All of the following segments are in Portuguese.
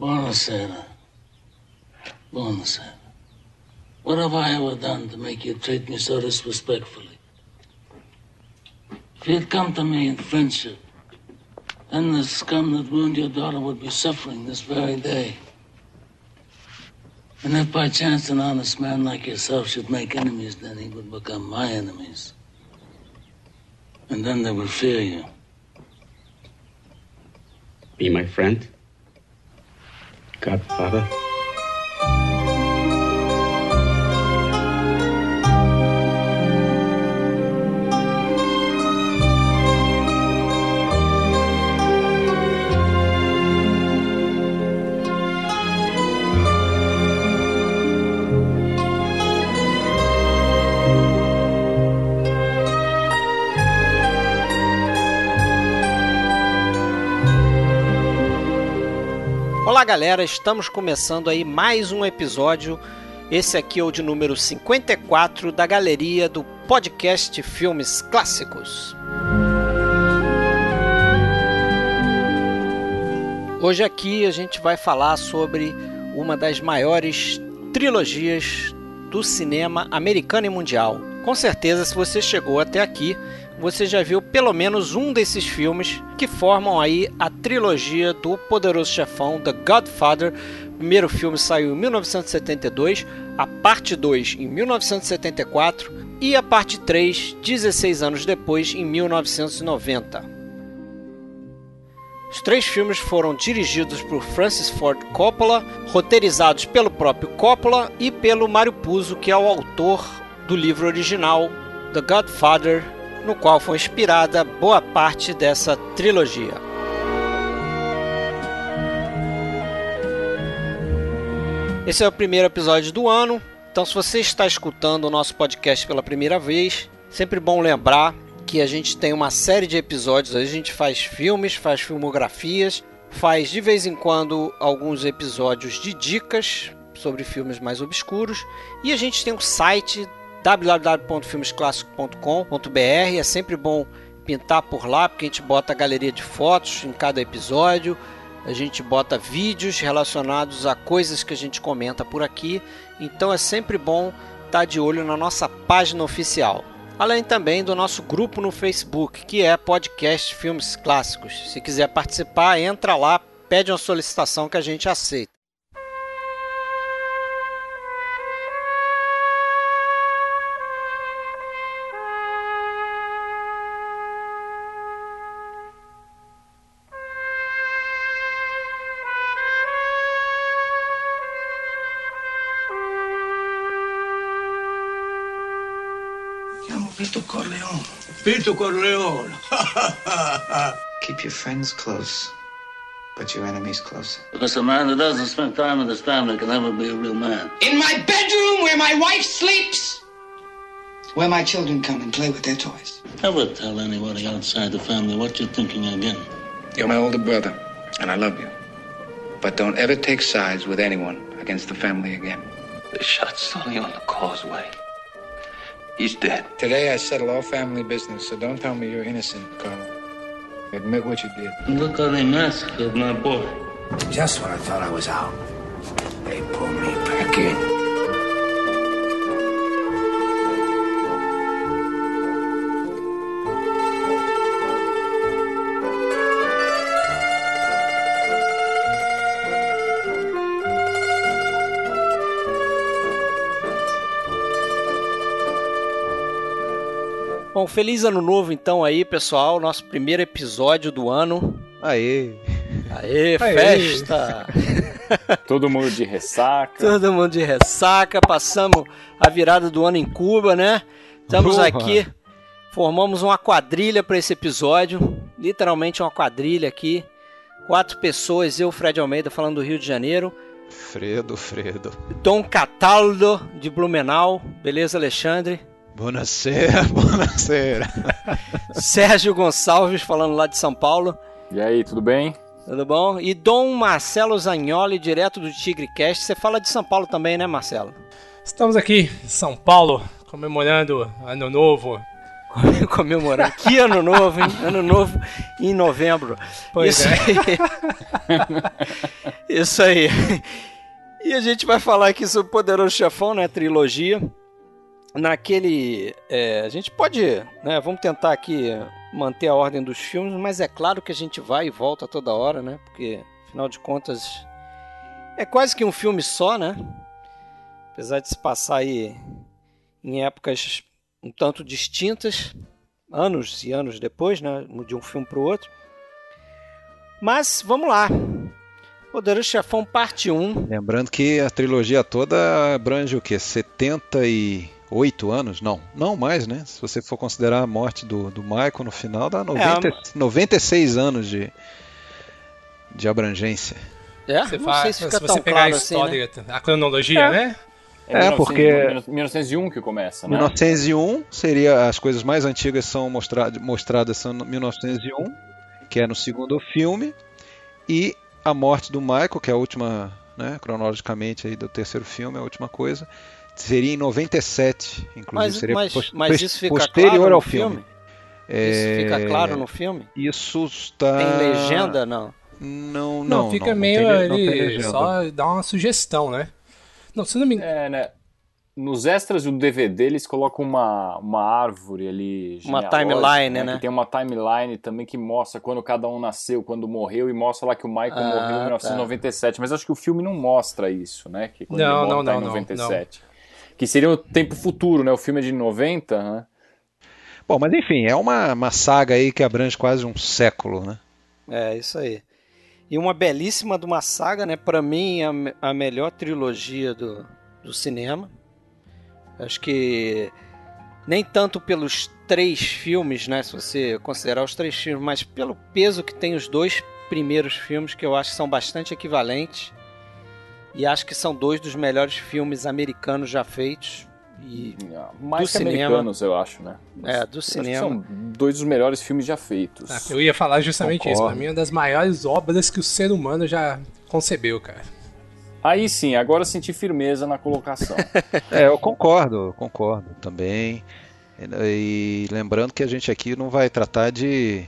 Buonasera. Buonasera. What have I ever done to make you treat me so disrespectfully? If you'd come to me in friendship, then the scum that ruined your daughter would be suffering this very day. And if by chance an honest man like yourself should make enemies, then he would become my enemies. And then they would fear you. Be my friend? Godfather? Olá galera, estamos começando aí mais um episódio. Esse aqui é o de número 54 da galeria do podcast Filmes Clássicos. Hoje aqui a gente vai falar sobre uma das maiores trilogias do cinema americano e mundial. Com certeza, se você chegou até aqui, você já viu pelo menos um desses filmes que formam aí a trilogia do Poderoso Chefão, The Godfather. O primeiro filme saiu em 1972, a parte 2 em 1974 e a parte 3 16 anos depois, em 1990. Os três filmes foram dirigidos por Francis Ford Coppola, roteirizados pelo próprio Coppola e pelo Mario Puzo, que é o autor do livro original The Godfather no qual foi inspirada boa parte dessa trilogia. Esse é o primeiro episódio do ano, então se você está escutando o nosso podcast pela primeira vez, sempre bom lembrar que a gente tem uma série de episódios, a gente faz filmes, faz filmografias, faz de vez em quando alguns episódios de dicas sobre filmes mais obscuros. E a gente tem um site www.filmesclassico.com.br. É sempre bom pintar por lá, porque a gente bota a galeria de fotos em cada episódio. A gente bota vídeos relacionados a coisas que a gente comenta por aqui. Então é sempre bom estar de olho na nossa página oficial. Além também do nosso grupo no Facebook, que é Podcast Filmes Clássicos. Se quiser participar, entra lá, pede uma solicitação que a gente aceita. Vito Corleone. Keep your friends close, but your enemies closer. Because a man who doesn't spend time with his family can never be a real man. In my bedroom where my wife sleeps, where my children come and play with their toys. Never tell anybody outside the family what you're thinking again. You're my older brother, and I love you. But don't ever take sides with anyone against the family again. They shot Sonny on the causeway. He's dead. Today I settle all family business, so don't tell me you're innocent, Carl. Admit what you did. Look how they massacred my boy. Just when I thought I was out, they pulled me back in. Bom, feliz ano novo então aí, pessoal. Nosso primeiro episódio do ano. Aê! Aê, festa! Todo mundo de ressaca. Todo mundo de ressaca. Passamos a virada do ano em Cuba, né? Estamos Boa. aqui, formamos uma quadrilha para esse episódio. Literalmente uma quadrilha aqui. Quatro pessoas, eu, Fred Almeida, falando do Rio de Janeiro. Fredo, Fredo. Dom Cataldo, de Blumenau. Beleza, Alexandre? Buonasera, buonasera. Sérgio Gonçalves, falando lá de São Paulo. E aí, tudo bem? Tudo bom? E Dom Marcelo Zagnoli, direto do TigreCast. Você fala de São Paulo também, né, Marcelo? Estamos aqui em São Paulo, comemorando Ano Novo, comemorando. Que ano novo, hein? Ano novo em novembro. Pois Isso é. aí. Isso aí. E a gente vai falar aqui sobre Poderoso Chefão, né? Trilogia. Naquele. é, a gente pode. Né, vamos tentar aqui manter a ordem dos filmes, mas é claro que a gente vai e volta toda hora, né? Porque, afinal de contas, é quase que um filme só, né? Apesar de se passar aí em épocas um tanto distintas, anos e anos depois, né? De um filme para o outro. Mas vamos lá. Poderoso Chefão Parte 1. Lembrando que a trilogia toda abrange o quê? 78 anos? Não, não mais, né? Se você for considerar a morte do, do Michael no final, dá 90, 96 anos de, de abrangência. É, Você não faz, sei se fica se você tão pegar claro a assim, né? história, a cronologia, né? É, porque- 1901 que começa, né? 1901 seria as coisas mais antigas são mostra mostradas são no 1901, que é no segundo filme, e a morte do Michael, que é a última, né, cronologicamente aí do terceiro filme, a última coisa, seria em 97, inclusive Mas, seria mas, pos- mas isso fica posterior claro no ao filme? filme. Isso fica É, claro no filme? Isso está Tem legenda? Não. Não, Não, não, fica não, não meio não tem ali, só dá uma sugestão, né? Não, se não me engano. É, né? Nos extras do DVD eles colocam uma, uma árvore ali. Uma timeline, né? Que tem uma timeline também que mostra quando cada um nasceu, quando morreu, e mostra lá que o Michael Ah, morreu em 1997. Mas acho que o filme não mostra isso, né? Que quando Não, ele morre não, tá não, em não, 97. Que seria o tempo futuro, né? O filme é de 90, né? Bom, mas enfim, é uma, uma saga aí que abrange quase um século, né? É, isso aí. E uma belíssima de uma saga, né? Pra mim, a, me- a melhor trilogia do, do cinema. Acho que nem tanto pelos três filmes, né? Se você considerar os três filmes, mas pelo peso que tem os dois primeiros filmes, que eu acho que são bastante equivalentes. E acho que são dois dos melhores filmes americanos já feitos. E, Mais Do que cinema. americanos, eu acho, né? é, do Eu acho que cinema. São dois dos melhores filmes já feitos. Ah, eu ia falar justamente isso. Concordo. Pra mim, é uma das maiores obras que o ser humano já concebeu, cara. Aí sim, agora eu senti firmeza na colocação. É, eu concordo, eu concordo também. E, e lembrando que a gente aqui não vai tratar de,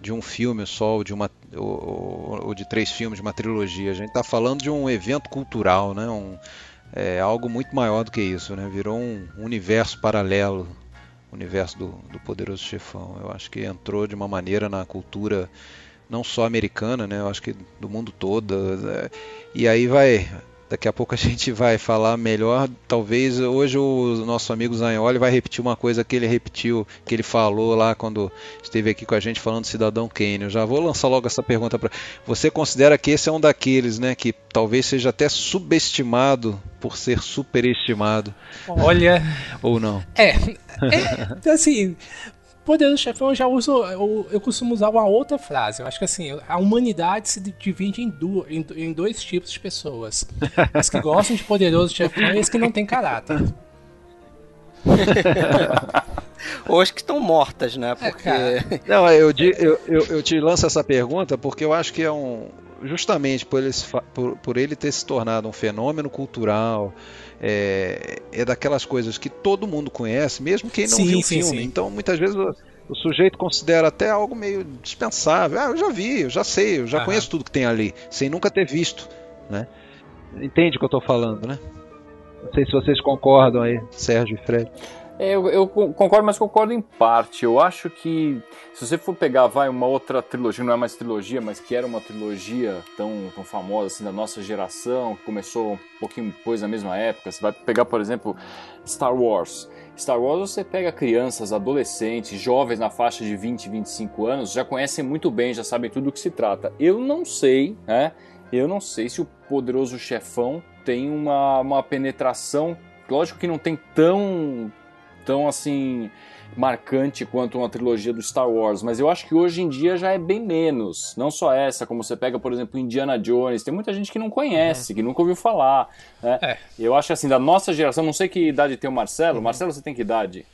de um filme só, ou de, uma, ou, ou de três filmes, de uma trilogia. A gente está falando de um evento cultural, né? Um, é algo muito maior do que isso, né? Virou um universo paralelo, o universo do, do Poderoso Chefão. Eu acho que entrou de uma maneira na cultura não só americana, né? Eu acho que do mundo todo. é, E aí vai, daqui a pouco a gente vai falar melhor. Talvez hoje o nosso amigo Zanholi vai repetir uma coisa que ele repetiu, que ele falou lá quando esteve aqui com a gente falando do Cidadão Kane. Eu já vou lançar logo essa pergunta para você. Considera que esse é um daqueles, né, que talvez seja até subestimado por ser superestimado Olha, ou não? é, é assim, Poderoso Chefão eu já uso, eu, eu costumo usar uma outra frase. Eu acho que assim, a humanidade se divide em, du, em, em dois tipos de pessoas: as que gostam de Poderoso Chefão e as que não têm caráter. Ou as que estão mortas, né? É, Porque. cara. Não, eu, eu, eu, eu te lanço essa pergunta porque eu acho que é um. Justamente por ele, por, por ele ter se tornado um fenômeno cultural, é, é daquelas coisas que todo mundo conhece, mesmo quem não Sim, viu o filme. sim. Então, muitas vezes o, o sujeito considera até algo meio dispensável. Ah, eu já vi, eu já sei, eu já Aham. conheço tudo que tem ali, sem nunca ter visto, né? Entende o que eu estou falando, né? Não sei se vocês concordam aí, Sérgio e Fred. É, eu, eu con- concordo, mas concordo em parte. Eu acho que se você for pegar, vai, uma outra trilogia, não é mais trilogia, mas que era uma trilogia tão, tão famosa assim da nossa geração, que começou um pouquinho depois na mesma época. Você vai pegar, por exemplo, Star Wars. Star Wars você pega crianças, adolescentes, jovens na faixa de 20, 25 anos, já conhecem muito bem, já sabem tudo do que se trata. Eu não sei, né? Eu não sei se o poderoso chefão tem uma, uma penetração. Lógico que não tem tão tão assim marcante quanto uma trilogia do Star Wars, mas eu acho que hoje em dia já é bem menos. Não só essa, como você pega, por exemplo, Indiana Jones, tem muita gente que não conhece, que nunca ouviu falar. Né? É. Eu acho que assim, da nossa geração, não sei que idade tem o Marcelo. Marcelo, você tem que idade?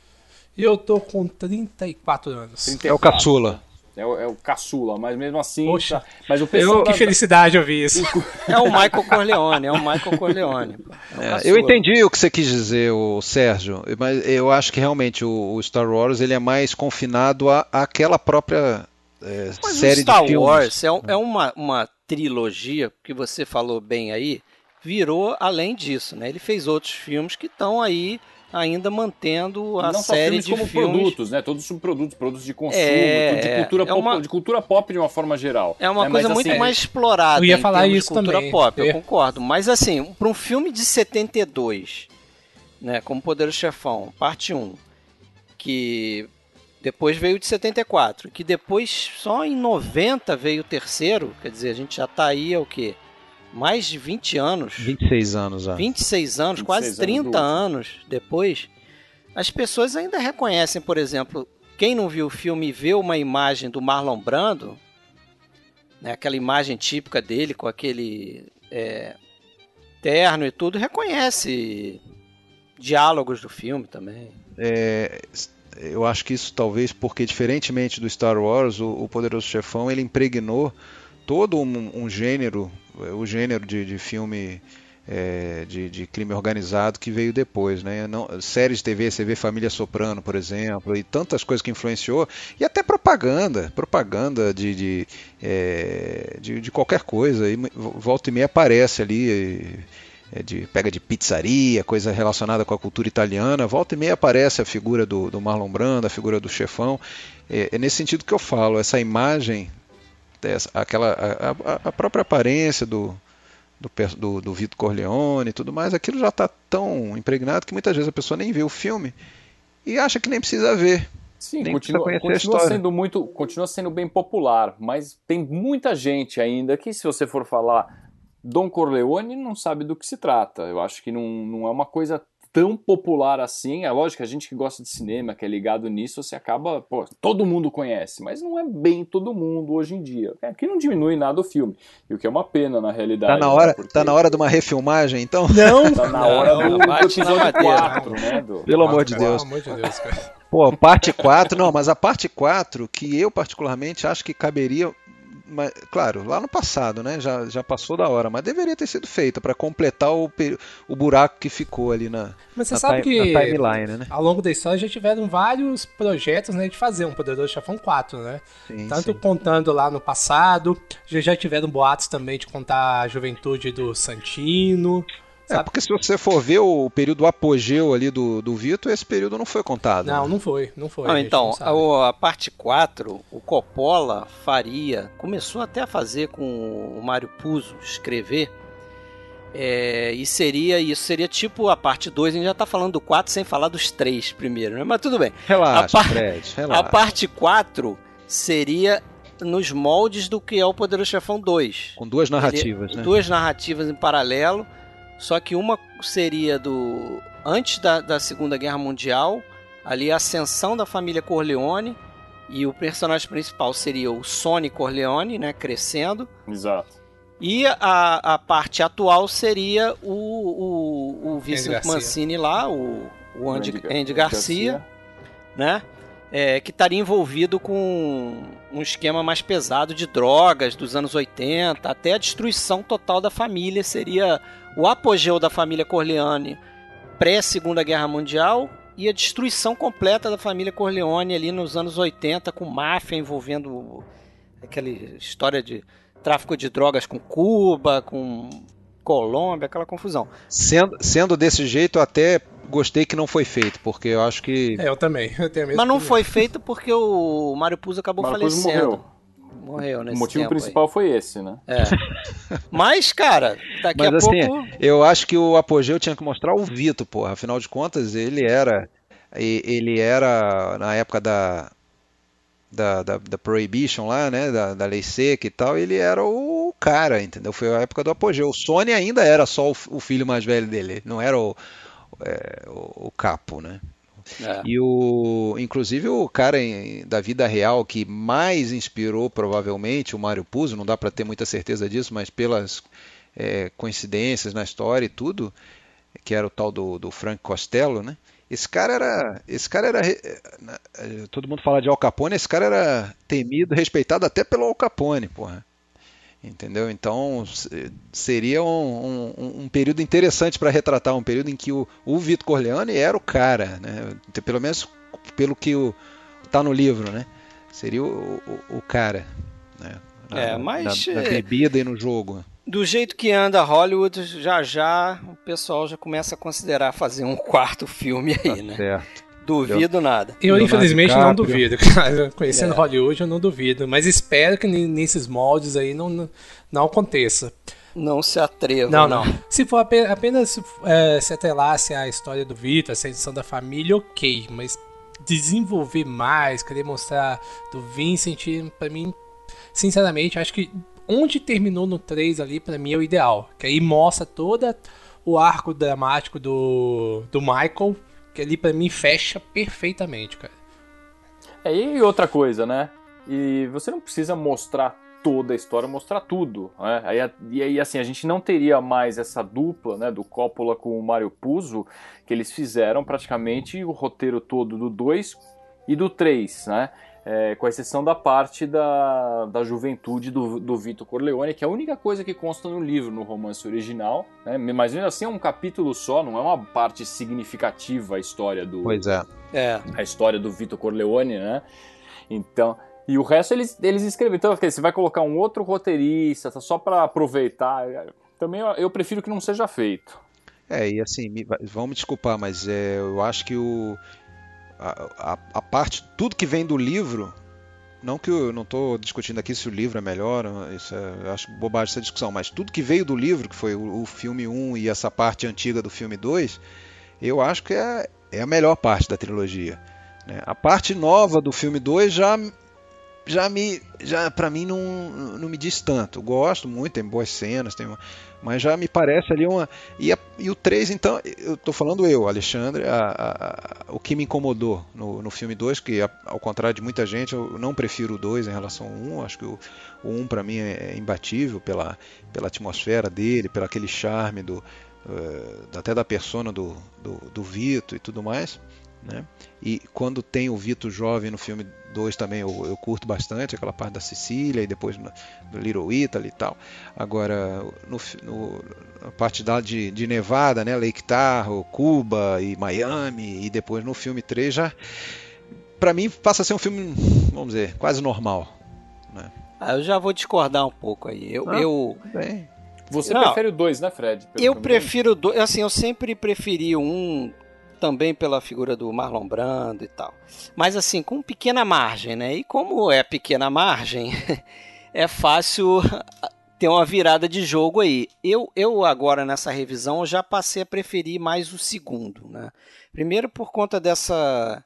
E eu tô com 34 anos. É o caçula. É o, é o caçula, mas mesmo assim. Poxa. tá- mas o pessoal. Que da- felicidade ouvir isso. É o Michael Corleone, é o Michael Corleone. É o É, eu entendi o que você quis dizer, o Sérgio, mas eu acho que realmente o, o Star Wars ele é mais confinado à- àquela própria é, Mas série o Star de filmes. Wars é, um- é uma, uma trilogia que você falou bem aí, virou além disso, né? Ele fez outros filmes que estão aí ainda mantendo a não só série filmes de como filmes. produtos, né? Todos subprodutos, produtos de consumo, É, de cultura, é pop, uma- de cultura pop de uma forma geral. É uma né? coisa Mas, muito assim, mais explorada Eu ia em falar isso de cultura também. pop, Eu concordo. Mas assim, para um filme de 72, né, como Poder do Chefão, parte 1, que depois veio de 74, que depois só em 90 veio o terceiro, quer dizer, a gente já tá aí, é o quê? Mais de 20 anos. 26 anos já. 26 anos, 26 quase anos 30 do último. anos depois, as pessoas ainda reconhecem, por exemplo, quem não viu o filme e vê uma imagem do Marlon Brando, né, aquela imagem típica dele com aquele é, terno e tudo, reconhece diálogos do filme também. É, eu acho que isso talvez porque, diferentemente do Star Wars, o, o Poderoso Chefão ele impregnou todo um, um gênero, é, o gênero de, de filme é, de, de crime organizado que veio depois, né? Não, séries de TV, você vê Família Soprano, por exemplo, e tantas coisas que influenciou, e até propaganda, propaganda de, de, é, de, de qualquer coisa, e volta e meia aparece ali. é, de, pega de pizzaria, coisa relacionada com a cultura italiana, volta e meia aparece a figura do, do Marlon Brando, a figura do chefão. É, é nesse sentido que eu falo, essa imagem, aquela, a, a- própria aparência do, do, do, do Vito Corleone e tudo mais, aquilo já está tão impregnado que muitas vezes a pessoa nem vê o filme e acha que nem precisa ver. Sim, Nem continua, continua história. sendo muito, continua sendo bem popular, mas tem muita gente ainda que, se você for falar Dom Corleone, não sabe do que se trata. Eu acho que não, não é uma coisa tão popular assim. É lógico que a gente que gosta de cinema, que é ligado nisso, você acaba, pô, todo mundo conhece, mas não é bem todo mundo hoje em dia. É que não diminui nada o filme, e o que é uma pena na realidade. Tá na né? hora, Porque tá na hora de uma refilmagem, então? Não! tá na hora Não, do, do bate na episódio madeira. 4, né? Do... Pelo amor de Pelo Deus. amor de Deus, cara. Pô, parte 4, não, mas a parte 4, que eu particularmente acho que caberia, mas, claro, lá no passado, né? Já, já passou da hora, mas deveria ter sido feita para completar o, o buraco que ficou ali na, Mas você na, sabe que na timeline, né? ao longo da história já tiveram vários projetos né, de fazer um Poderoso Chefão 4, né? Sim, Tanto sim. contando lá no passado, já, já tiveram boatos também de contar a juventude do Santino. É, porque se você for ver o período apogeu ali do, do Vitor, esse período não foi contado. Não, né? não foi, não foi. Não, a gente então, não a, a parte 4, o Coppola faria, começou até a fazer com o Mário Puzo, escrever, é, e seria isso, seria tipo a parte 2, a gente já tá falando do 4 sem falar dos três primeiro, né? Mas tudo bem. Relaxa, a par- Fred, A relaxa. parte 4 seria nos moldes do que é o Poderoso Chefão 2. Com duas narrativas, Ele- né? Duas narrativas em paralelo, só que uma seria do antes da, da Segunda Guerra Mundial, ali a ascensão da família Corleone, e o personagem principal seria o Sonny Corleone, né, crescendo. Exato. E a, a parte atual seria o, o, o Vincent Garcia. Mancini lá, o, o Andy, Andy- Andy Garcia, né? É, que estaria envolvido com um esquema mais pesado de drogas dos anos 80, até a destruição total da família seria o apogeu da família Corleone pré-Segunda Guerra Mundial e a destruição completa da família Corleone ali nos anos 80 com máfia envolvendo aquela história de tráfico de drogas com Cuba, com Colômbia, aquela confusão. Sendo, sendo desse jeito, eu até gostei que não foi feito, porque eu acho que. É, eu também. Eu tenho a mesma Mas não opinião. foi feito porque o Mário Puzo acabou Mário Puzo falecendo. morreu. Morreu nesse O motivo tempo aí. principal foi esse, né? É. Mas, cara, daqui Mas a assim, pouco. eu acho que o apogeu tinha que mostrar o Vito, porra. Afinal de contas, ele era. e- Ele era, na época da. Da, da, da Prohibition lá, né? Da, da lei seca e tal, ele era o cara, entendeu? Foi a época do apogeu. O Sony ainda era só o, o filho mais velho dele, ele não era o, é, o, o capo, né? É. E o, inclusive o cara em- da vida real que mais inspirou provavelmente o Mário Puzo, não dá para ter muita certeza disso, mas pelas é, coincidências na história e tudo, que era o tal do, do Frank Costello, né? Esse cara era. Esse cara era. Eh, todo mundo fala de Al Capone, esse cara era temido, respeitado até pelo Al Capone, porra. Entendeu? Então seria um, um, um período interessante para retratar, um período em que o, o Vitor Corleone era o cara, né? Pelo menos pelo que está no livro, né? Seria o, o, o cara, né? Na, é, mas na, na bebida e no jogo. Do jeito que anda Hollywood, já já o pessoal já começa a considerar fazer um quarto filme aí, tá né? Certo. Duvido eu, nada. Eu, infelizmente, não duvido, cara. Conhecendo é. Hollywood, eu não duvido. Mas espero que nesses moldes aí não, não aconteça. Não se atreva. Não, não. Se for apenas é, se atrelasse a história do Vitor, a edição da família, ok. Mas desenvolver mais, querer mostrar do Vincent, para mim, sinceramente, acho que onde terminou no 3 ali, para mim é o ideal. Que aí mostra toda o arco dramático do, do Michael que ali para mim fecha perfeitamente, cara. É, e outra coisa, né? E você não precisa mostrar toda a história, mostrar tudo. Né? Aí, e aí, assim, a gente não teria mais essa dupla, né, do Coppola com o Mario Puzo, que eles fizeram praticamente o roteiro todo do 2 e do 3, né? É, com exceção da parte da, da juventude do, do Vito Corleone, que é a única coisa que consta no livro, no romance original. Né? Mas ainda assim é um capítulo só, não é uma parte significativa a história do. Pois é. é. A história do Vito Corleone, né? Então. E o resto eles, eles escrevem. Então, você vai colocar um outro roteirista só para aproveitar. Também eu, eu prefiro que não seja feito. É, e assim, me, vão me desculpar, mas é, eu acho que o, a, a, parte, tudo que vem do livro, não que eu não estou discutindo aqui se o livro é melhor, isso é, acho bobagem essa discussão, mas tudo que veio do livro, que foi o, o filme 1 e essa parte antiga do filme 2, eu acho que é, é a melhor parte da trilogia. Né? A parte nova do filme 2 já já me já para mim não, não me diz tanto. gosto muito, tem boas cenas, tem mas já me parece ali uma e, a, e o 3 então, eu estou falando eu, Alexandre, a, a, o que me incomodou no, no filme 2, que ao contrário de muita gente, eu não prefiro o 2 em relação ao 1, acho que o, o 1 para mim é, é imbatível pela pela atmosfera dele, pelo aquele charme do uh, até da persona do, do, do Vito e tudo mais. Né? E quando tem o Vito jovem no filme 2 também eu, eu, curto bastante, aquela parte da Sicília e depois no, do Little Italy e tal. Agora, no, no, a parte da, de, de Nevada, né? Lake Tahoe, Cuba e Miami, e depois no filme 3 já. Pra mim passa a ser um filme, vamos dizer, quase normal. Né? Ah, eu já vou discordar um pouco aí. Eu. Ah, eu... Bem. Você Não, prefere o 2, né, Fred? eu prefiro o 2. Assim, eu sempre preferi um também pela figura do Marlon Brando e tal. Mas assim, com pequena margem, né? E como é pequena margem, é fácil ter uma virada de jogo aí. Eu, eu agora nessa revisão já passei a preferir mais o segundo, né? Primeiro por conta dessa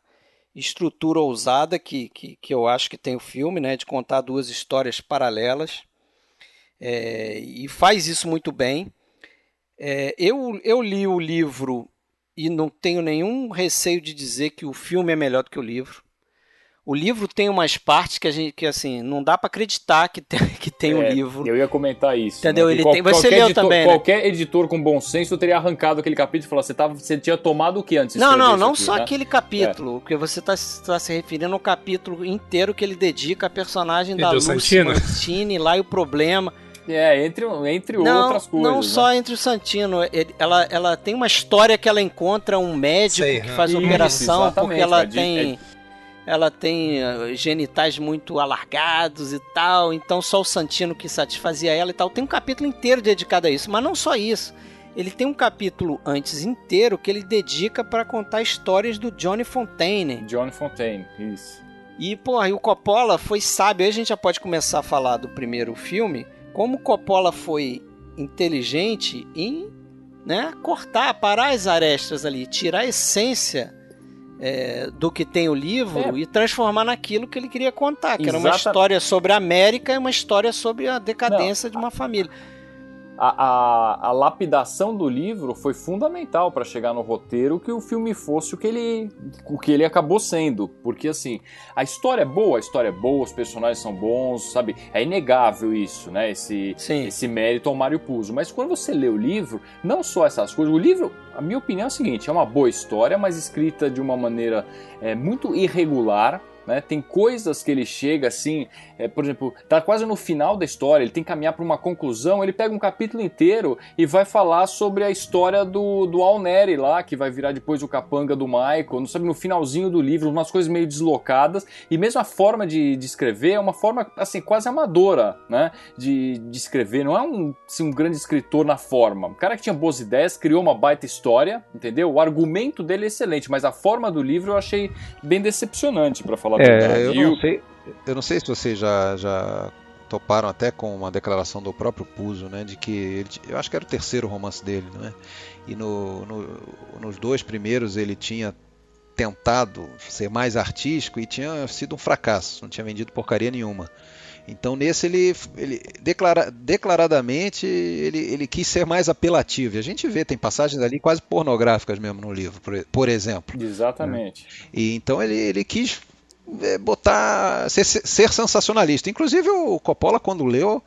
estrutura ousada que, que, que eu acho que tem o filme, né? De contar duas histórias paralelas. É, e faz isso muito bem. É, eu, eu li o livro e não tenho nenhum receio de dizer que o filme é melhor do que o livro. O livro tem umas partes que a gente que assim não dá para acreditar que tem, que tem um é, livro. Eu ia comentar isso. Entendeu? Né? Ele qual, tem. Você leu editor, também. Né? Qualquer editor com bom senso teria arrancado aquele capítulo e falado: você, tava, você tinha tomado o que antes? Não, não, não aqui, só né? aquele capítulo, é. porque você está tá se referindo ao capítulo inteiro que ele dedica à personagem e da Lucy Mantini lá e o problema. É, entre, entre não, outras coisas. Não né? só entre o Santino. Ela, ela tem uma história que ela encontra um médico Sei, que faz uma operação porque ela tem. Ela tem eh, genitais muito alargados e tal, então só o Santino que satisfazia ela e tal. Tem um capítulo inteiro dedicado a isso, mas não só isso. Ele tem um capítulo antes inteiro que ele dedica para contar histórias do Johnny Fontaine. Johnny Fontaine, isso. E, porra, e o Coppola foi sábio. Aí a gente já pode começar a falar do primeiro filme como Coppola foi inteligente em né, cortar, parar as arestas ali, tirar a essência é, do que tem o livro é. e transformar naquilo que ele queria contar, que Exata... era uma história sobre a América e uma história sobre a decadência Não. de uma família. A, a, a lapidação do livro foi fundamental para chegar no roteiro que o filme fosse o que ele o que ele acabou sendo, porque assim a história é boa, a história é boa, os personagens são bons, sabe? É inegável isso, né? Esse Sim. esse mérito ao Mário Puzo. Mas quando você lê o livro, não só essas coisas, o livro, a minha opinião é a seguinte: é uma boa história, mas escrita de uma maneira é, muito irregular. Né? Tem coisas que ele chega assim, é, por exemplo, tá quase no final da história, ele tem que caminhar para uma conclusão, ele pega um capítulo inteiro e vai falar sobre a história do, do Alneri lá, que vai virar depois o capanga do Michael, não sabe, no finalzinho do livro, umas coisas meio deslocadas, e mesmo a forma de, de escrever é uma forma assim, quase amadora, né? De, de escrever, não é um, assim, um grande escritor na forma. Um cara que tinha boas ideias, criou uma baita história, entendeu? O argumento dele é excelente, mas a forma do livro eu achei bem decepcionante, para falar a verdade. É, eu não sei, eu não sei se vocês já, já toparam até com uma declaração do próprio Puzo, né, de que ele, eu acho que era o terceiro romance dele, né, e no, no- nos dois primeiros ele tinha tentado ser mais artístico e tinha sido um fracasso, não tinha vendido porcaria nenhuma. Então nesse ele, ele declara, declaradamente ele, ele quis ser mais apelativo. E a gente vê, tem passagens ali quase pornográficas mesmo no livro, por, por exemplo. Exatamente. E então ele, ele quis botar ser, ser sensacionalista. Inclusive o Coppola quando leu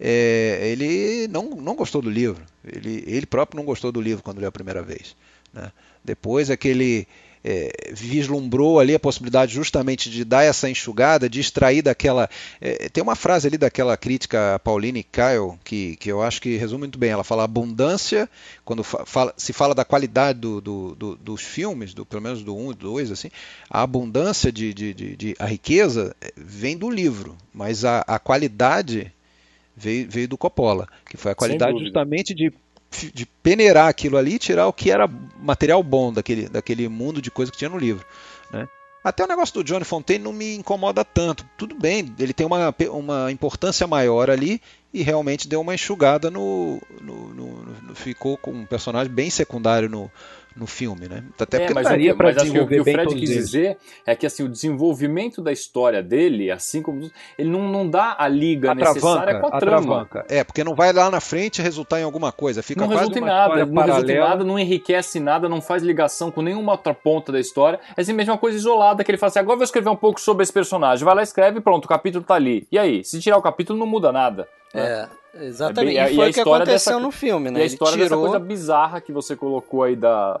é, ele não, não gostou do livro. Ele, ele próprio não gostou do livro quando leu a primeira vez. né? Depois é que ele é, vislumbrou ali a possibilidade justamente de dar essa enxugada, de extrair daquela. é, tem uma frase ali daquela crítica a Pauline Kael que, que eu acho que resume muito bem. Ela fala abundância, quando fa- fala- se fala da qualidade do- do- do- dos filmes, do, pelo menos do 1 e do 2, assim, a abundância de, de, de- de- a riqueza é, vem do livro, mas a, a qualidade veio, veio do Coppola, que foi a qualidade justamente de, de peneirar aquilo ali e tirar o que era material bom daquele, daquele mundo de coisa que tinha no livro. Né? Até o negócio do Johnny Fontaine não me incomoda tanto. Tudo bem, ele tem uma, uma importância maior ali e realmente deu uma enxugada no, no- no- no- ficou com um personagem bem secundário no, no filme, né? Até É, porque mas, o daria que, para mas acho que o que desenvolver o Fred quis eles. dizer é que assim, o desenvolvimento da história dele, assim como ele não, não dá a liga necessária com a trama. atravanca. É, porque não vai lá na frente resultar em alguma coisa. Fica não quase resulta em nada, não resulta em paralela. nada, não enriquece nada, não faz ligação com nenhuma outra ponta da história. É assim mesmo uma coisa isolada que ele fala assim: agora eu vou escrever um pouco sobre esse personagem. Vai lá, escreve, pronto, o capítulo tá ali. E aí? Se tirar o capítulo, não muda nada. né? É, exatamente. É bem- e e foi a o que aconteceu dessa- no filme, né? E a Ele história dessa tirou... coisa bizarra que você colocou aí da,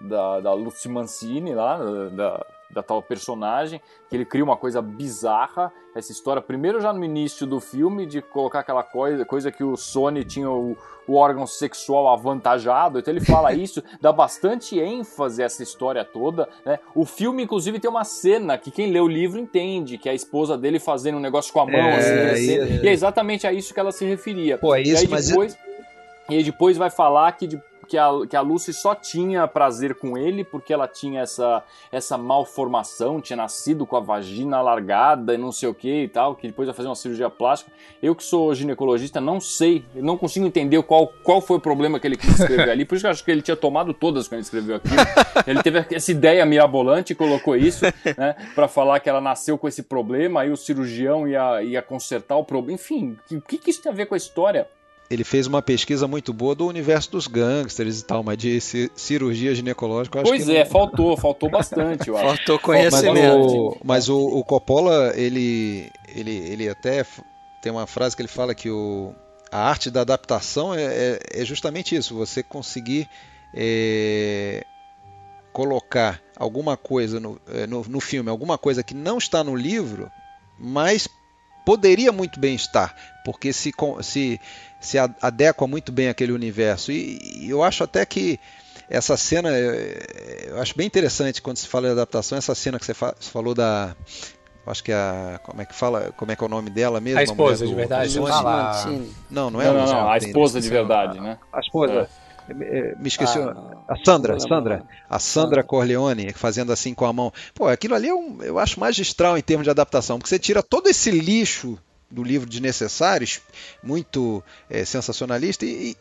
da, da Lucy Mancini lá, da, da tal personagem, que ele cria uma coisa bizarra. Essa história, primeiro já no início do filme, de colocar aquela coisa, coisa que o Sony tinha o, o órgão sexual avantajado, então ele fala isso, dá bastante ênfase a essa história toda. Né? O filme, inclusive, tem uma cena que quem lê o livro entende, que é a esposa dele fazendo um negócio com a mão, É, assim, e- descendo, e é exatamente a isso que ela se referia. Pô, é E isso, aí mas depois, e aí depois vai falar que, de- que, a, que a Lucy só tinha prazer com ele porque ela tinha essa, essa malformação, tinha nascido com a vagina alargada e não sei o que e tal, que depois vai fazer uma cirurgia plástica. Eu que sou ginecologista não sei, não consigo entender qual, qual foi o problema que ele quis escrever ali, por isso que eu acho que ele tinha tomado todas quando ele escreveu aquilo. Ele teve essa ideia mirabolante e colocou isso, né, pra falar que ela nasceu com esse problema, aí o cirurgião ia, ia consertar o problema. Enfim, o que, que isso tem a ver com a história? Ele fez uma pesquisa muito boa do universo dos gangsters e tal, mas de ci- cirurgia ginecológica, eu acho Pois que é, não- faltou, faltou bastante, eu acho. Faltou conhecimento. mas o, o Coppola, ele, ele, ele até tem uma frase que ele fala que o, a arte da adaptação é, é- é justamente isso, você conseguir é, colocar alguma coisa no, é, no, no filme, alguma coisa que não está no livro, mas poderia muito bem estar, porque se, se, se a- adequa muito bem àquele universo. E, e eu acho até que essa cena, é, eu acho bem interessante quando se fala de adaptação, essa cena que você fa- você falou da. Acho que é a. Como é que fala? Como é que é o nome dela mesmo? A esposa, mulher de do- verdade, do Mancini. Não, não é Não, não, não, a esposa de esqueci o nome. verdade, né? A esposa. É, Me esqueci. Ah, a Sandra, Sandra. A Sandra Corleone fazendo assim com a mão. Pô, aquilo ali é um, eu acho magistral em termos de adaptação, porque você tira todo esse lixo do livro desnecessários, muito é, sensacionalista, e, e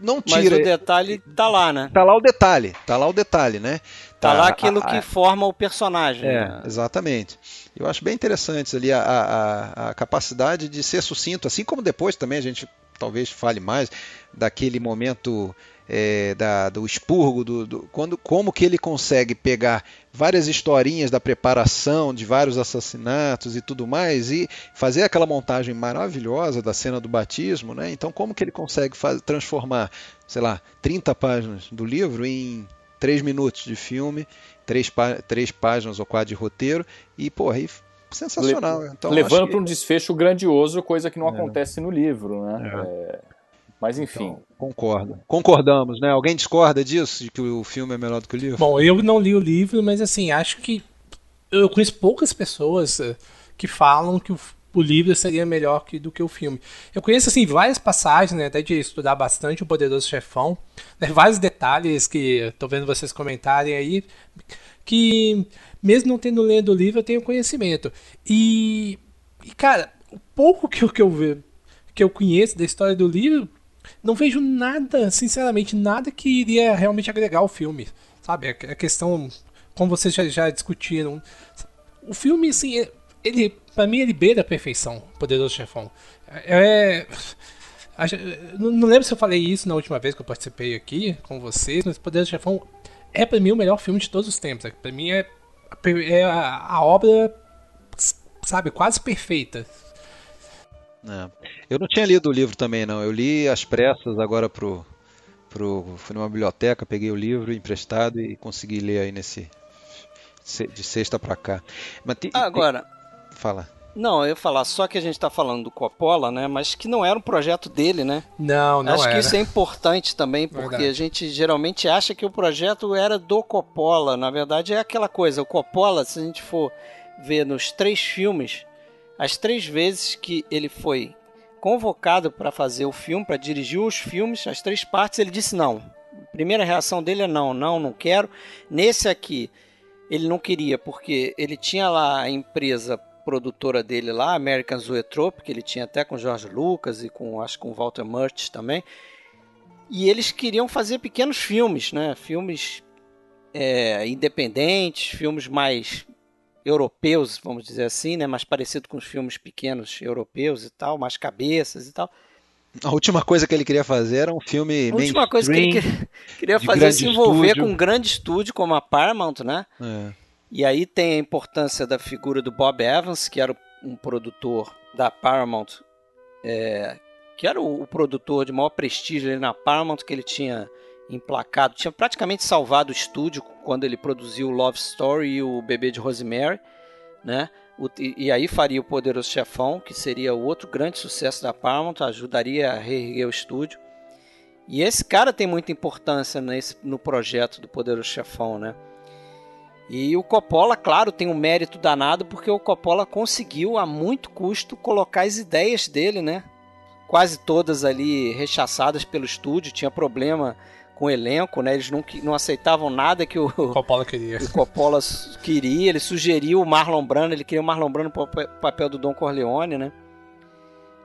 não Mas tira. o detalhe tá lá, né? Tá lá o detalhe, tá lá o detalhe, né? Tá lá A- aquilo a- que a- forma o personagem. É, né? exatamente. Eu acho bem interessante ali a- a- a capacidade de ser sucinto, assim como depois também a gente talvez fale mais daquele momento é, da, do expurgo, do, do, quando, como que ele consegue pegar várias historinhas da preparação de vários assassinatos e tudo mais e fazer aquela montagem maravilhosa da cena do batismo, né? Então como que ele consegue faz, transformar, sei lá, 30 páginas do livro em 3 minutos de filme, 3, três páginas ou quatro de roteiro e, pô, aí sensacional. Então, Levando para um desfecho grandioso, coisa que não é. acontece no livro, né? É. É... Mas enfim. Então, concordo. Concordamos, né? Alguém discorda disso, de que o filme é melhor do que o livro? Bom, eu não li o livro, mas assim, acho que eu conheço poucas pessoas eh, que falam que o, o livro seria melhor que, do que o filme. Eu conheço assim várias passagens, né, até de estudar bastante o Poderoso Chefão, né, vários detalhes que estou vendo vocês comentarem aí, que mesmo não tendo lido o livro eu tenho conhecimento. E, e cara, o pouco que eu, que eu que eu conheço da história do livro não vejo nada, sinceramente, nada que iria realmente agregar ao filme. Sabe? A questão, como vocês já, já discutiram. O filme, assim, ele, pra mim, ele beira a perfeição, Poderoso Chefão. É. Não lembro se eu falei isso na última vez que eu participei aqui com vocês, mas Poderoso Chefão é pra mim o melhor filme de todos os tempos. Pra mim é, é a, a obra, sabe, quase perfeita. É. Eu não tinha lido o livro também, não. Eu li às pressas agora pro, pro. Fui numa biblioteca, peguei o livro emprestado e consegui ler aí nesse. de sexta para cá. Mas te, agora. Te, fala. Não, eu ia falar só que a gente está falando do Coppola, né? Mas que não era um projeto dele, né? Não, não Acho era. que isso é importante também, porque verdade. a gente geralmente acha que o projeto era do Coppola. Na verdade, é aquela coisa. O Coppola, se a gente for ver nos três filmes, as três vezes que ele foi convocado para fazer o filme, para dirigir os filmes, as três partes, ele disse não. A primeira reação dele é não, não, não quero. Nesse aqui, ele não queria porque ele tinha lá a empresa produtora dele lá, American Zoetrope, que ele tinha até com George Lucas e com acho com Walter Murch também. E eles queriam fazer pequenos filmes, né? Filmes é, independentes, filmes mais europeus, vamos dizer assim, né? Mais parecido com os filmes pequenos europeus e tal, mais cabeças e tal. A última coisa que ele queria fazer era um filme A última coisa que ele queria, fazer é se envolver estúdio. com um grande estúdio como a Paramount, né? É. E aí tem a importância da figura do Bob Evans, que era um produtor da Paramount, é, que era o, o, produtor de maior prestígio na Paramount, que ele tinha emplacado, tinha praticamente salvado o estúdio quando ele produziu Love Story e o Bebê de Rosemary, né? O, e, e, aí faria o Poderoso Chefão, que seria o outro grande sucesso da Paramount, ajudaria a reerguer o estúdio. E esse cara tem muita importância nesse, no projeto do Poderoso Chefão, né? E o Coppola, claro, tem um mérito danado porque o Coppola conseguiu a muito custo colocar as ideias dele, né? Quase todas ali rechaçadas pelo estúdio, tinha problema com o elenco, né? Eles não, não aceitavam nada que o Coppola queria. o Coppola queria. Ele sugeriu o Marlon Brando, ele queria o Marlon Brando para o papel do Don Corleone, né?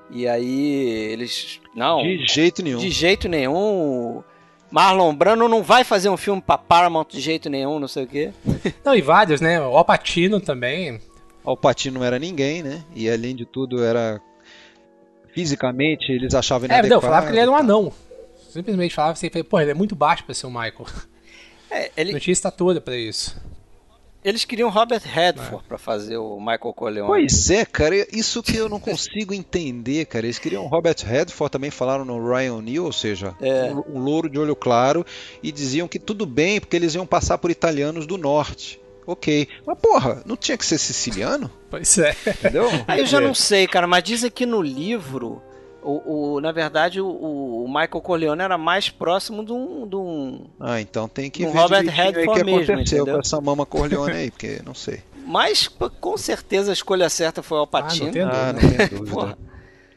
E aí eles não. De jeito nenhum. De jeito nenhum. Marlon Brando não vai fazer um filme para Paramount de jeito nenhum, não sei o quê. Não, e vários, né? O Alpatino também. O Alpatino não era ninguém, né? E além de tudo era fisicamente eles achavam inadequado. É, não, falava que ele era um anão simplesmente falava assim, pô, ele é muito baixo para ser o Michael. É, ele... Não tinha estatura para isso. Eles queriam Robert Redford é. para fazer o Michael Corleone. Pois é, cara, isso que eu não consigo entender, cara. Eles queriam Robert Redford, também falaram no Ryan O'Neill, ou seja, é. um, um louro de olho claro, e diziam que tudo bem, porque eles iam passar por italianos do norte. Ok. Mas porra, não tinha que ser siciliano? Pois é. Entendeu? Aí eu já não sei, cara, mas dizem que no livro o, o, na verdade, o, o, Michael Corleone era mais próximo de um. De um ah, então tem que um ver Robert Redford o que mesmo, aconteceu entendeu? com essa mama Corleone aí, porque não sei. Mas com certeza a escolha certa foi o Alpatino. Ah, não tenho ah, dúvida. não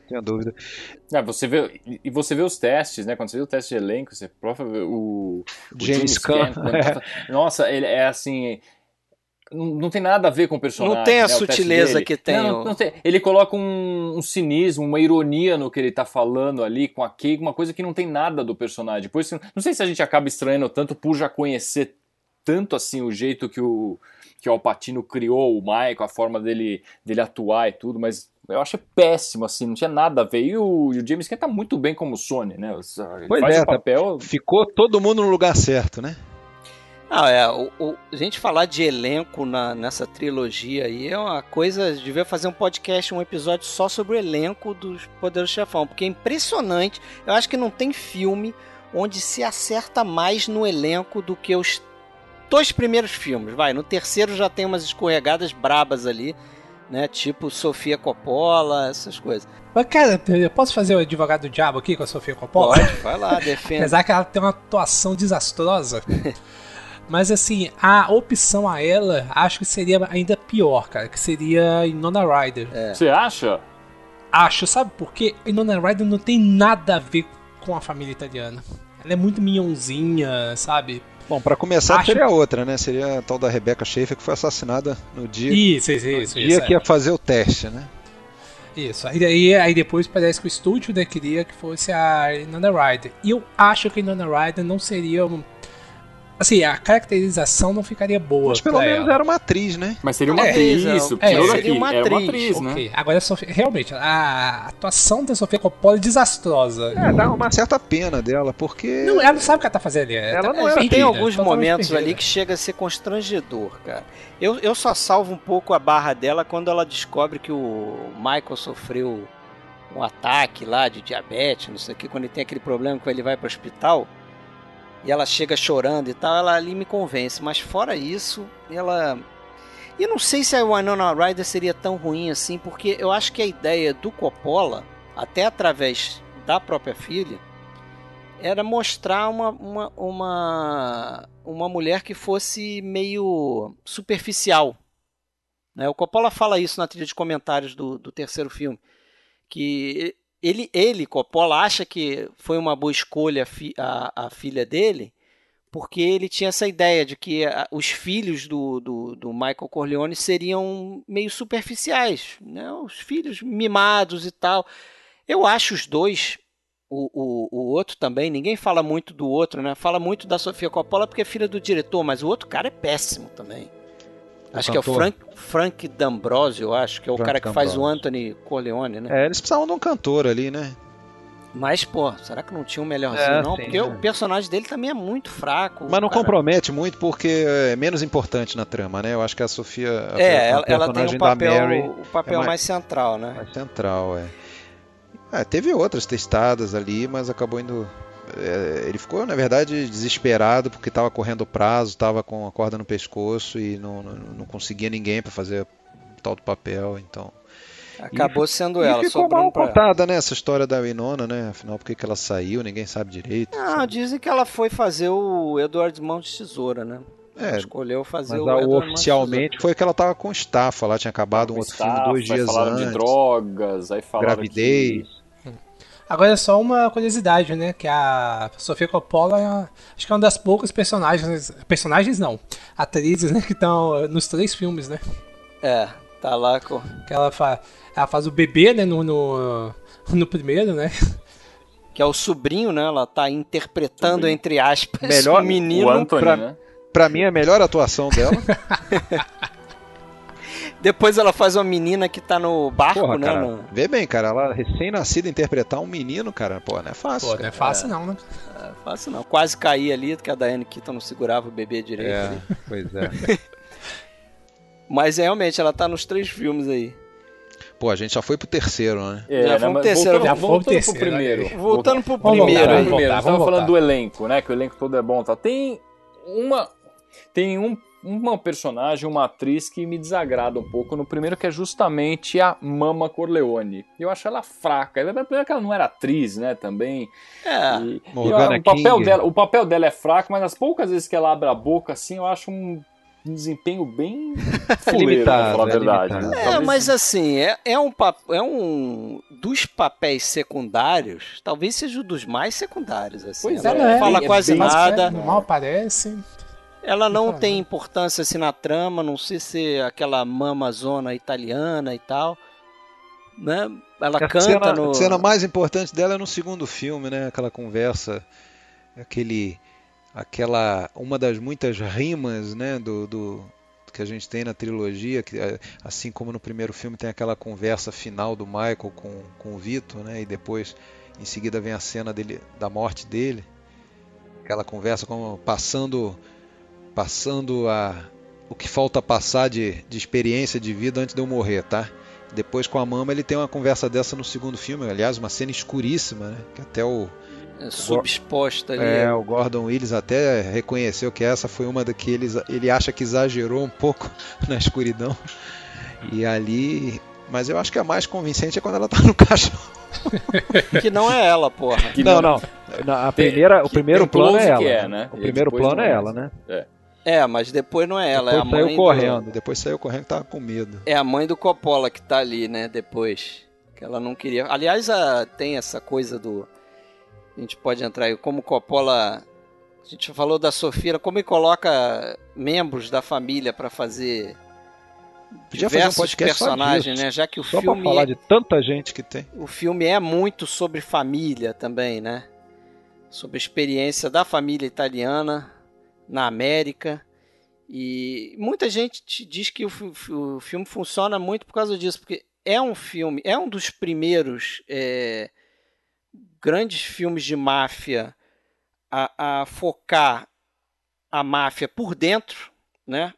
tenho dúvida. É, você vê, e você vê os testes, né? Quando você vê o teste de elenco, você prova o, o James, James Caan. Tá nossa, ele é assim não, tem nada a ver com o personagem. Não tem a né, sutileza que tem, não, o... não, tem. Ele coloca um, um, cinismo, uma ironia no que ele tá falando ali com a Kay, uma coisa que não tem nada do personagem. Depois, não sei se a gente acaba estranhando tanto por já conhecer tanto assim o jeito que o que o Alpatino criou o Michael, a forma dele, dele atuar e tudo, mas eu achei péssimo, assim, não tinha nada a ver. E o, e o James Cain tá muito bem como Sony, né? Ele Pois faz é, o papel. Ficou todo mundo no lugar certo, né? Ah, é, o, o- a gente falar de elenco na- nessa trilogia aí é uma coisa. Devia fazer um podcast, um episódio só sobre o elenco dos Poderes Chefão, porque é impressionante. Eu acho que não tem filme onde se acerta mais no elenco do que os dois primeiros filmes. Vai, no terceiro já tem umas escorregadas brabas ali, né? Tipo Sofia Coppola, essas coisas. Mas, cara, eu posso fazer o advogado do diabo aqui com a Sofia Coppola? Pode, vai lá, defenda. Apesar que ela tem uma atuação desastrosa. Mas assim, a opção a ela, acho que seria ainda pior, cara. Que seria Inona Ryder. Você acha? Acho, sabe por quê? Inona Ryder não tem nada a ver com a família italiana. Ela é muito minhãozinha, sabe? Bom, pra começar Acho- seria outra, né? Seria a tal da Rebecca Schaefer que foi assassinada no dia, Isso, isso, no isso. dia isso, que é. ia fazer o teste, né? Isso, aí, aí, aí depois parece que o estúdio né, queria que fosse a Inona Ryder. E eu acho que a Inona Ryder não seria. Assim, a caracterização não ficaria boa. Mas pelo menos ela. era uma atriz, né? Mas seria uma É, atriz, é, isso. é, seria daqui. uma Era uma atriz, atriz, né? Ok, agora a Sofia, realmente, a atuação da Sofia Coppola é desastrosa. É, dá uma certa pena dela, porque. Não, ela não sabe o que ela tá fazendo ali. Ela tá não era- tem alguns momentos perdida. ali que chega a ser constrangedor, cara. Eu, eu só salvo um pouco a barra dela quando ela descobre que o Michael sofreu um ataque lá de diabetes, não sei o que, quando ele tem aquele problema que ele vai para o hospital e ela chega chorando e tal, ela ali me convence. Mas fora isso, ela. Eu não sei se a Winona Ryder seria tão ruim assim, porque eu acho que a ideia do Coppola, até através da própria filha, era mostrar uma, uma, uma, uma mulher que fosse meio superficial. Né? O Coppola fala isso na trilha de comentários do, do terceiro filme. Que ele, ele, Coppola, acha que foi uma boa escolha a, a, filha dele, porque ele tinha essa ideia de que os filhos do, do, do Michael Corleone seriam meio superficiais, né? os filhos mimados e tal. Eu acho os dois o, o, o outro também, ninguém fala muito do outro, né? Fala muito da Sofia Coppola porque é filha do diretor, mas o outro cara é péssimo também. Acho que é o cantor. Frank, Frank D'Ambrosio, eu acho, que é o Frank cara que faz o D'Ambrosio. Anthony Corleone, né? É, eles precisavam de um cantor ali, né? Mas, pô, será que não tinha um melhorzinho, É, não? sim, porque é. o personagem dele também é muito fraco. Mas não cara. compromete muito porque é menos importante na trama, né? Eu acho que a Sofia. a- É, a ela, ela tem da papel, Mary o papel é mais- mais central, né? mais central, é. É, teve outras testadas ali, mas acabou indo. É, ele ficou, na verdade, desesperado porque estava correndo o prazo, estava com a corda no pescoço e não, não, não conseguia ninguém para fazer o tal do papel, então. Acabou sendo e ela, ficou mal ela. contada, né, essa história da Winona, né? Afinal, por que que ela saiu, ninguém sabe direito. Ah, dizem que ela foi fazer o Eduardo Mão de Tesoura, né? Ela É, escolheu fazer Mas o oficialmente foi que ela estava com estafa lá, tinha acabado um outro filme estafa, dois aí dias falaram antes. de drogas, aí falaram gravidez. Agora é só uma curiosidade, né? Que a Sofia Coppola é- acho que é uma das poucas personagens. Personagens não. Atrizes, né? Que estão nos três filmes, né? É, tá lá com. Que ela, fa ela faz o bebê, né? No, no, no primeiro, né? Que é o sobrinho, né? Ela tá interpretando, entre aspas, Melhor- o menino. o Anthony, pra- né? Pra mim, a melhor atuação dela. Depois ela faz uma menina que tá no barco, Porra, né? cara, no- vê bem, cara, ela recém-nascida interpretar um menino, cara, pô, não é fácil. Pô, não é fácil não, né? É, fácil não. Quase caí ali, porque a Diane Keaton não segurava o bebê direito. É, ali. pois é. Mas realmente, ela tá nos três filmes aí. Pô, a gente já foi pro terceiro, né? É, Já né, foi um mas terceiro, voltando, já voltando terceiro, pro primeiro. aí. Voltando pro Vamos primeiro voltar, aí. vamos primeiro, voltar, falando voltar. do elenco, né? Que o elenco todo é bom, tá? Tem uma tem um uma personagem, uma atriz que me desagrada um pouco no primeiro, que é justamente a Mama Corleone. Eu acho ela fraca. Primeiro que ela não era atriz, né? Também. É. E- e o, papel King. dela, o papel dela é fraco, mas as poucas vezes que ela abre a boca, assim, eu acho um, um desempenho bem fuleiro, limitado, pra falar a é verdade. limitado. né? É, Talvez- mas assim, é, é um pap- é um dos papéis secundários, talvez seja um dos mais secundários assim. Pois ela é, não é fala quase é nada. Mal aparece. Ela não Não. tem importância assim na trama, não sei se aquela mama zona italiana e tal, né? Ela A canta cena, no a cena mais importante dela é no segundo filme, né? Aquela conversa, aquele aquela uma das muitas rimas, né, do, do que a gente tem na trilogia, que é, assim como no primeiro filme tem aquela conversa final do Michael com, com o Vitor, né, e depois em seguida vem a cena dele, da morte dele, aquela conversa como passando passando a o que falta passar de, de experiência de vida antes de eu morrer, tá? Depois com a mama ele tem uma conversa dessa no segundo filme, aliás, uma cena escuríssima, né? Que até o É subexposta ali. é, o Gordon Willis até reconheceu que essa foi uma daqueles ele acha que exagerou um pouco na escuridão. E ali, mas eu acho que a mais convincente é quando ela tá no caixão. Que não é ela, porra. Que não, não. Na- a Tem- primeira, o que primeiro plano é ela. que é, né? O E primeiro plano não é é. ela, né? É, mas depois não é ela, é a depois mãe saiu do... correndo, depois saiu correndo que tava com medo. É a mãe do Coppola que tá ali, né, depois. Que ela não queria. Aliás, a- tem essa coisa do. A gente pode entrar aí, como Coppola. A gente falou da Sofia, como ele coloca membros da família pra fazer Podia fazer um diversos podcast só personagens, né? Já que o Só filme pra falar é- de tanta gente que tem. o filme é muito sobre família também, né? Sobre a experiência da família italiana na América. E muita gente te diz que o, o filme funciona muito por causa disso, porque é um filme, é um dos primeiros é, grandes filmes de máfia a, a focar a máfia por dentro, né?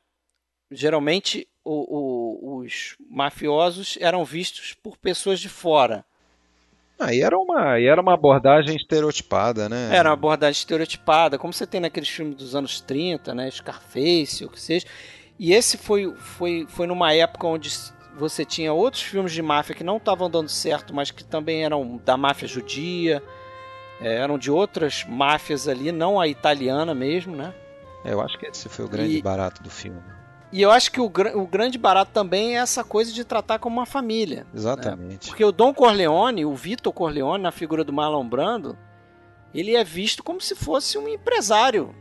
Geralmente o- o- os mafiosos eram vistos por pessoas de fora. Aí era uma, e era uma abordagem estereotipada, né? Era uma abordagem estereotipada, como você tem naqueles filmes dos anos 30, né? Scarface, o que seja. E esse foi, foi, foi numa época onde você tinha outros filmes de máfia que não estavam dando certo, mas que também eram da máfia judia, é, eram de outras máfias ali, não a italiana mesmo, né? É, eu acho que esse foi o grande E- barato do filme. E eu acho que o, gra- o grande barato também é essa coisa de tratar como uma família. Exatamente. Porque o Dom Corleone, o Vitor Corleone, na figura do Marlon Brando, ele é visto como se fosse um empresário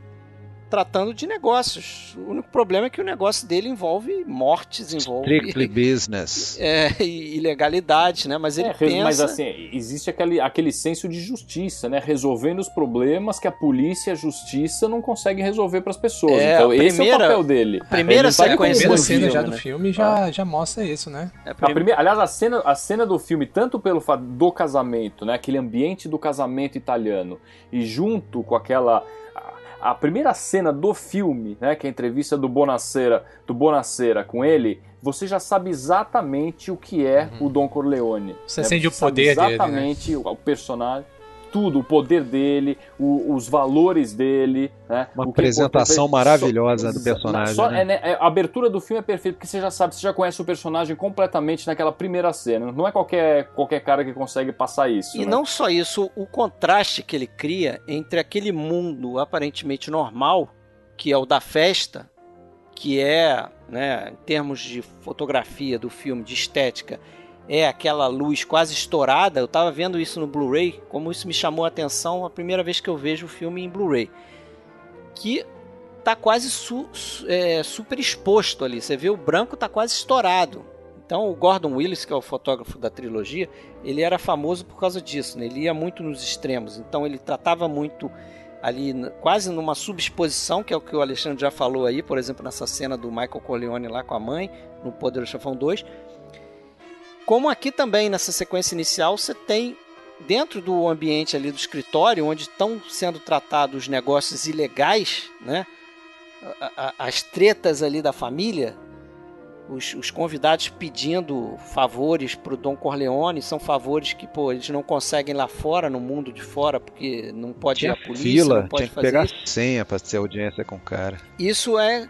tratando de negócios. O único problema é que o negócio dele envolve mortes, envolve Strictly business. é, e ilegalidades, né? Mas ele É, pensa... Mas assim, existe aquele, aquele senso de justiça, né? Resolvendo os problemas que a polícia e a justiça não conseguem resolver para as pessoas. É, então a esse é o primeira- papel dele. a primeira tá sequência primeira do cena filme, já né? do filme já, já mostra isso, né? É, A prim- primeira, aliás, a cena, a cena do filme, tanto pelo fato do casamento, né, aquele ambiente do casamento italiano, e junto com aquela. A, primeira cena do filme, né, que é a entrevista do Bonacera, do Bonacera com ele, você já sabe exatamente o que é o Don Corleone. Uhum. Você né? sente o sabe poder dele, né? Exatamente o, o personagem. Tudo, o poder dele, o- os valores dele. Né? Uma o que apresentação acontece- maravilhosa do Só- personagem, só- né? é, né, é, a abertura do filme é perfeita, porque você já sabe, você já conhece o personagem completamente naquela primeira cena. Não é qualquer, qualquer cara que consegue passar isso. E né? não só isso, o contraste que ele cria entre aquele mundo aparentemente normal, que é o da festa, que é, né, em termos de fotografia do filme, de estética, é aquela luz quase estourada. Eu tava vendo isso no Blu-ray, como isso me chamou a atenção a primeira vez que eu vejo o filme em Blu-ray. Que tá quase su- su- é, super exposto ali. Você vê o branco tá quase estourado. Então o Gordon Willis, que é o fotógrafo da trilogia, ele era famoso por causa disso, né? ele ia muito nos extremos, então ele tratava muito ali, quase numa subexposição, que é o que o Alexandre já falou aí, por exemplo, nessa cena do Michael Corleone lá com a mãe, no Poderoso Chefão 2. Como aqui também, nessa sequência inicial, você tem dentro do ambiente ali do escritório, onde estão sendo tratados os negócios ilegais, né? As tretas ali da família, os, os convidados pedindo favores pro Dom Corleone, são favores que, pô, eles não conseguem lá fora, no mundo de fora, porque não pode Tinha ir a polícia, fila, não pode tinha que fazer pegar isso. senha pra ter audiência com o cara. Isso é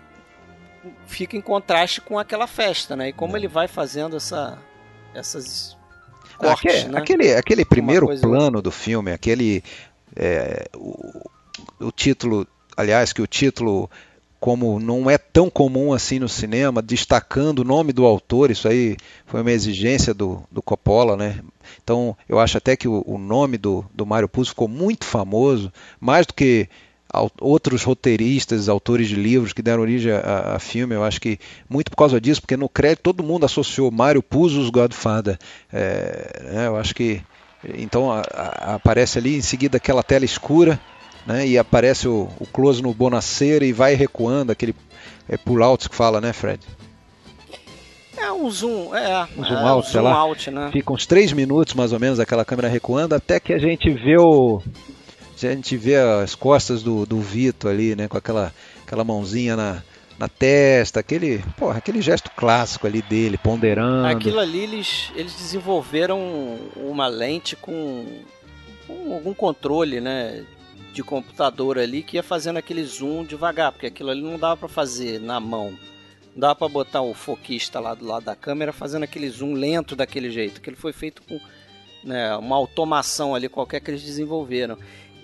fica em contraste com aquela festa, né? E como ele vai fazendo essa essas cortes, Aquele, né? aquele, aquele primeiro plano do filme, aquele. é, o, o título, aliás, que o título, como não é tão comum assim no cinema, destacando o nome do autor, isso aí foi uma exigência do, do Coppola, né? Então eu acho até que o, o nome do, do Mário Puzo ficou muito famoso, mais do que outros roteiristas, autores de livros que deram origem a, a filme, eu acho que muito por causa disso, porque no crédito todo mundo associou Mário Puzo's Godfather. É, né, eu acho que então a- a- aparece ali em seguida aquela tela escura né? E aparece o, o close no Bonacera e vai recuando, aquele é, pull out que fala, né, Fred? É um zoom, é. Um zoom é, out, um sei zoom lá. out, né? Fica uns três minutos mais ou menos aquela câmera recuando até que a gente vê o. A gente vê as costas do, do Vito ali, né? Com aquela, aquela mãozinha na, na testa, aquele, porra, aquele gesto clássico ali dele, ponderando. Aquilo ali eles, eles desenvolveram uma lente com, com algum controle, né? De computador ali que ia fazendo aquele zoom devagar, porque aquilo ali não dava pra fazer na mão. Não dava pra botar o foquista lá do lado da câmera fazendo aquele zoom lento daquele jeito. Aquilo foi feito com né, uma automação ali qualquer que eles desenvolveram.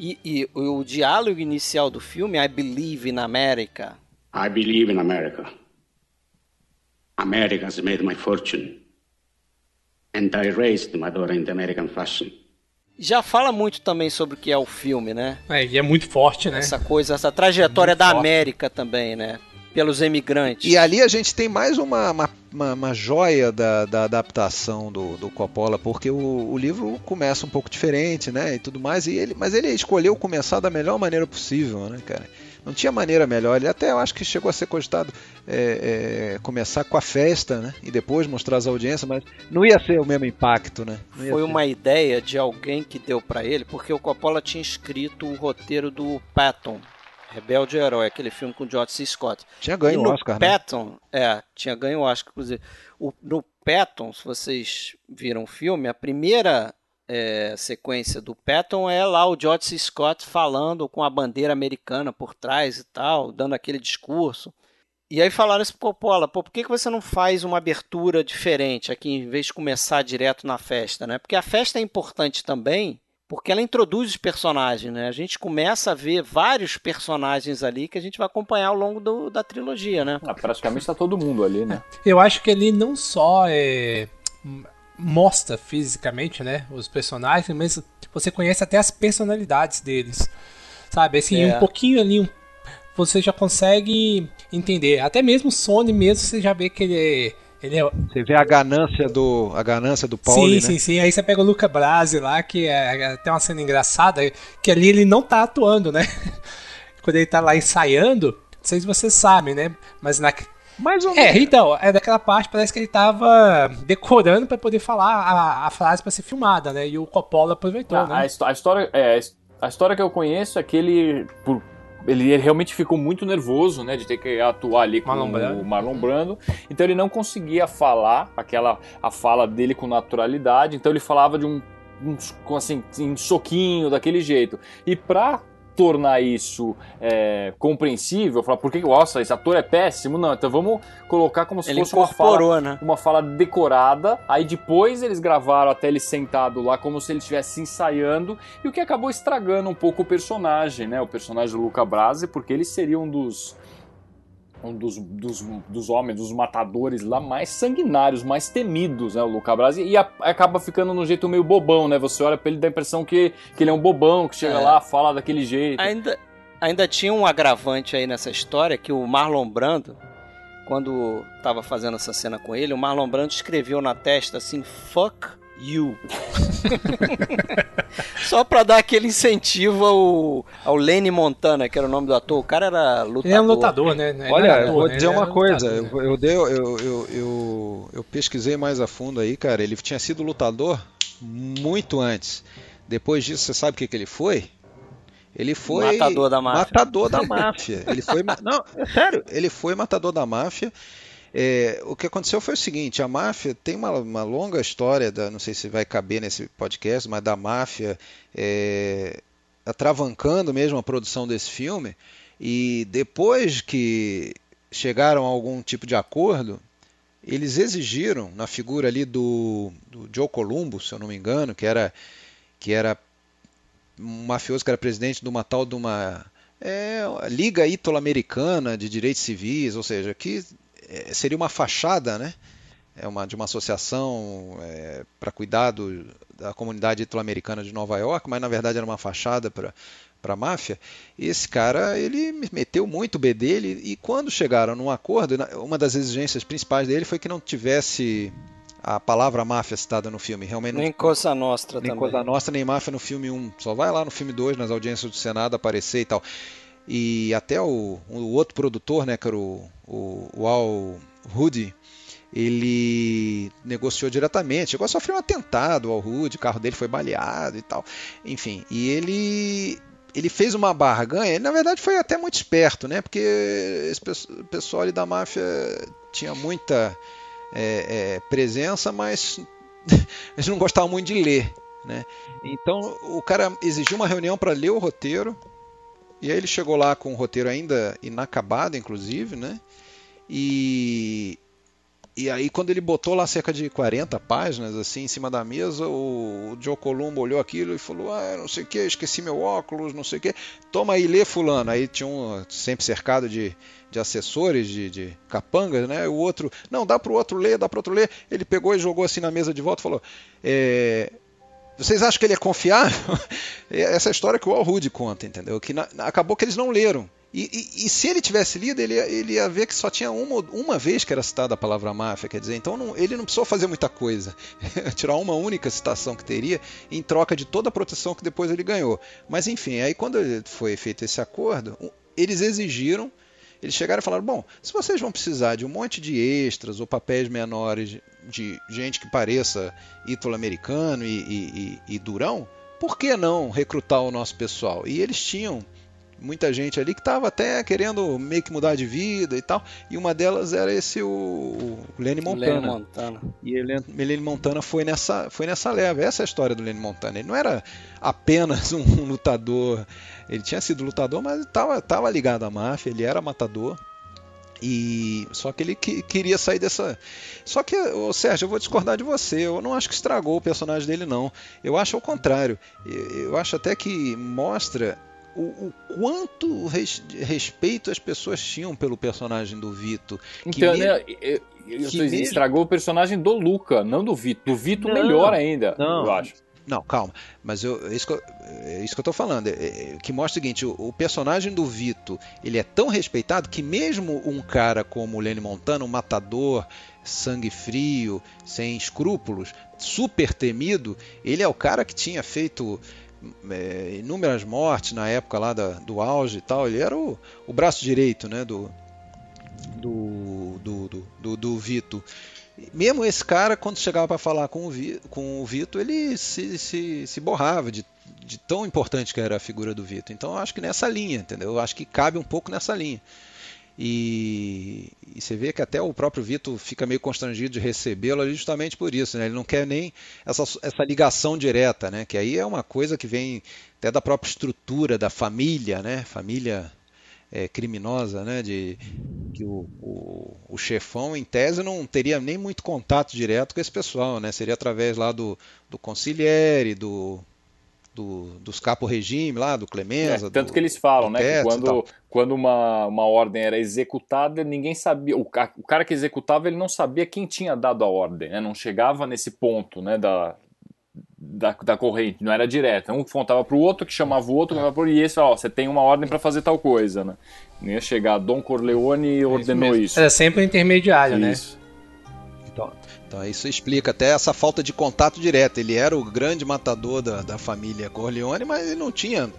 E, e o diálogo inicial do filme, I Believe in America, I believe in America. America has made my fortune. And I raised my daughter in the American fashion. já fala muito também sobre o que é o filme, né? É, e é muito forte, né? Essa coisa, essa trajetória Muito da forte. América também, né? Pelos emigrantes. E ali a gente tem mais uma, uma, uma- uma joia da, da adaptação do, do Coppola, porque o, o livro começa um pouco diferente, né? E tudo mais, e ele, mas ele escolheu começar da melhor maneira possível, né, cara? Não tinha maneira melhor. Ele até eu acho que chegou a ser cogitado é, é, começar com a festa, né? E depois mostrar as audiências, mas não ia ser o mesmo impacto, né? Foi uma ideia de alguém que deu pra ele, porque o Coppola tinha escrito o roteiro do Patton, Rebelde e Herói, aquele filme com George C. Scott. Tinha ganho o no Oscar, né? Patton, é, tinha ganho o Oscar, inclusive. O, no Patton, se vocês viram o filme, a primeira é, sequência do Patton é lá o George C. Scott falando com a bandeira americana por trás e tal, dando aquele discurso. E aí falaram isso pro Coppola, pô, por que, que você não faz uma abertura diferente aqui, em vez de começar direto na festa, né? Porque a festa é importante também, porque ela introduz os personagens, né? A gente começa a ver vários personagens ali que a gente vai acompanhar ao longo do- da trilogia, né? Ah, praticamente tá todo mundo ali, né? Eu acho que ele não só é, mostra fisicamente, né, os personagens, mas você conhece até as personalidades deles. Sabe, assim, É. um pouquinho ali, um- você já consegue entender. Até mesmo o Sony mesmo, você já vê que ele é... Ele é Você vê a ganância do, a ganância do Pauli, sim, né? sim, sim. Aí você pega o Luca Brasi lá, que é, é até uma cena engraçada, que ali ele não tá atuando, né? Quando ele tá lá ensaiando, não sei se vocês sabem, né? Mas na, Mais ou é, menos. então, é daquela parte parece que ele tava decorando pra poder falar a, a frase pra ser filmada, né? E o Coppola aproveitou, Ah, a, né? histó- a história, é, a a história que eu conheço é que ele, por- ele realmente ficou muito nervoso, né, de ter que atuar ali com Marlon Brando. o Marlon Brando. Então ele não conseguia falar aquela a fala dele com naturalidade. Então ele falava de um, um assim, um soquinho daquele jeito. E pra tornar isso é, compreensível, falar por que nossa, esse ator é péssimo, não. Então vamos colocar como se Ele fosse uma fala né? uma fala decorada. Aí depois eles gravaram até ele sentado lá, como se ele estivesse ensaiando, e o que acabou estragando um pouco o personagem, né? O personagem do Luca Brasi, porque ele seria um dos. Um dos, dos, dos homens, dos matadores lá mais sanguinários, mais temidos, né? O Luca Brasi. E a- acaba ficando num jeito meio bobão, né? Você olha pra ele e dá a impressão que, que ele é um bobão, que chega É. lá, fala daquele jeito. Ainda, ainda tinha um agravante aí nessa história que o Marlon Brando, quando tava fazendo essa cena com ele, o Marlon Brando escreveu na testa assim, fuck you. Só pra dar aquele incentivo ao, ao Lenny Montana, que era o nome do ator. O cara era lutador. Ele é um lutador, né? Ele Olha, é ator, eu vou né? dizer uma um coisa, lutador, eu, né? eu, dei- eu, eu, eu, eu pesquisei mais a fundo aí, cara. Ele tinha sido lutador muito antes. Depois disso, você sabe o que, que ele foi? Ele foi Matador da máfia. matador da máfia. Ele foi, não, é sério, ele foi matador da máfia. É, o que aconteceu foi o seguinte: a máfia tem uma, uma longa história, da, não sei se vai caber nesse podcast, mas da máfia é, atravancando mesmo a produção desse filme. E depois que chegaram a algum tipo de acordo, eles exigiram na figura ali do, do Joe Columbo, se eu não me engano, que era que era um mafioso que era presidente de uma tal de uma é, Liga Ítalo-Americana de Direitos Civis, ou seja, que seria uma fachada, né? É uma de uma associação é, para cuidar do, da comunidade ítalo-americana de Nova York, mas na verdade era uma fachada para para a máfia. E esse cara ele meteu muito o B dele e quando chegaram num acordo, uma das exigências principais dele foi que não tivesse a palavra máfia citada no filme. Realmente Nem Cosa Nostra nem também. Cosa Nostra, nem máfia no filme 1. Só vai lá no filme 2, nas audiências do Senado, aparecer e tal. E até o, o outro produtor, né, que era o, o, o Al Rudy, ele negociou diretamente. Chegou a um atentado ao Rudy, o carro dele foi baleado e tal. Enfim, e ele ele fez uma barganha, ele, na verdade foi até muito esperto, né? Porque esse pesso- pessoal ali da máfia tinha muita é, é, presença, mas eles não gostavam muito de ler, né? Então o cara exigiu uma reunião para ler o roteiro, e aí ele chegou lá com o roteiro ainda inacabado, inclusive, né? E e aí, quando ele botou lá cerca de 40 páginas assim em cima da mesa, o, o Joe Columbo olhou aquilo e falou: Ah, não sei o que, esqueci meu óculos, não sei o que. Toma aí, lê Fulano. Aí tinha um sempre cercado de, de assessores, de, de capangas, né? O outro, não, dá pro outro ler, dá pro outro ler. Ele pegou e jogou assim na mesa de volta e falou: é, Vocês acham que ele é confiável? Essa é história que o Al Rudd conta, entendeu? Que na- acabou que eles não leram. E, e- e se ele tivesse lido, ele, ia- ele ia ver que só tinha uma, uma vez que era citada a palavra máfia, quer dizer, então não- ele não precisou fazer muita coisa. Tirar uma única citação que teria em troca de toda a proteção que depois ele ganhou. Mas enfim, aí quando foi feito esse acordo, eles exigiram, eles chegaram e falaram: bom, se vocês vão precisar de um monte de extras ou papéis menores de, gente que pareça ítalo-americano e, e- e- e durão, por que não recrutar o nosso pessoal? E eles tinham muita gente ali que estava até querendo meio que mudar de vida e tal. E uma delas era esse o, o Lenny Montana. Lenny Montana. E ele, Lenny Montana foi nessa, foi nessa leva. Essa é a história do Lenny Montana. Ele não era apenas um lutador. Ele tinha sido lutador, mas estava tava ligado à máfia. Ele era matador. E só que ele que- queria sair dessa. Só que, ô, Sérgio, eu vou discordar de você. Eu não acho que estragou o personagem dele, não. Eu acho ao contrário. Eu, eu acho até que mostra o, o quanto res- respeito as pessoas tinham pelo personagem do Vito. que Então, me- né, eu, eu que mesmo- estragou o personagem do Luca, não do Vito. Do Vito Não, melhor ainda, não. eu acho. Não, calma. Mas eu, é, isso que eu, é isso que eu tô falando. É, é, que mostra o seguinte: o, o personagem do Vito ele é tão respeitado que, mesmo um cara como o Lenny Montana, um matador, sangue frio, sem escrúpulos, super temido, ele é o cara que tinha feito é, inúmeras mortes na época lá da- do auge e tal. Ele era o, o braço direito né, do, do, do, do, do, do Vito. Mesmo esse cara, quando chegava para falar com o, Vi, com o Vito, ele se, se, se borrava de, de tão importante que era a figura do Vito. Então eu acho que nessa linha, entendeu? Eu acho que cabe um pouco nessa linha. E, e você vê que até o próprio Vito fica meio constrangido de recebê-lo justamente por isso, né? Ele não quer nem essa, essa ligação direta, né? Que aí é uma coisa que vem até da própria estrutura da família, né? Família é, criminosa, né? De que o, o, o chefão, em tese, não teria nem muito contato direto com esse pessoal, né? Seria através lá do, do do, do, dos capo regime lá, do É, Clemenza. tanto do- que eles falam, né? Que quando, quando uma, uma ordem era executada, ninguém sabia. O, o cara que executava, ele não sabia quem tinha dado a ordem, né? Não chegava nesse ponto, né? Da, da, da corrente, não era direto. Um contava pro outro, que chamava o outro, que chamava pro outro, e esse, ó, você tem uma ordem para fazer tal coisa, né? Não ia chegar, Dom Corleone ordenou mesmo. isso. Era sempre um intermediário, né? Isso. Então, então isso explica até essa falta de contato direto. Ele era o grande matador da, da família Corleone, mas ele não tinha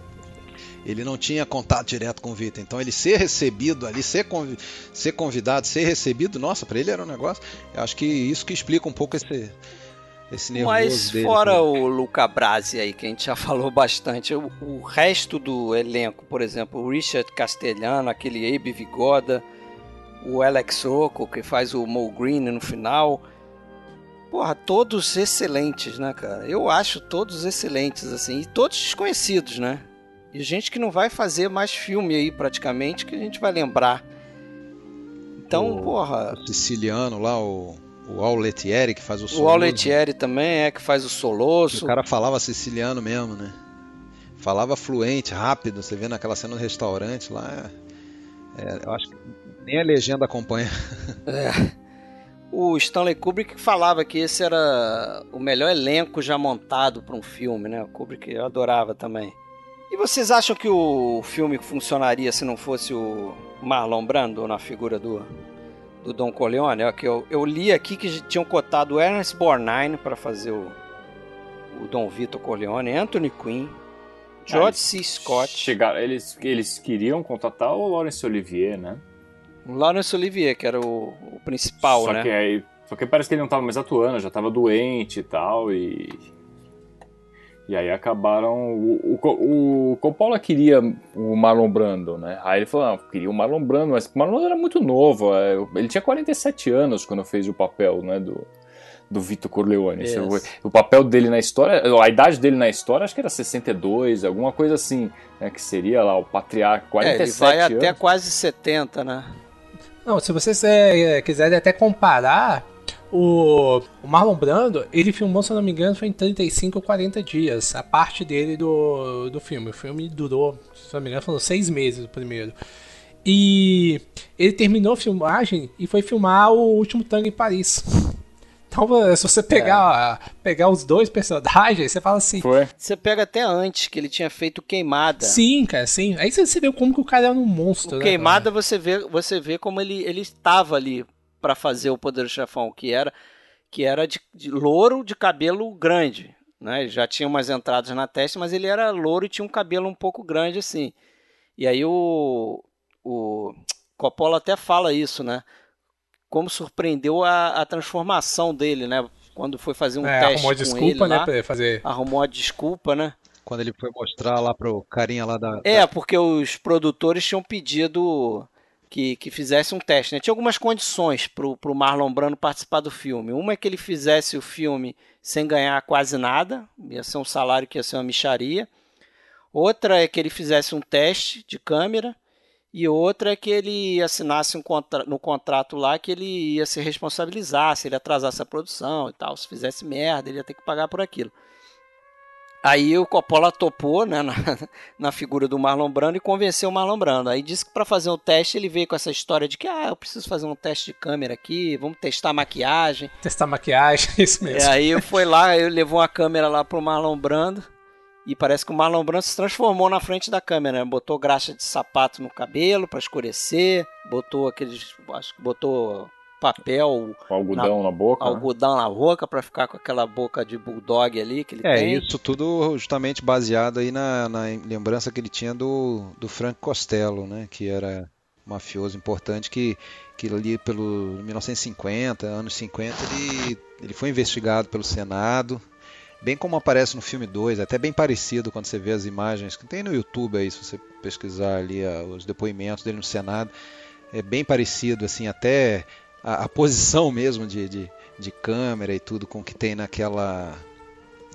ele não tinha contato direto com o Vito. Então ele ser recebido ali, ser, convi ser convidado, ser recebido, nossa, para ele era um negócio. Eu acho que isso que explica um pouco esse esse nervoso Mas dele. fora o Luca Brasi aí, que a gente já falou bastante, o, o resto do elenco, por exemplo, o Richard Castellano, aquele Abe Vigoda, o Alex Rocco, que faz o Mo Green no final. Porra, todos excelentes, né, cara? Eu acho todos excelentes, assim, e todos desconhecidos, né? E gente que não vai fazer mais filme aí, praticamente, que a gente vai lembrar. Então, O- porra, O siciliano lá, o, o Auletieri, que faz o o Soloso, Auletieri também é que faz o que Solosso. O cara falava siciliano mesmo, né? Falava fluente, rápido. Você vê naquela cena no restaurante lá. é- é, eu acho que nem a legenda acompanha. O Stanley Kubrick falava que esse era o melhor elenco já montado para um filme, né? O Kubrick eu adorava também. E vocês acham que o filme funcionaria se não fosse o Marlon Brando na figura do, do Don Corleone, eu, eu li aqui que tinham cotado Ernest Borgnine para fazer o, o Dom Vito Corleone, Anthony Quinn, George C. Scott. Chegaram, eles, eles queriam contratar o Laurence Olivier, né? O Laurence Olivier, que era o, o principal, só né? Que aí, só que parece que ele não estava mais atuando, já estava doente e tal, e... E aí acabaram... O, o, o Coppola queria o Marlon Brando, né? Aí ele falou, não, queria o Marlon Brando, mas o Marlon era muito novo, é, ele tinha 47 anos quando fez o papel, né, do do Vito Corleone. Yes. O papel dele na história, a idade dele na história, acho que era 62, alguma coisa assim, né, que seria lá o patriarca, 47 é, ele vai anos. até quase 70, né? Não, se vocês é, quiserem até comparar, o, o, Marlon Brando, ele filmou, se eu não me engano, foi em 35 ou 40 dias, a parte dele do, do filme. O filme durou, se eu não me engano, foram seis meses o primeiro. E ele terminou a filmagem e foi filmar o último tango em Paris. Então, se você pegar, é. pegar os dois personagens, você fala assim. Foi. Você pega até antes, que ele tinha feito queimada. Sim, cara, sim. Aí você vê como que o cara era um monstro. O né, queimada, cara? você vê, você vê como ele, ele estava ali para fazer o Poder do Chefão, que era, que era de, de louro de cabelo grande. Né? Ele já tinha umas entradas na testa, mas ele era louro e tinha um cabelo um pouco grande assim. E aí o, o Coppola até fala isso, né? Como surpreendeu a, a, transformação dele, né? Quando foi fazer um é, teste arrumou com desculpa, ele né, lá, fazer. arrumou a desculpa, né? Quando ele foi mostrar lá pro carinha lá da. É, da... porque os produtores tinham pedido que, que fizesse um teste, né? Tinha algumas condições pro, pro Marlon Brando participar do filme. Uma é que ele fizesse o filme sem ganhar quase nada, ia ser um salário que ia ser uma micharia. Outra é que ele fizesse um teste de câmera e outra é que ele assinasse um contra no contrato lá que ele ia se responsabilizar se ele atrasasse a produção e tal. Se fizesse merda, ele ia ter que pagar por aquilo. Aí o Coppola topou né, na, na figura do Marlon Brando e convenceu o Marlon Brando. Aí disse que para fazer o um teste ele veio com essa história de que ah, eu preciso fazer um teste de câmera aqui, vamos testar a maquiagem. Testar maquiagem, isso mesmo. E aí foi lá, eu levou a câmera lá pro Marlon Brando. E parece que o Marlon Brando se transformou na frente da câmera, né? Botou graxa de sapato no cabelo para escurecer, botou aqueles, acho que botou papel, algodão na, na boca, algodão né? na boca para ficar com aquela boca de bulldog ali que ele é, tem. É isso tudo justamente baseado aí na, na, lembrança que ele tinha do, do Frank Costello, né? Que era mafioso importante que que ali pelo 1950, anos 50, ele, ele foi investigado pelo Senado bem como aparece no filme 2, até bem parecido quando você vê as imagens que tem no YouTube aí, se você pesquisar ali uh, os depoimentos dele no Senado, é bem parecido, assim, até a, a posição mesmo de, de, de, câmera e tudo com o que tem naquela.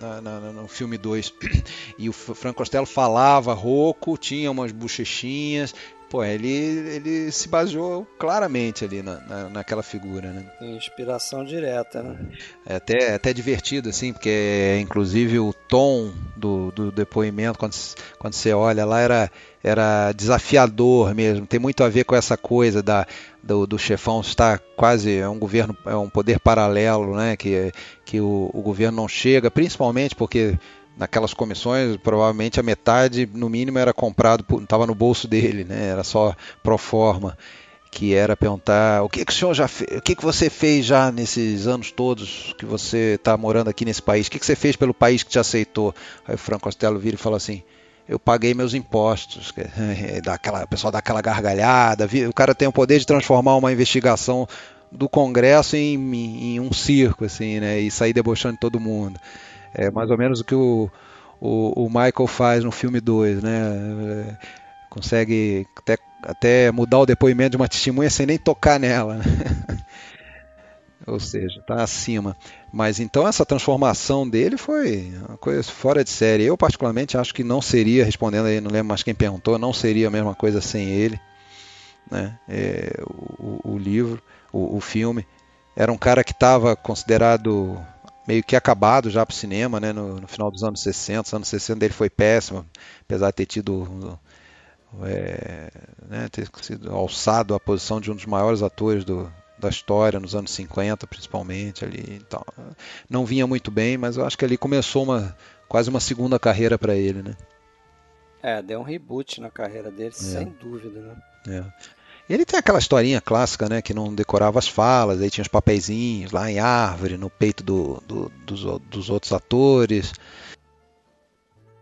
Na, na, no filme 2. E o Franco Costello falava rouco, tinha umas bochechinhas, pô, ele, ele se baseou claramente ali na, na, naquela figura, né? Inspiração direta, né? É até, é até divertido, assim, porque inclusive o tom do, do depoimento, quando, quando você olha lá, era, era desafiador mesmo. Tem muito a ver com essa coisa da, do, do chefão estar quase é um governo, é um poder paralelo, né? Que, que o, o governo não chega, principalmente porque naquelas comissões, provavelmente a metade, no mínimo, era comprado, estava no bolso dele, né? Era só pro forma, que era perguntar o que, que o senhor já fez, o que, que você fez já nesses anos todos que você está morando aqui nesse país? O que, que você fez pelo país que te aceitou? Aí o Franco Costello vira e fala assim. Eu paguei meus impostos. Dá aquela, o pessoal dá aquela gargalhada. O cara tem o poder de transformar uma investigação do Congresso em, em um circo, assim, né? E sair debochando de todo mundo. É mais ou menos o que o, o, o Michael faz no filme 2, né? É, consegue até, até mudar o depoimento de uma testemunha sem nem tocar nela. Né? ou seja, está acima. Mas então essa transformação dele foi uma coisa fora de série. Eu particularmente acho que não seria, respondendo aí, não lembro mais quem perguntou, não seria a mesma coisa sem ele. Né? É, o, o, livro, o, o filme. Era um cara que estava considerado meio que acabado já para o cinema, né, no, no, final dos anos 60. Os anos 60 dele foi péssimo, apesar de ter tido é, né, ter sido alçado à posição de um dos maiores atores do, da história nos anos 50, principalmente ali. Então, não vinha muito bem, mas eu acho que ali começou uma quase uma segunda carreira para ele, né? É, deu um reboot na carreira dele, é. sem dúvida, né? É. Ele tem aquela historinha clássica, né? Que não decorava as falas, aí tinha os papeizinhos lá em árvore, no peito do, do, dos, dos outros atores.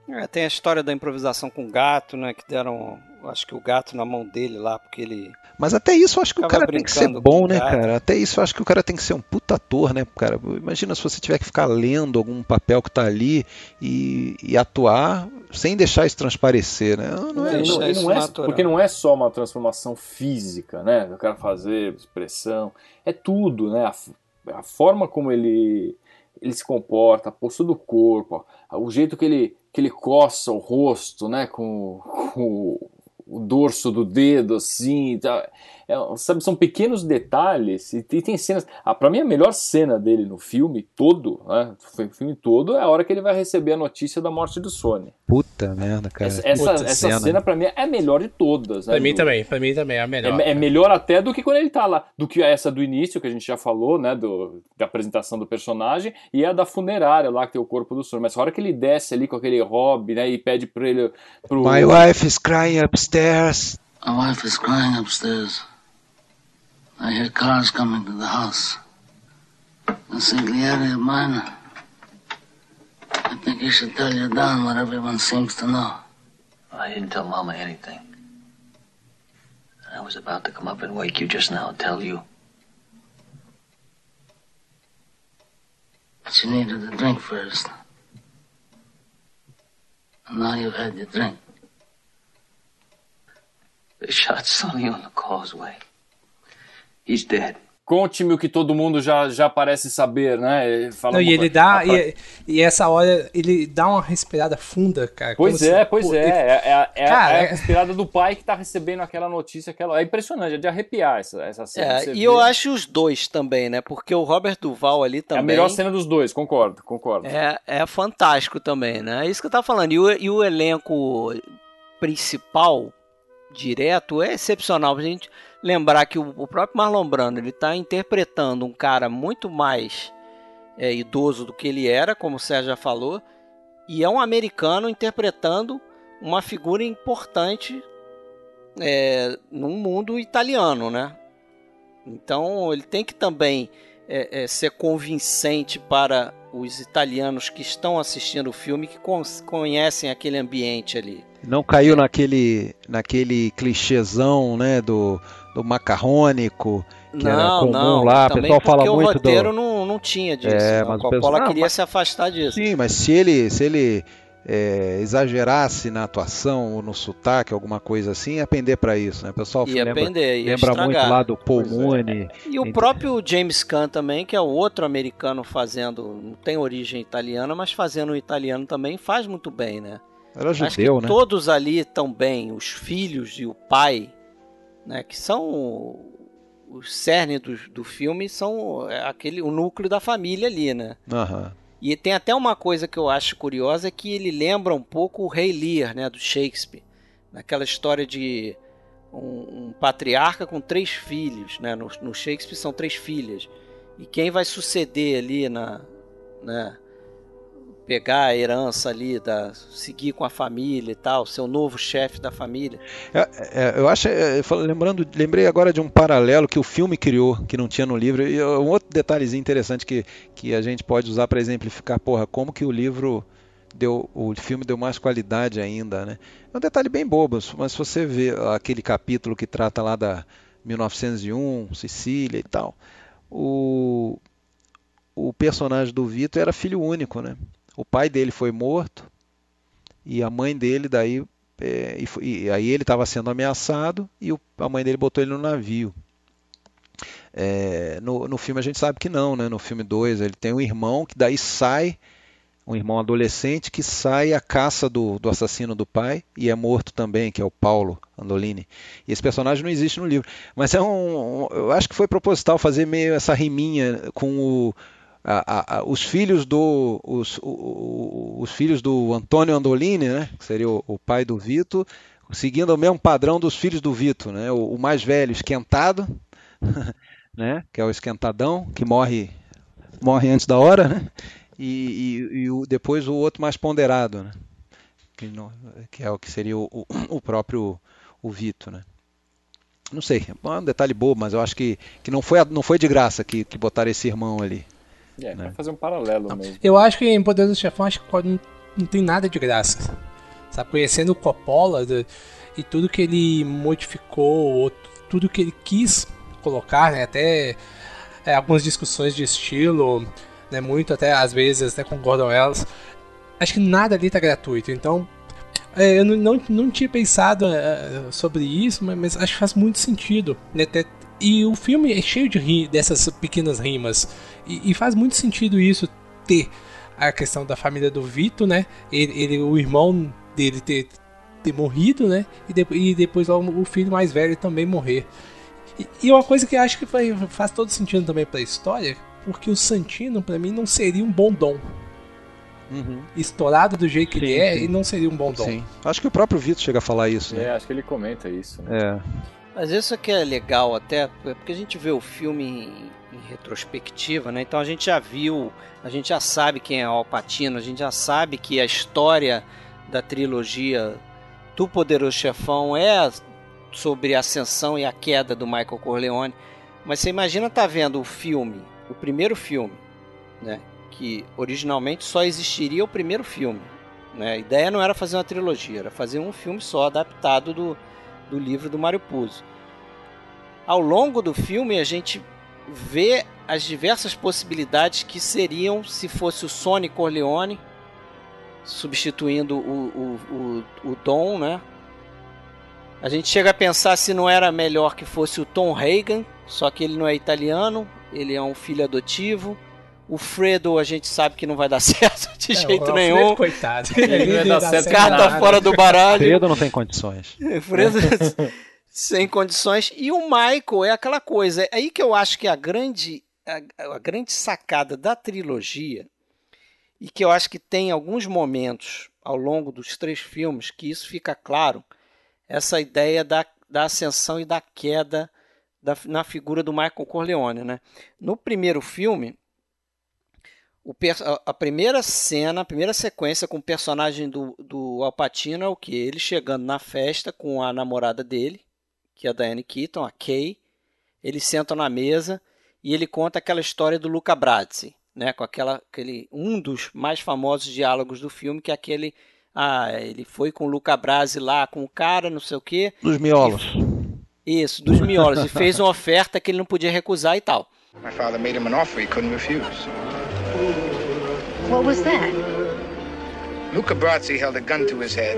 É, tem a história da improvisação com o gato, né? Que deram, acho que o gato na mão dele lá, porque ele. Mas até isso eu acho que o cara tem que ser bom, né, cara? Até isso eu acho que o cara tem que ser um puta ator, né, cara? Imagina se você tiver que ficar lendo algum papel que tá ali e, e atuar sem deixar isso transparecer, né? Não, não é, não, não é porque não é só uma transformação física, né? O cara fazer expressão, é tudo, né? A, a forma como ele ele se comporta, a postura do corpo, o jeito que ele que ele coça o rosto, né, com, com o dorso do dedo, assim, tá, sabe, são pequenos detalhes e, e tem cenas. Ah, para mim a melhor cena dele no filme todo, né, o filme todo é a hora que ele vai receber a notícia da morte do Sony. Puta merda, cara. Essa, essa, essa cena, cena para mim é a melhor de todas. Né, pra mim do, também, para mim também é a melhor. É, é, melhor até do que quando ele tá lá, do que essa do início que a gente já falou, né, do, da apresentação do personagem e a da funerária lá que tem o corpo do Sony. Mas a hora que ele desce ali com aquele hobby, né, e pede para ele pro My wife is crying upstairs. My wife is crying upstairs. I hear cars coming to the house. Consigliere mine. I think you should tell your Don what everyone seems to know. I didn't tell Mama anything. I was about to come up and wake you just now and tell you. But you needed a drink first. And now you've had your drink. They shot Sonny on the causeway. He's dead. Conte-me o que todo mundo já, já parece saber, né? Fala Não, e ele dá. E, e, essa hora ele dá uma respirada funda, cara. Pois é, pois pô, é. Ele... É, é, cara, é, a respirada do pai que tá recebendo aquela notícia. Aquela... É impressionante, é de arrepiar essa, essa cena. É, e vê. eu acho os dois também, né? Porque o Robert Duval ali também. É a melhor cena dos dois, concordo, concordo. É, é fantástico também, né? É isso que eu tava falando. E o, e o elenco principal direto é excepcional. A gente lembrar que o, o próprio Marlon Brando ele está interpretando um cara muito mais é, idoso do que ele era, como o Sérgio já falou, e é um americano interpretando uma figura importante é, num mundo italiano, né? Então ele tem que também é, é, ser convincente para os italianos que estão assistindo o filme, que conhecem aquele ambiente ali. Não caiu naquele, naquele clichêzão, né, do, do macarrônico, que não, era comum não, lá. O pessoal fala muito o roteiro do... não, não tinha disso. É, mas a Coppola pessoal... queria mas... se afastar disso. Sim, mas se ele, se ele é, exagerasse na atuação ou no sotaque, alguma coisa assim, ia pender para isso, né? O pessoal ia lembra, pender, ia lembra muito lá do Paul é. Mooney. É. E o próprio James Caan também, que é o outro americano fazendo, não tem origem italiana, mas fazendo o italiano também faz muito bem, né? Era judeu, né? Todos ali estão bem, os filhos e o pai, né? Que são o cerne do, do filme, são é, aquele o núcleo da família ali, né? Aham. E tem até uma coisa que eu acho curiosa, é que ele lembra um pouco o Rei Lear, né, do Shakespeare. Naquela história de um, um patriarca com três filhos, né? No, no, Shakespeare são três filhas. E quem vai suceder ali na, né, pegar a herança ali, da, seguir com a família e tal, ser o novo chefe da família. É, é, eu acho, é, lembrando, lembrei agora de um paralelo que o filme criou, que não tinha no livro, e um outro detalhezinho interessante que, que a gente pode usar para exemplificar, porra, como que o livro deu, o filme deu mais qualidade ainda, né? É um detalhe bem bobo, mas se você vê aquele capítulo que trata lá da 1901, Sicília e tal, o, o personagem do Vitor era filho único, né? O pai dele foi morto e a mãe dele daí é, e, e, aí ele estava sendo ameaçado e o, a mãe dele botou ele no navio. É, no, no filme a gente sabe que não, né? No filme 2 ele tem um irmão que daí sai, um irmão adolescente que sai à caça do, do assassino do pai e é morto também, que é o Paulo Andolini. E esse personagem não existe no livro, mas é um, um eu acho que foi proposital fazer meio essa riminha com o a, a, os filhos do os, o, os filhos do Antônio Andolini, né, que seria o, o, pai do Vito, seguindo o mesmo padrão dos filhos do Vito, né, o, o mais velho esquentado, né, que é o esquentadão que morre morre antes da hora, né, e, e, e o, depois o outro mais ponderado, né, que, não, que é o que seria o, o próprio o Vito, né. Não sei, é um detalhe bobo, mas eu acho que, que não, foi, não foi de graça que, que botaram esse irmão ali. É, né? fazer um paralelo não. mesmo. Eu acho que em Poder do Chefão acho que não, não tem nada de graça. Sabe, conhecendo o Coppola e tudo que ele modificou, tudo que ele quis colocar, né? Até é, algumas discussões de estilo, né? Muito até às vezes até concordam elas. Acho que nada ali tá gratuito, então é, eu não, não, não, tinha pensado é, sobre isso, mas, mas, acho que faz muito sentido. Né? E o filme é cheio de ri, dessas pequenas rimas. E, e, faz muito sentido isso ter a questão da família do Vito, né? Ele, ele o irmão dele ter, ter morrido, né? E, de, e depois o filho mais velho também morrer. E, e uma coisa que acho que faz todo sentido também para a história, porque o Santino para mim não seria um bom dom. Uhum. estourado do jeito que sim, ele é, sim. e não seria um bom dom. Sim. Acho que o próprio Vitor chega a falar isso. Né? É, acho que ele comenta isso. Né? É. Mas isso que é legal até, é porque a gente vê o filme em, em, retrospectiva, né? Então a gente já viu, a gente já sabe quem é Alpatino, a gente já sabe que a história da trilogia do Poderoso Chefão é sobre a ascensão e a queda do Michael Corleone. Mas você imagina tá vendo o filme, o primeiro filme, né? que originalmente só existiria o primeiro filme. Né? A ideia não era fazer uma trilogia, era fazer um filme só adaptado do, do livro do Mário Puzo. Ao longo do filme, a gente vê as diversas possibilidades que seriam se fosse o Sonny Corleone substituindo o, o, o, o Dom, né? A gente chega a pensar se não era melhor que fosse o Tom Reagan, só que ele não é italiano, ele é um filho adotivo. O Fredo a gente sabe que não vai dar certo de é, jeito nenhum. Fredo, coitado. Ele não vai dar certo. Carta fora do baralho. Fredo não tem condições. Fredo sem condições. E o Michael é aquela coisa. É aí que eu acho que a grande, a, a grande sacada da trilogia, e que eu acho que tem alguns momentos ao longo dos três filmes que isso fica claro, essa ideia da, da ascensão e da queda da, na figura do Michael Corleone. Né? No primeiro filme o, a primeira cena, a primeira sequência com o personagem do, do Alpatino é o que? Ele chegando na festa com a namorada dele, que é a Diane Keaton, a Kay. Eles sentam na mesa e ele conta aquela história do Luca Brasi, né? Com aquela, aquele, um dos mais famosos diálogos do filme, que é aquele. Ah, ele foi com o Luca Brasi lá, com o cara, não sei o quê. Dos miolos. E, isso, dos miolos. e fez uma oferta que ele não podia recusar e tal. My father made him an offer he couldn't refuse. What was that? Luca Brazzi held a gun to his head,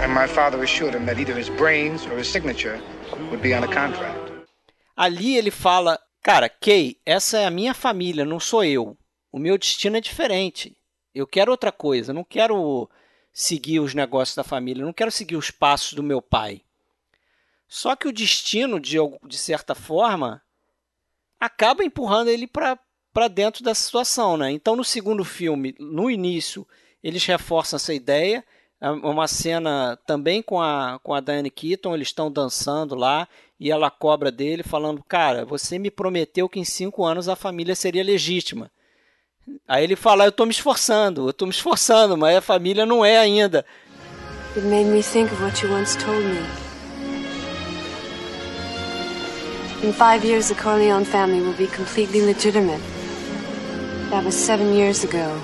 and my father assured him that either his brains or his signature would be on the contract. Ali ele fala, cara, Kay, essa é a minha família, não sou eu. O meu destino é diferente. Eu quero outra coisa, não quero seguir os negócios da família, não quero seguir os passos do meu pai. Só que o destino, de, de certa forma, acaba empurrando ele para para dentro da situação, né? Então no segundo filme, no início, eles reforçam essa ideia, é uma cena também com a com a Diane Keaton, eles estão dançando lá e ela cobra dele falando, cara, você me prometeu que em cinco anos a família seria legítima. Aí ele fala, eu estou me esforçando, eu estou me esforçando, mas a família não é ainda. It made me think of what you once told me. In five years, the Corleone family will be completely legitimate. That was seven years ago.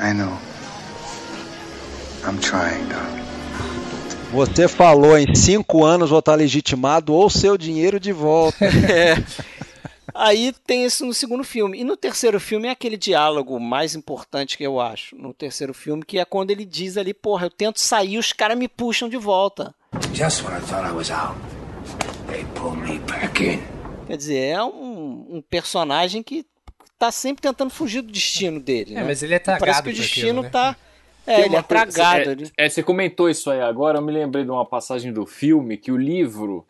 I know. I'm trying, Doc. Você falou em cinco anos vou estar legitimado ou seu dinheiro de volta. é. Aí tem isso no segundo filme. E no terceiro filme é aquele diálogo mais importante que eu acho. No terceiro filme, que é quando ele diz ali, porra, eu tento sair, os caras me puxam de volta. Just when I thought I was out, they pull me back in. Quer dizer, é um, um personagem que tá sempre tentando fugir do destino dele. É, né? mas ele é tragado. Parece que o destino aquilo, né? tá. É, ele é tragado. É, é, você comentou isso aí agora, eu me lembrei de uma passagem do filme que o livro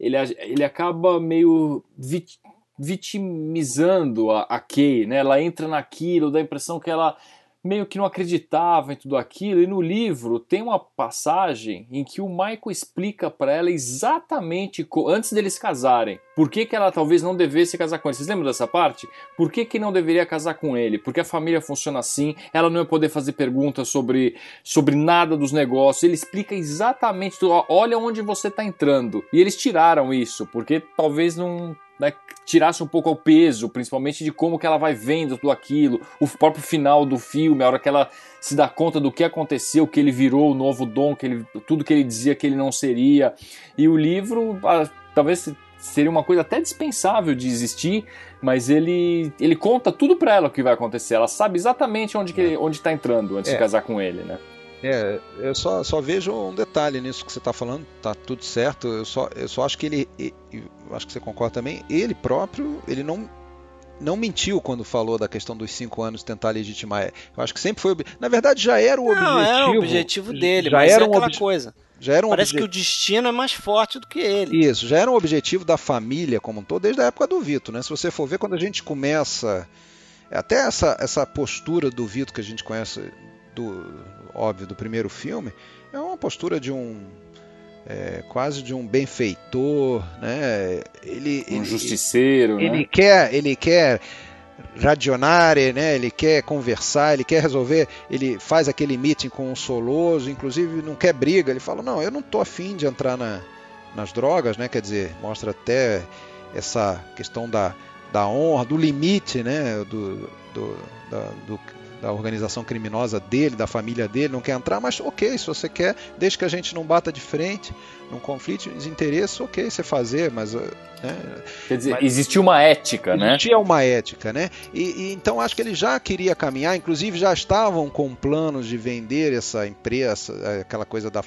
ele, ele acaba meio vit, vitimizando a, a Kay, né? Ela entra naquilo, dá a impressão que ela meio que não acreditava em tudo aquilo. E no livro tem uma passagem em que o Michael explica para ela exatamente antes deles casarem, por que, que ela talvez não devesse casar com ele. Vocês lembram dessa parte? Por que, que não deveria casar com ele? Porque a família funciona assim, ela não ia poder fazer perguntas sobre, sobre nada dos negócios. Ele explica exatamente tudo. Olha onde você está entrando. E eles tiraram isso, porque talvez não né, tirasse um pouco o peso, principalmente de como que ela vai vendo tudo aquilo, o próprio final do filme, a hora que ela se dá conta do que aconteceu, que ele virou o novo Dom, que ele, tudo que ele dizia que ele não seria. E o livro, ah, talvez seria uma coisa até dispensável de existir, mas ele, ele conta tudo para ela o que vai acontecer. Ela sabe exatamente onde que onde está entrando antes é. de casar com ele, né? É, eu só, só vejo um detalhe nisso que você está falando, tá tudo certo. Eu só, eu só acho que ele, acho que você concorda também, ele próprio, ele não não mentiu quando falou da questão dos cinco anos tentar legitimar. Eu acho que sempre foi. Na verdade, já era o objetivo. Não, é o objetivo dele, já mas era é aquela coisa. Já era um Parece que o destino é mais forte do que ele. Isso, já era um objetivo da família como um todo, desde a época do Vito, né? Se você for ver, quando a gente começa. Até essa, essa postura do Vito que a gente conhece do óbvio do primeiro filme é uma postura de um é, quase de um benfeitor, né? Ele, um ele, justiceiro, ele, né? ele quer, ele quer radionare, né? Ele quer conversar, ele quer resolver, ele faz aquele meeting com um soloso, inclusive não quer briga, ele fala: "Não, eu não tô afim de entrar na, nas drogas", né? Quer dizer, mostra até essa questão da, da honra, do limite, né? Do, do, da, do da organização criminosa dele, da família dele, não quer entrar, mas ok, se você quer, desde que a gente não bata de frente, num conflito de interesse, ok você fazer, mas. Eh, né, Quer dizer, mas, existia uma ética, existia né? Existia uma ética, né? E, e, então acho que ele já queria caminhar, inclusive já estavam com planos de vender essa empresa, aquela coisa da,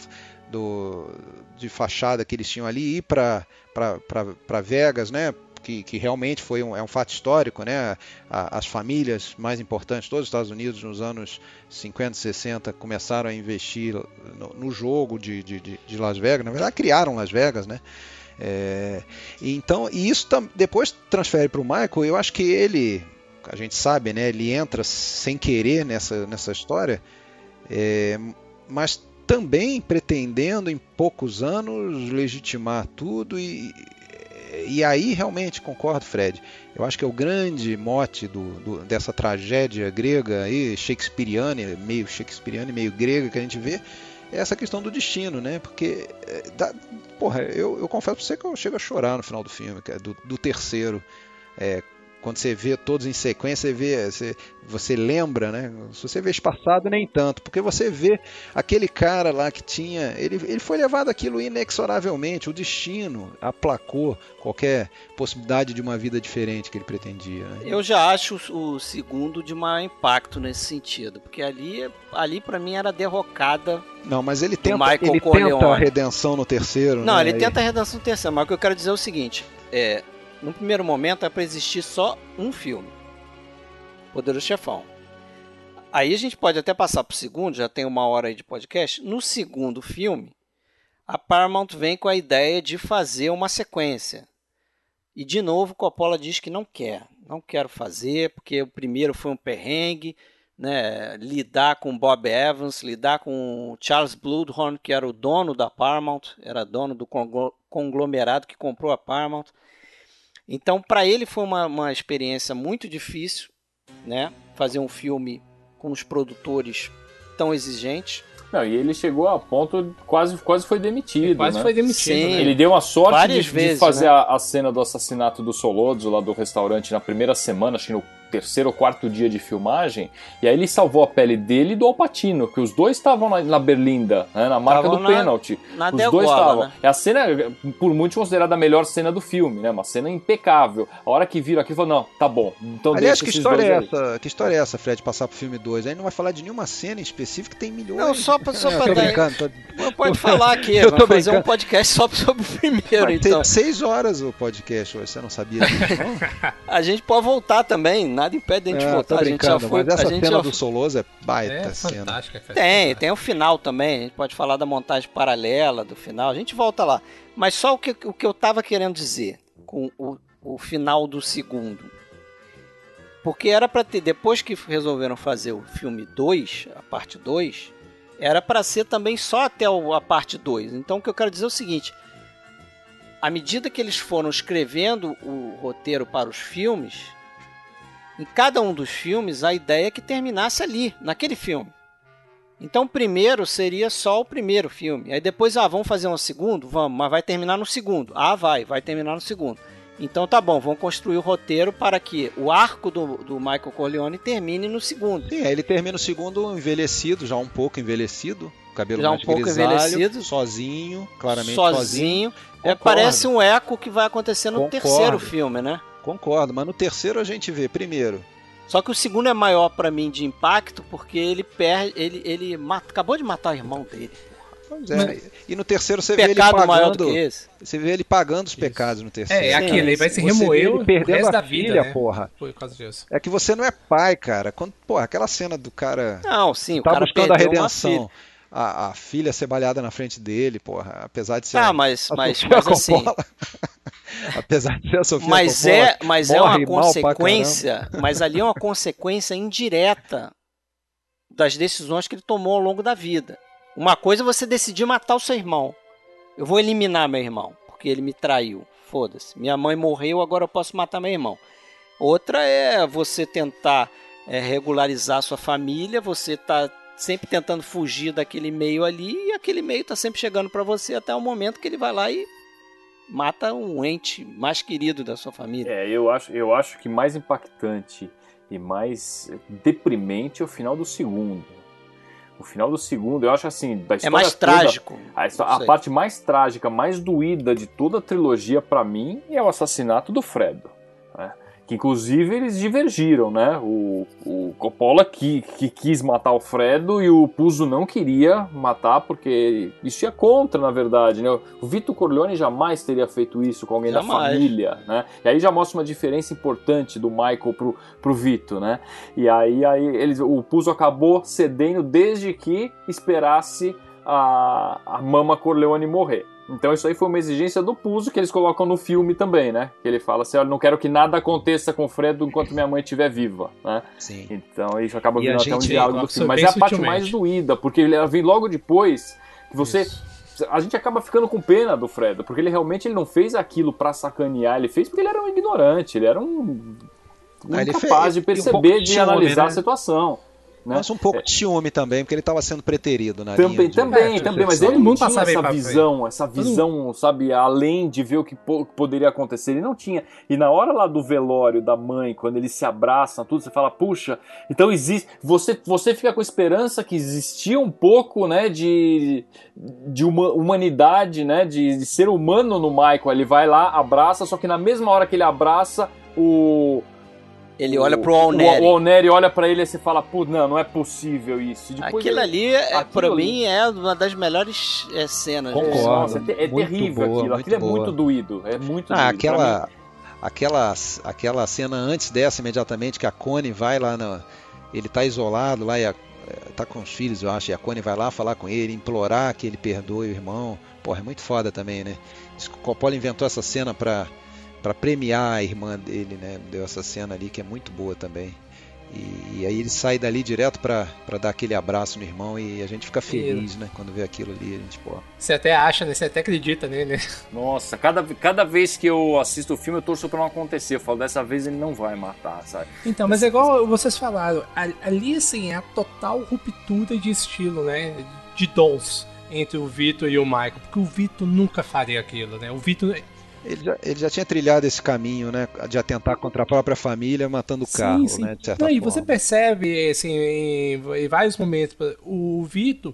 do, de fachada que eles tinham ali, ir para Vegas, né? Que, que realmente foi um, é um fato histórico, né? As famílias mais importantes dos Estados Unidos nos anos 50 e 60 começaram a investir no, no jogo de, de, de, Las Vegas, na verdade criaram Las Vegas, né? É, então, e isso tam, depois transfere para o Michael, eu acho que ele, a gente sabe, né? Ele entra sem querer nessa, nessa história, é, mas também pretendendo em poucos anos legitimar tudo e, e aí realmente concordo, Fred. Eu acho que é o grande mote do, do, dessa tragédia grega aí, shakespeariana, meio shakespeariana e meio grega que a gente vê, é essa questão do destino, né? Porque, é, dá, porra, eu, eu confesso pra você que eu chego a chorar no final do filme, do, do terceiro. É, quando você vê todos em sequência, você, vê, você, você lembra, né? Se você vê espaçado, nem tanto, porque você vê aquele cara lá que tinha. Ele, ele foi levado aquilo inexoravelmente, o destino aplacou qualquer possibilidade de uma vida diferente que ele pretendia. Né? Eu já acho o segundo de maior impacto nesse sentido, porque ali, ali para mim era derrocada. Não, mas ele tenta, ele tenta a redenção no terceiro. Não, né? ele tenta a redenção no terceiro, mas o que eu quero dizer é o seguinte: é, no primeiro momento é para existir só um filme. Poderoso Chefão. Aí a gente pode até passar para o segundo, já tem uma hora aí de podcast. No segundo filme, a Paramount vem com a ideia de fazer uma sequência. E de novo, Coppola diz que não quer. Não quero fazer, porque o primeiro foi um perrengue. Né, lidar com Bob Evans, lidar com Charles Bloodhorn, que era o dono da Paramount, era dono do conglomerado que comprou a Paramount. Então, para ele foi uma, uma experiência muito difícil, né? Fazer um filme com os produtores tão exigentes. Não, e ele chegou a ponto, quase, quase foi demitido. Ele quase né? foi demitido. Sim, né? Ele deu a sorte de, vezes, de, fazer né? a, a, cena do assassinato do Solodzo lá do restaurante na primeira semana, acho que no terceiro ou quarto dia de filmagem, e aí ele salvou a pele dele e do Alpatino, que os dois estavam na, na, Berlinda, né, na marca do na, pênalti. Na os dois estavam. Né? É a cena, por muitos, considerada a melhor cena do filme, né? Uma cena impecável. A hora que viram aquilo, falou, não, tá bom. Então Aliás, que história é essa? Que história é essa, Fred, passar pro filme 2? Aí não vai falar de nenhuma cena específica, tem milhões. Não, só pra, só pra dar... Tô... Pode falar aqui, eu tô fazer brincando. um podcast só sobre o primeiro, Mas então. Tem seis horas o podcast hoje, você não sabia disso, não? a gente pode voltar também, nada impede a gente é, voltar. A gente já foi, mas essa cena já... do Soloso é baita é cena. Tem, tem o final também. A gente pode falar da montagem paralela do final. A gente volta lá. Mas só o que, o que eu tava querendo dizer com o, o final do segundo. porque era para ter, depois que resolveram fazer o filme 2, a parte 2, era para ser também só até a parte 2. Então o que eu quero dizer é o seguinte: à medida que eles foram escrevendo o roteiro para os filmes, em cada um dos filmes a ideia é que terminasse ali, naquele filme. Então, primeiro seria só o primeiro filme. Aí depois, ah, vamos fazer um segundo? Vamos, mas vai terminar no segundo. Ah, vai, vai terminar no segundo. Então tá bom, vamos construir o roteiro para que o arco do, do Michael Corleone termine no segundo. Sim, aí ele termina no segundo envelhecido, já um pouco envelhecido, cabelo já mais um pouco grisalho, envelhecido, sozinho, claramente sozinho. sozinho. É, parece um eco que vai acontecer no Concordo. terceiro filme, né? Concordo, mas no terceiro a gente vê primeiro Só que o segundo é maior para mim de impacto porque ele perde, ele ele mata, acabou de matar o irmão dele. Pois é, e no terceiro você vê ele pagando. maior do que esse. Você vê ele pagando os pecados no terceiro. É, é aquilo, ele vai se remoer ele o perdendo resto a da filha, vida, né? porra. Por causa disso. É que você não é pai, cara. Quando, porra, aquela cena do cara Não, sim, o tá cara buscando a redenção. filha. A, a filha ser baleada na frente dele, porra, apesar de ser Tá, a- mas- mas- mas assim-. apesar de ser a Sofia Mas Coppola, é, mas é uma consequência, mas ali é uma consequência indireta das decisões que ele tomou ao longo da vida. Uma coisa é você decidir matar o seu irmão. Eu vou eliminar meu irmão, porque ele me traiu. Foda-se. Minha mãe morreu, agora eu posso matar meu irmão. Outra é você tentar é, regularizar sua família, você tá sempre tentando fugir daquele meio ali e aquele meio tá sempre chegando para você até o momento que ele vai lá e mata um ente mais querido da sua família. É, eu acho, eu acho que mais impactante e mais deprimente é o final do segundo. O final do segundo, eu acho assim, da história É mais toda, trágico. A, a parte mais trágica, mais doída de toda a trilogia pra mim é o assassinato do Fredo. Que inclusive eles divergiram, né? O, o Coppola que, que quis matar o Fredo e o Puzo não queria matar porque isso ia contra, na verdade, né? O Vito Corleone jamais teria feito isso com alguém da Jamais. família, né? E aí já mostra uma diferença importante do Michael pro, pro Vito, né? E aí, aí eles, o Puzo acabou cedendo desde que esperasse a, a Mama Corleone morrer. Então isso aí foi uma exigência do Puzo que eles colocam no filme também, né? Que ele fala assim, olha, não quero que nada aconteça com o Fredo enquanto minha mãe estiver viva, né? Sim. Então isso acaba virando a até um diálogo do filme. Mas é a parte mais doída, porque ele vem logo depois que você... A gente acaba ficando com pena do Fredo, porque ele realmente ele não fez aquilo pra sacanear, ele fez porque ele era um ignorante, ele era um... Ah, ele incapaz fez- de e um perceber, de analisar né? a situação. Né? Mas um pouco de ciúme também, porque ele estava sendo preterido na Também, linha de- também, de também, mas ele não mundo tinha essa visão, essa visão, sabe, além de ver o que po- poderia acontecer, ele não tinha. E na hora lá do velório da mãe, quando eles se abraçam, tudo, você fala, puxa, então existe, você, você fica com a esperança que existia um pouco, né, de, de uma- humanidade, né, de, de ser humano no Michael, ele vai lá, abraça, só que na mesma hora que ele abraça, o... Ele olha pro o- Alneri. O, o Alneri olha pra ele e você fala, pô, não, não é possível isso. Depois Aquilo ele- ali, é, ali- mim, é uma das melhores é, cenas. Concordo. Nossa, é, é terrível boa, aquilo. Aquilo é boa. muito doído. É muito Ah, doído. Aquela, aquela, aquela cena antes dessa, imediatamente, que a Connie vai lá na. Ele tá isolado lá e a, tá com os filhos, eu acho, e a Connie vai lá falar com ele, implorar que ele perdoe o irmão. Porra, é muito foda também, né? O Coppola inventou essa cena pra, pra premiar a irmã dele, né? Deu essa cena ali que é muito boa também. E, e aí ele sai dali direto pra, pra dar aquele abraço no irmão e a gente fica feliz, né? Quando vê aquilo ali, a gente, pô. Você até acha, né? Você até acredita nele. Nossa, cada, cada vez que eu assisto o filme, eu torço pra não acontecer. Eu falo, dessa vez ele não vai matar, sabe? Então, mas é igual vocês falaram, ali assim é a total ruptura de estilo, né? De dons entre o Vitor e o Michael, porque o Vitor nunca faria aquilo, né? O Vitor Ele já, ele já tinha trilhado esse caminho, né? De atentar contra a própria família, matando o carro, né? De certa Não, e forma. você percebe, assim, em, em vários momentos, o Vitor,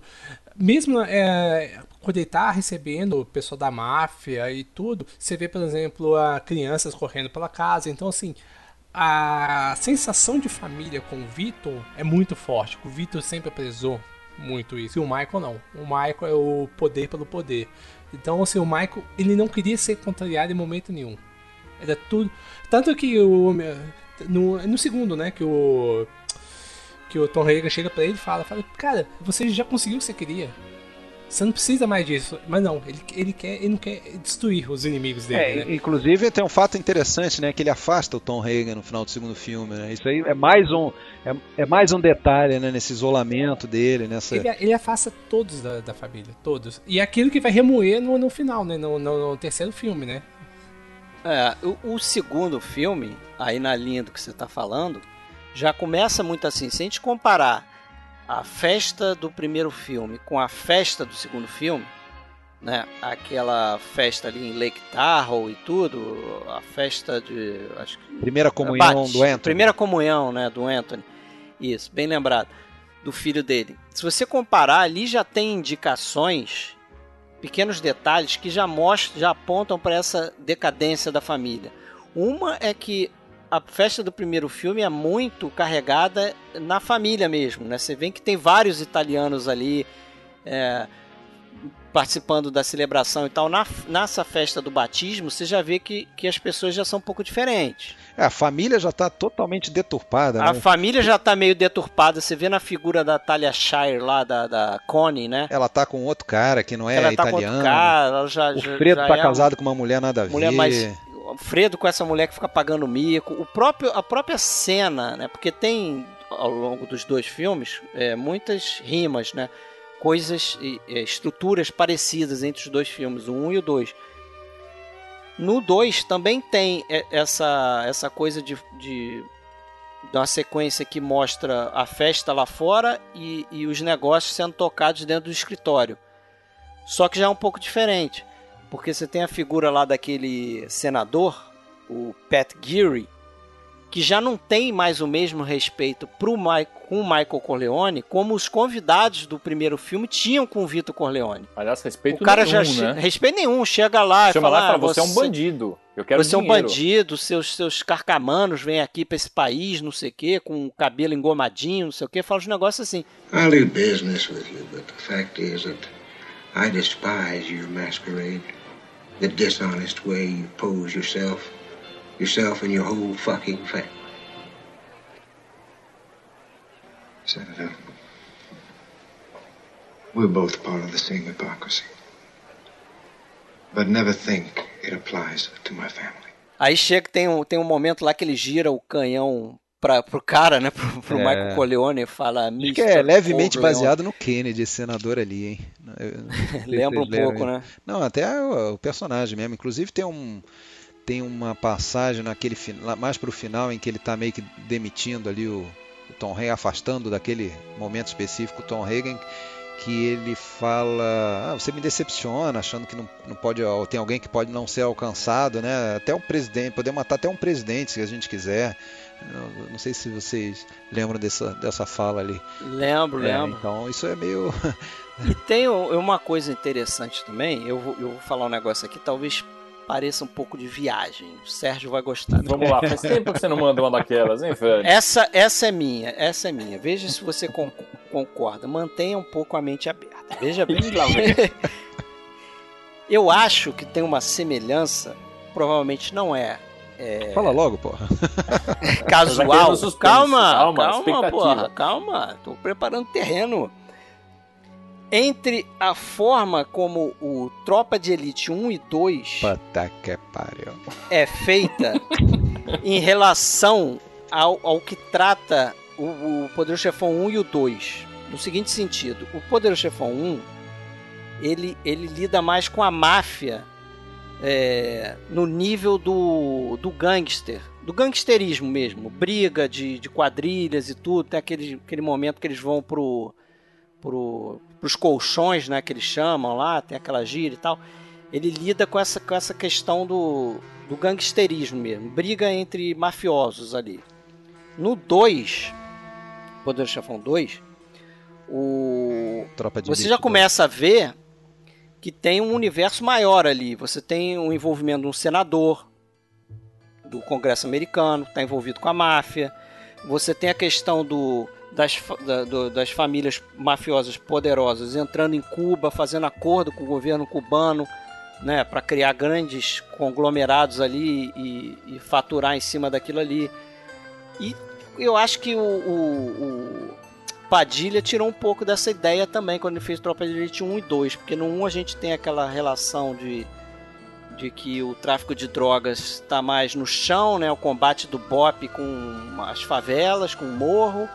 mesmo é, quando ele tá recebendo o pessoal da máfia e tudo, você vê, por exemplo, a crianças correndo pela casa. Então, assim, a sensação de família com o Vitor é muito forte. O Vitor sempre prezou muito isso. E o Michael não. O Michael é o poder pelo poder. Então, assim, o Michael, ele não queria ser contrariado em momento nenhum. Era tudo. Tanto que o. No, no segundo, né? Que o. Que o Tom Hagen chega pra ele e fala, fala, cara, você já conseguiu o que você queria. Você não precisa mais disso. Mas não, ele, ele, quer, ele não quer destruir os inimigos dele, É, né? Inclusive tem um fato interessante, né? Que ele afasta o Tom Hagen no final do segundo filme. Né? Isso aí é mais um é, é mais um detalhe, né? Nesse isolamento dele, nessa. Ele, ele afasta todos da, da família, todos. E é aquilo que vai remoer no, no final, né? No, no- no terceiro filme, né? É, o, o segundo filme, aí na linha do que você está falando, já começa muito assim. Se a gente comparar a festa do primeiro filme com a festa do segundo filme, né? Aquela festa ali em Lake Tahoe e tudo, a festa de. Acho que Primeira comunhão Bate, do Anthony. Primeira comunhão, né, do Anthony. Isso, bem lembrado. Do filho dele. Se você comparar, ali já tem indicações, pequenos detalhes que já mostram, já apontam para essa decadência da família. Uma é que a festa do primeiro filme é muito carregada na família mesmo, né? Você vê que tem vários italianos ali é, participando da celebração e tal. Na, nessa festa do batismo, você já vê que, que as pessoas já são um pouco diferentes. É, a família já está totalmente deturpada. A né? família já tá meio deturpada. Você vê na figura da Talia Shire lá, da, da Connie, né? Ela tá com outro cara que não é ela tá com italiano. outro cara, ela já, o Fredo já tá é casado com uma mulher nada a ver. mulher mais Fredo com essa mulher que fica pagando mico, o próprio a própria cena, né? Porque tem ao longo dos dois filmes é, muitas rimas, né? Coisas é, estruturas parecidas entre os dois filmes, o 1 um e o 2. No 2 também tem essa essa coisa de, de de uma sequência que mostra a festa lá fora e, e os negócios sendo tocados dentro do escritório. Só que já é um pouco diferente, porque você tem a figura lá daquele senador, o Pat Geary, que já não tem mais o mesmo respeito pro com o Michael Corleone como os convidados do primeiro filme tinham com o Vitor Corleone. Aliás, respeito O cara nenhum, já né? respeito nenhum, chega lá e Chama fala, lá e fala, "Ah, você é um bandido. Eu quero você é um dinheiro." bandido, seus, seus carcamanos vêm aqui pra esse país, não sei o quê, com o cabelo engomadinho, não sei o quê, fala uns negócios assim. I'll do business with you, but the fact is that I despise your masquerade, the dishonest way you pose yourself, yourself and your whole fucking family. Senator, we're both part of the same hypocrisy. But never think it applies to my family. Aí chega, tem um, tem um momento lá que ele gira o canhão pra, pro cara, né, pro, pro É. Michael Corleone e fala Acho que é levemente baseado no Kennedy, esse senador ali, hein? Lembra um pouco, né? Não, até o, o personagem mesmo. Inclusive tem um tem uma passagem naquele mais pro final em que ele tá meio que demitindo ali o, o Tom Hagen, afastando daquele momento específico o Tom Hagen, que ele fala, ah, você me decepciona, achando que não, não pode, ou tem alguém que pode não ser alcançado, né? Até um presidente, poder matar até um presidente se a gente quiser. Eu não sei se vocês lembram dessa, dessa fala ali. Lembro, É, lembro. Então isso é meio. E tem um- uma coisa interessante também, eu vou, eu vou falar um negócio aqui, talvez pareça um pouco de viagem. O Sérgio vai gostar. né? Vamos lá, faz tempo que você não manda uma daquelas, hein, velho? Essa, essa é minha, essa é minha. Veja se você con- concorda. Mantenha um pouco a mente aberta. Veja bem. Eu acho que tem uma semelhança, provavelmente não é, é, Fala logo, porra. Casual. suspense. Calma, Calma, calma, porra, calma. Tô preparando terreno. Entre a forma como o Tropa de Elite 1 e 2 Puta que pariu. é feita em relação ao, ao que trata o, o Poderoso Chefão 1 e o 2. No seguinte sentido, o Poderoso Chefão 1 ele, ele lida mais com a máfia é, no nível do, do gangster, do gangsterismo mesmo, briga de, de quadrilhas e tudo. Tem aquele, aquele momento que eles vão pro, pro, pros colchões, né, que eles chamam lá, tem aquela gira e tal ele lida com essa, com essa questão do, do gangsterismo mesmo, briga entre mafiosos ali. No 2, Poder Chefão 2, o, Tropa de você já começa a ver que tem um universo maior ali. Você tem o envolvimento de um senador do Congresso americano, está envolvido com a máfia. Você tem a questão do, das, da- do- das famílias mafiosas poderosas entrando em Cuba, fazendo acordo com o governo cubano né, para criar grandes conglomerados ali e, e faturar em cima daquilo ali. E eu acho que o, o- o- Padilha tirou um pouco dessa ideia também quando ele fez Tropa de Elite 1 e 2, porque no 1 a gente tem aquela relação de, de que o tráfico de drogas está mais no chão, né? O combate do BOP com as favelas, com o morro.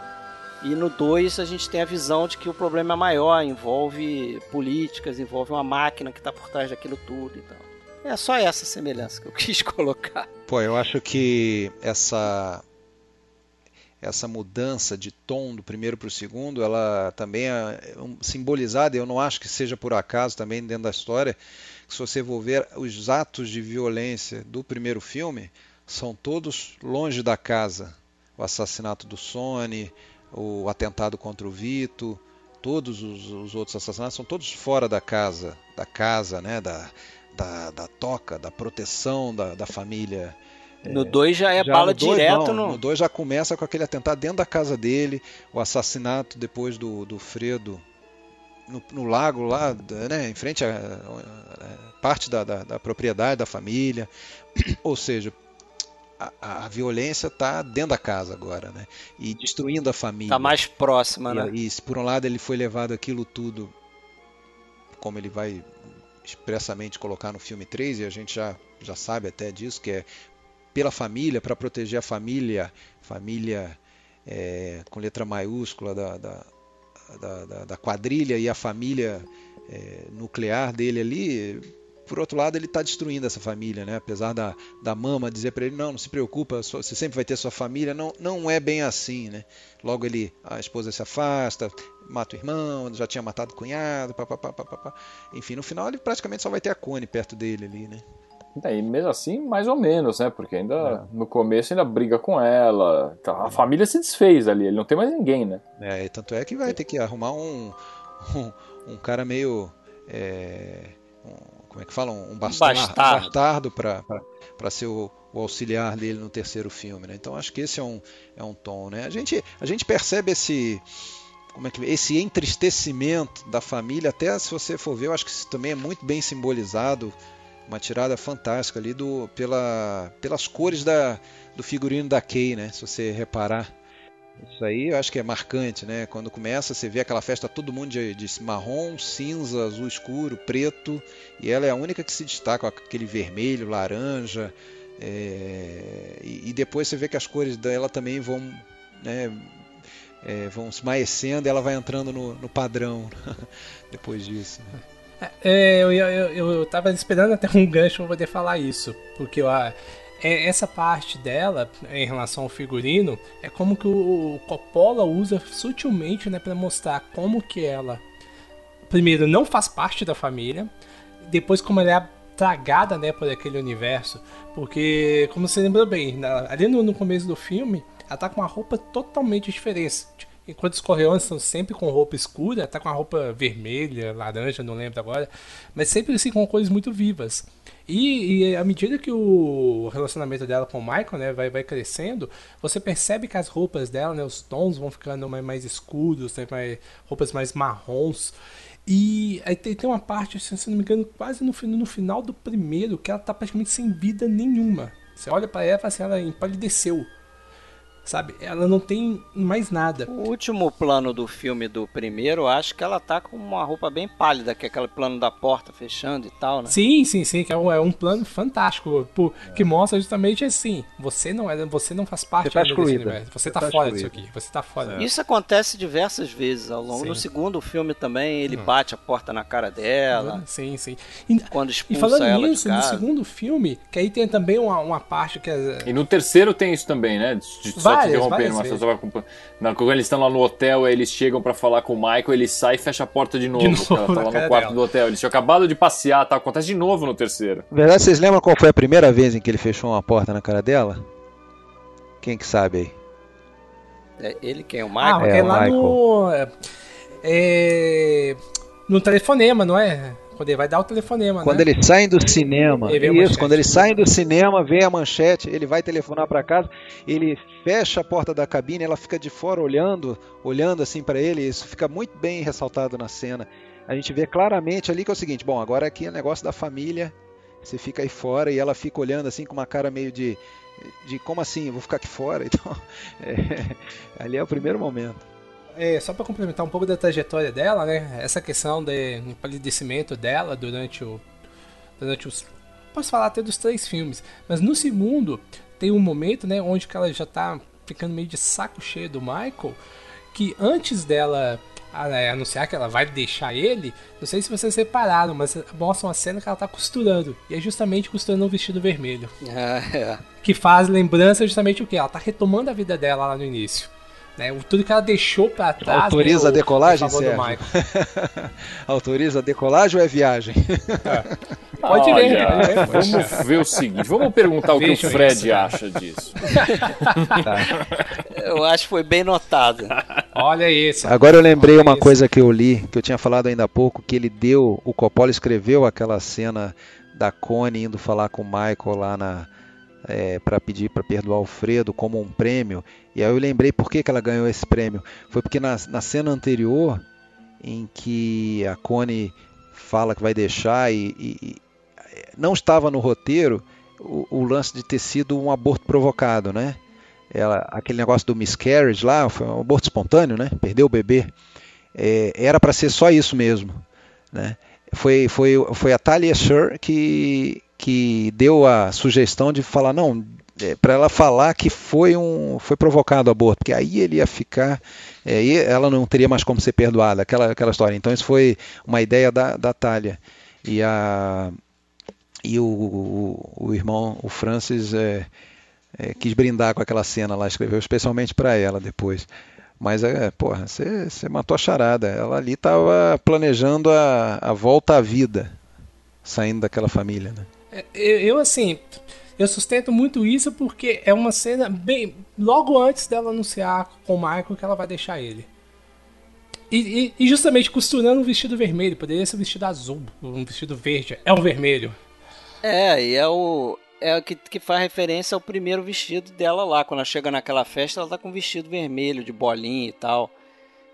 E no 2 a gente tem a visão de que o problema é maior, envolve políticas, envolve uma máquina que está por trás daquilo tudo e tal. É só essa semelhança que eu quis colocar. Pô, eu acho que essa essa mudança de tom do primeiro para o segundo, ela também é simbolizada, eu não acho que seja por acaso também dentro da história, se você for ver os atos de violência do primeiro filme, são todos longe da casa. O assassinato do Sony, o atentado contra o Vito, todos os, os, outros assassinatos são todos fora da casa, da casa, né, da, da, da toca, da proteção da, da família. No 2 já é já bala dois, direto não, no. No 2 já começa com aquele atentado dentro da casa dele, o assassinato depois do, do Fredo no, no lago lá, né, em frente a, a parte da, da, da, propriedade da família. Ou seja, a, a violência está dentro da casa agora, né? E destruindo a família. Está mais próxima, e, né? E por um lado ele foi levado aquilo tudo, como ele vai expressamente colocar no filme 3, e a gente já, já sabe até disso, que é pela família, para proteger a família, família é, com letra maiúscula da, da, da, da quadrilha e a família é, nuclear dele ali, por outro lado, ele está destruindo essa família, né? Apesar da, da mama dizer para ele, não, não se preocupa, você sempre vai ter sua família, não, não é bem assim, né? Logo ele, a esposa se afasta, mata o irmão, já tinha matado o cunhado. Enfim, no final ele praticamente só vai ter a Cone perto dele ali, né? E mesmo assim, mais ou menos, né? Porque ainda é. no começo ainda briga com ela. A família se desfez ali, ele não tem mais ninguém, né? É, tanto é que vai ter que arrumar um, um, um cara meio. É, um, como é que fala? Um bastardo, bastardo. bastardo para ser o, o, auxiliar dele no terceiro filme, né? Então acho que esse é um, é um tom, né? A gente, a gente percebe esse como é que esse entristecimento da família, até se você for ver, eu acho que isso também é muito bem simbolizado uma tirada fantástica ali do, pela, pelas cores da, do figurino da Kay, né? Se você reparar. Isso aí eu acho que é marcante, né? Quando começa, você vê aquela festa, todo mundo de, de, marrom, cinza, azul escuro, preto, e ela é a única que se destaca com aquele vermelho, laranja. É... E, e, depois você vê que as cores dela também vão, né, é, vão se maecendo e ela vai entrando no, no padrão depois disso. Né? É, eu, eu, eu, eu tava esperando até um gancho pra poder falar isso, porque eu, é, essa parte dela, em relação ao figurino, é como que o Coppola usa sutilmente né, para mostrar como que ela, primeiro, não faz parte da família, depois como ela é tragada né, por aquele universo, porque, como você lembrou bem, ali no, no começo do filme, ela tá com uma roupa totalmente diferente Enquanto os Corleones estão sempre com roupa escura, tá com a roupa vermelha, laranja, não lembro agora, mas sempre assim com cores muito vivas. E, e à medida que o relacionamento dela com o Michael né, vai, vai crescendo, você percebe que as roupas dela, né, os tons vão ficando mais, mais escuros, né, mais, roupas mais marrons. E aí tem, tem uma parte, se não me engano, quase no, no final do primeiro, que ela tá praticamente sem vida nenhuma. Você olha para ela e fala assim, ela empalideceu sabe? Ela não tem mais nada. O último plano do filme do primeiro, acho que ela tá com uma roupa bem pálida, que é aquele plano da porta fechando e tal, né? Sim, sim, sim, que é um, é um plano fantástico, por, é. que mostra justamente assim, você não é, você não faz parte você tá desse universo, você, você tá, tá fora disso aqui, você tá fora. É. Isso acontece diversas vezes ao longo. Sim. No segundo filme também, ele hum. bate a porta na cara dela. Sim, sim. E, quando expulsa e falando ela nisso, no segundo filme, que aí tem também uma, uma parte que é... E no terceiro tem isso também, né? De, de várias, interrompendo, mas você vai na, quando eles estão lá no hotel, eles chegam para falar com o Michael, ele sai e fecha a porta de novo. De novo ela tá lá no quarto dela. do hotel. Eles tinham acabado de passear, tá? Acontece de novo no terceiro. Na verdade, vocês lembram qual foi a primeira vez em que ele fechou uma porta na cara dela? Quem que sabe aí? É ele quem? O Michael? Ah, é, é lá Michael. no. É, é, no telefonema, não é? Quando ele vai dar o telefonema, Quando né? eles saem do cinema, isso, quando eles saem do cinema, vem a manchete, ele vai telefonar para casa, ele fecha a porta da cabine, ela fica de fora olhando, olhando assim para ele, isso fica muito bem ressaltado na cena. A gente vê claramente ali que é o seguinte, bom, agora aqui é negócio da família, você fica aí fora e ela fica olhando assim com uma cara meio de, de como assim, eu vou ficar aqui fora? Então, é, ali é o primeiro momento. É, só para complementar um pouco da trajetória dela, né? Essa questão de empalidecimento dela durante o. Durante os. Posso falar até dos três filmes. Mas no segundo, tem um momento, né? Onde ela já tá ficando meio de saco cheio do Michael. Que antes dela é, anunciar que ela vai deixar ele, não sei se vocês separaram, mas mostra uma cena que ela tá costurando. E é justamente costurando um vestido vermelho. É, é. Que faz lembrança justamente o que? Ela tá retomando a vida dela lá no início. Né? Tudo que ela deixou para trás. Autoriza né, a decolagem, Sérgio? Autoriza a decolagem ou é viagem? É. Pode ver. Olha, vamos ver o seguinte, vamos perguntar o que o Fred isso, acha disso. Tá. Eu acho que foi bem notado. Olha isso. Agora eu lembrei uma isso. coisa que eu li, que eu tinha falado ainda há pouco, que ele deu, o Coppola escreveu aquela cena da Connie indo falar com o Michael lá na, é, para pedir para perdoar Alfredo como um prêmio. E aí eu lembrei por que, que ela ganhou esse prêmio. Foi porque na, na cena anterior, em que a Connie fala que vai deixar e, e, e não estava no roteiro o, o, lance de ter sido um aborto provocado, né? Ela, aquele negócio do miscarriage lá, foi um aborto espontâneo, né? Perdeu o bebê. É, era para ser só isso mesmo, né? Foi, foi, foi a Talia Shur que, que deu a sugestão de falar, não, é, para ela falar que foi um foi provocado o aborto, porque aí ele ia ficar, é, ela não teria mais como ser perdoada, aquela, aquela história. Então isso foi uma ideia da, da Thalia. E, a, e o, o, o irmão, o Francis, é, é, quis brindar com aquela cena lá, escreveu especialmente para ela depois. Mas, é, porra, você matou a charada. Ela ali estava planejando a, a volta à vida, saindo daquela família, né? É, eu, eu, assim, eu sustento muito isso porque é uma cena bem. Logo antes dela anunciar com o Michael que ela vai deixar ele. E, e, e, justamente costurando um vestido vermelho, poderia ser um vestido azul, um vestido verde. É o vermelho. É, e é o. É o que, que faz referência ao primeiro vestido dela lá. Quando ela chega naquela festa, ela tá com um vestido vermelho, de bolinha e tal.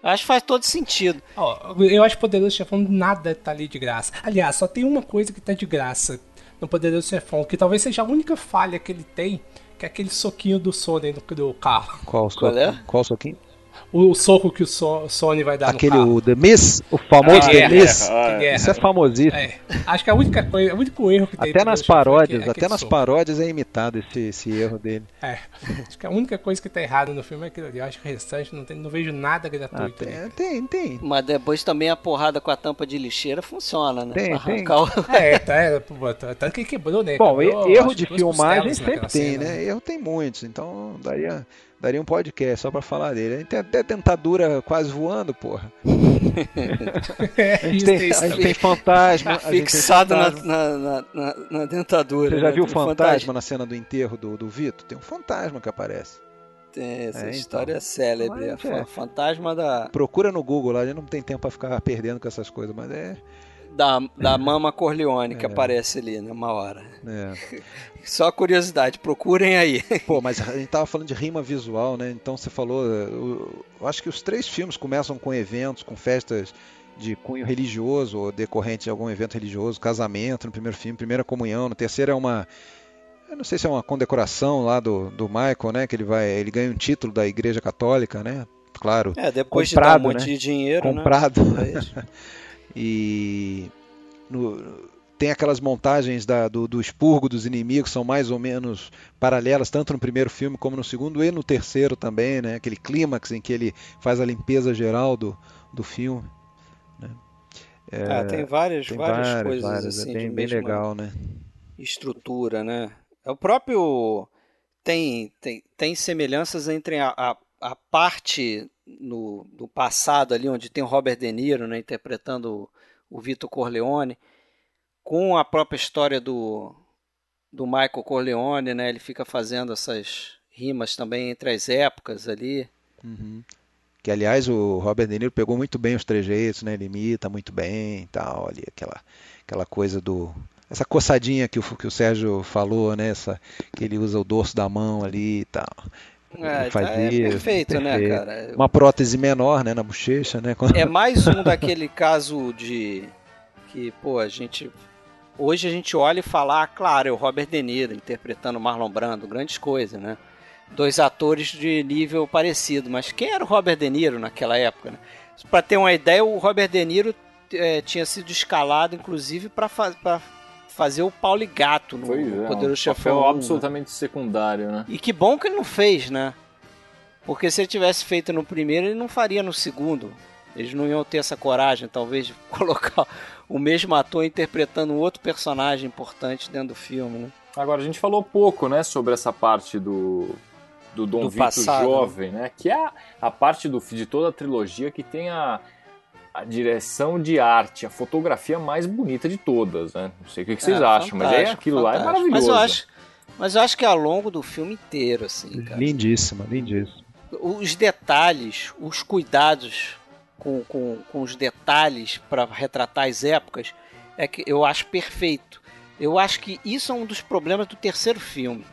Acho que faz todo sentido. Oh, eu acho poderoso chefão nada tá ali de graça. Aliás, só tem uma coisa que tá de graça no Poderoso Chefão, que talvez seja a única falha que ele tem, que é aquele soquinho do Sony no, do carro. Qual, Qual é? Qual soquinho? O soco que o Sony vai dar Aquele, no carro. o The Miss, o famoso The Miss. Isso é famosíssimo. É. Acho que a única coisa, o único erro que tem. Até nas paródias, é até nas soco. paródias é imitado esse, esse erro dele. É. Acho que a única coisa que tá errada no filme é aquilo ali. Eu acho que o restante não, tem, não vejo nada gratuito. Ah, tem, tem, tem, Mas depois também a porrada com a tampa de lixeira funciona, né? Tem, tem. O... É, tá, é, tanto tá que quebrou, né? Bom, quebrou, erro de filmagem sempre tem, cena, né? Erro tem muitos, então daria Daria um podcast só pra falar dele. Tem até dentadura quase voando, porra. É, a, gente tem, a gente tem fantasma. Fixado na, na, na, na, dentadura. Você já né? viu o fantasma, fantasma, na cena do enterro do, do Vitor? Tem um fantasma que aparece. Tem essa é, história então. célebre. é. Fantasma da. Procura no Google lá, a gente não tem tempo pra ficar perdendo com essas coisas, mas é da, da Mama Corleone que é. aparece ali numa hora. É. Só curiosidade, procurem aí. Pô, mas a gente tava falando de rima visual, né? Então você falou. Eu, eu acho que os três filmes começam com eventos, com festas de cunho religioso ou decorrente de algum evento religioso, casamento no primeiro filme, primeira comunhão, no terceiro é uma eu não sei se é uma condecoração lá do, do Michael, né, que ele vai, ele ganha um título da Igreja Católica, né? Claro. É, depois comprado, de dar um monte né? de dinheiro, comprado. né? E no, tem aquelas montagens da, do, do expurgo dos inimigos são mais ou menos paralelas tanto no primeiro filme como no segundo e no terceiro também, né? Aquele clímax em que ele faz a limpeza geral do, do filme. Né? É, ah, tem várias, tem várias, várias coisas várias, é assim, é bem, bem legal, né? Estrutura, né? É o próprio tem tem, tem semelhanças entre a, a, a parte no, no passado ali, onde tem o Robert De Niro né, interpretando o, o Vitor Corleone, com a própria história do, do Michael Corleone, né? Ele fica fazendo essas rimas também entre as épocas ali. Uhum. Que aliás o Robert De Niro pegou muito bem os trejeitos, né? Ele imita muito bem e tal, ali aquela aquela coisa do essa coçadinha que o, que o Sérgio falou, né? Essa, que ele usa o dorso da mão ali e tal. É, tá, é perfeito, né, perfeito, né, cara? Uma prótese menor, né, na bochecha, né? É mais um daquele caso de que, pô, a gente hoje a gente olha e fala, ah, claro, é o Robert De Niro interpretando Marlon Brando, grandes coisas, né? dois atores de nível parecido. Mas quem era o Robert De Niro naquela época? Né? Para ter uma ideia, o Robert De Niro é, tinha sido escalado, inclusive, para fazer o Paulo Gato no pois é, Poderoso um Chefão. papel 1, absolutamente né? secundário, né? E que bom que ele não fez, né? Porque se ele tivesse feito no primeiro, ele não faria no segundo. Eles não iam ter essa coragem, talvez, de colocar o mesmo ator interpretando um outro personagem importante dentro do filme, né? Agora, a gente falou pouco, né, sobre essa parte do, do Dom Do Vito passado. jovem, né? Que é a, a parte do, de toda a trilogia que tem a, a direção de arte, a fotografia mais bonita de todas, né? Não sei o que, que vocês É, acham, mas fantástico, aquilo lá é fantástico. maravilhoso. Mas eu acho, mas eu acho que é ao longo do filme inteiro, assim, cara. Lindíssima, lindíssima. Os detalhes, os cuidados com, com, com os detalhes para retratar as épocas, é que eu acho perfeito. Eu acho que isso é um dos problemas do terceiro filme.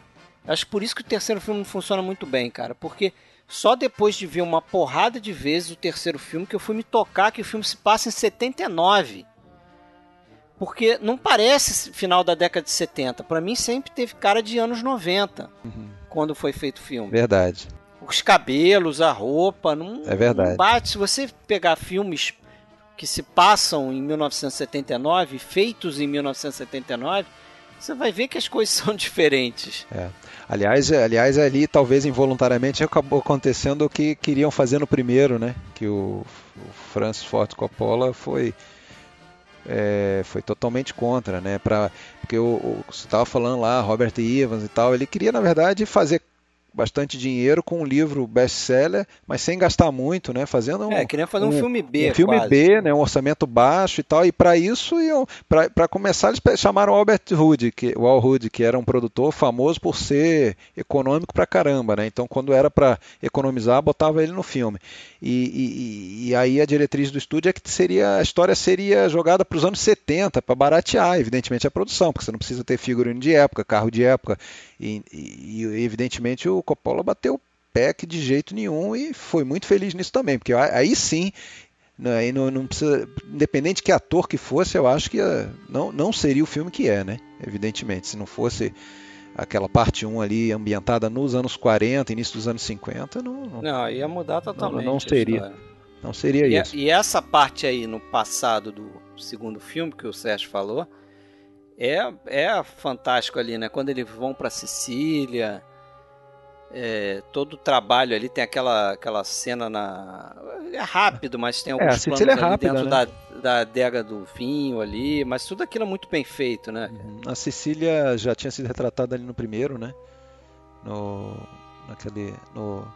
Acho por isso que o terceiro filme não funciona muito bem, cara. Porque só depois de ver uma porrada de vezes o terceiro filme que eu fui me tocar que o filme se passa em 79. Porque não parece final da década de 70. Para mim sempre teve cara de anos 90 quando foi feito o filme. Verdade. Os cabelos, a roupa, não, É verdade. não bate. Se você pegar filmes que se passam em 1979, feitos em 1979, você vai ver que as coisas são diferentes. É. Aliás, é- aliás, ali talvez involuntariamente acabou acontecendo o que queriam fazer no primeiro, né? Que o, o Francis Ford Coppola foi é, foi totalmente contra, né? Pra, porque o, o, você estava falando lá, Robert Evans e tal, ele queria na verdade fazer bastante dinheiro com um livro best-seller, mas sem gastar muito, né? Fazendo um, É, queria fazer um filme B, um filme quase. B, né? Um orçamento baixo e tal. E para isso, para começar, eles chamaram o Albert Hood, que o Al Hood, que era um produtor famoso por ser econômico pra caramba, né? Então, quando era para economizar, botava ele no filme. E, e- e- e aí a diretriz do estúdio é que seria a história seria jogada para os anos 70 para baratear, evidentemente, a produção, porque você não precisa ter figurino de época, carro de época. E, e- e, evidentemente o Coppola bateu o pé que de jeito nenhum e foi muito feliz nisso também, porque aí sim né, aí não, não precisa, independente de que ator que fosse, eu acho que eh, não, não seria o filme que é, né? Evidentemente, se não fosse aquela parte 1 ali ambientada nos anos 40, início dos anos 50, não, não, Não, ia mudar totalmente. não a seria. história. não seria E, isso. e essa parte aí no passado do segundo filme que o Sérgio falou é, é fantástico ali, né? Quando eles vão pra Sicília, é, todo o trabalho ali tem aquela, aquela cena na. É rápido, mas tem É, alguns Sicília planos é ali rápida, dentro né? da, da adega do vinho ali, mas tudo aquilo é muito bem feito, né? A Sicília já tinha sido retratada ali no primeiro, né? No, naquele, no,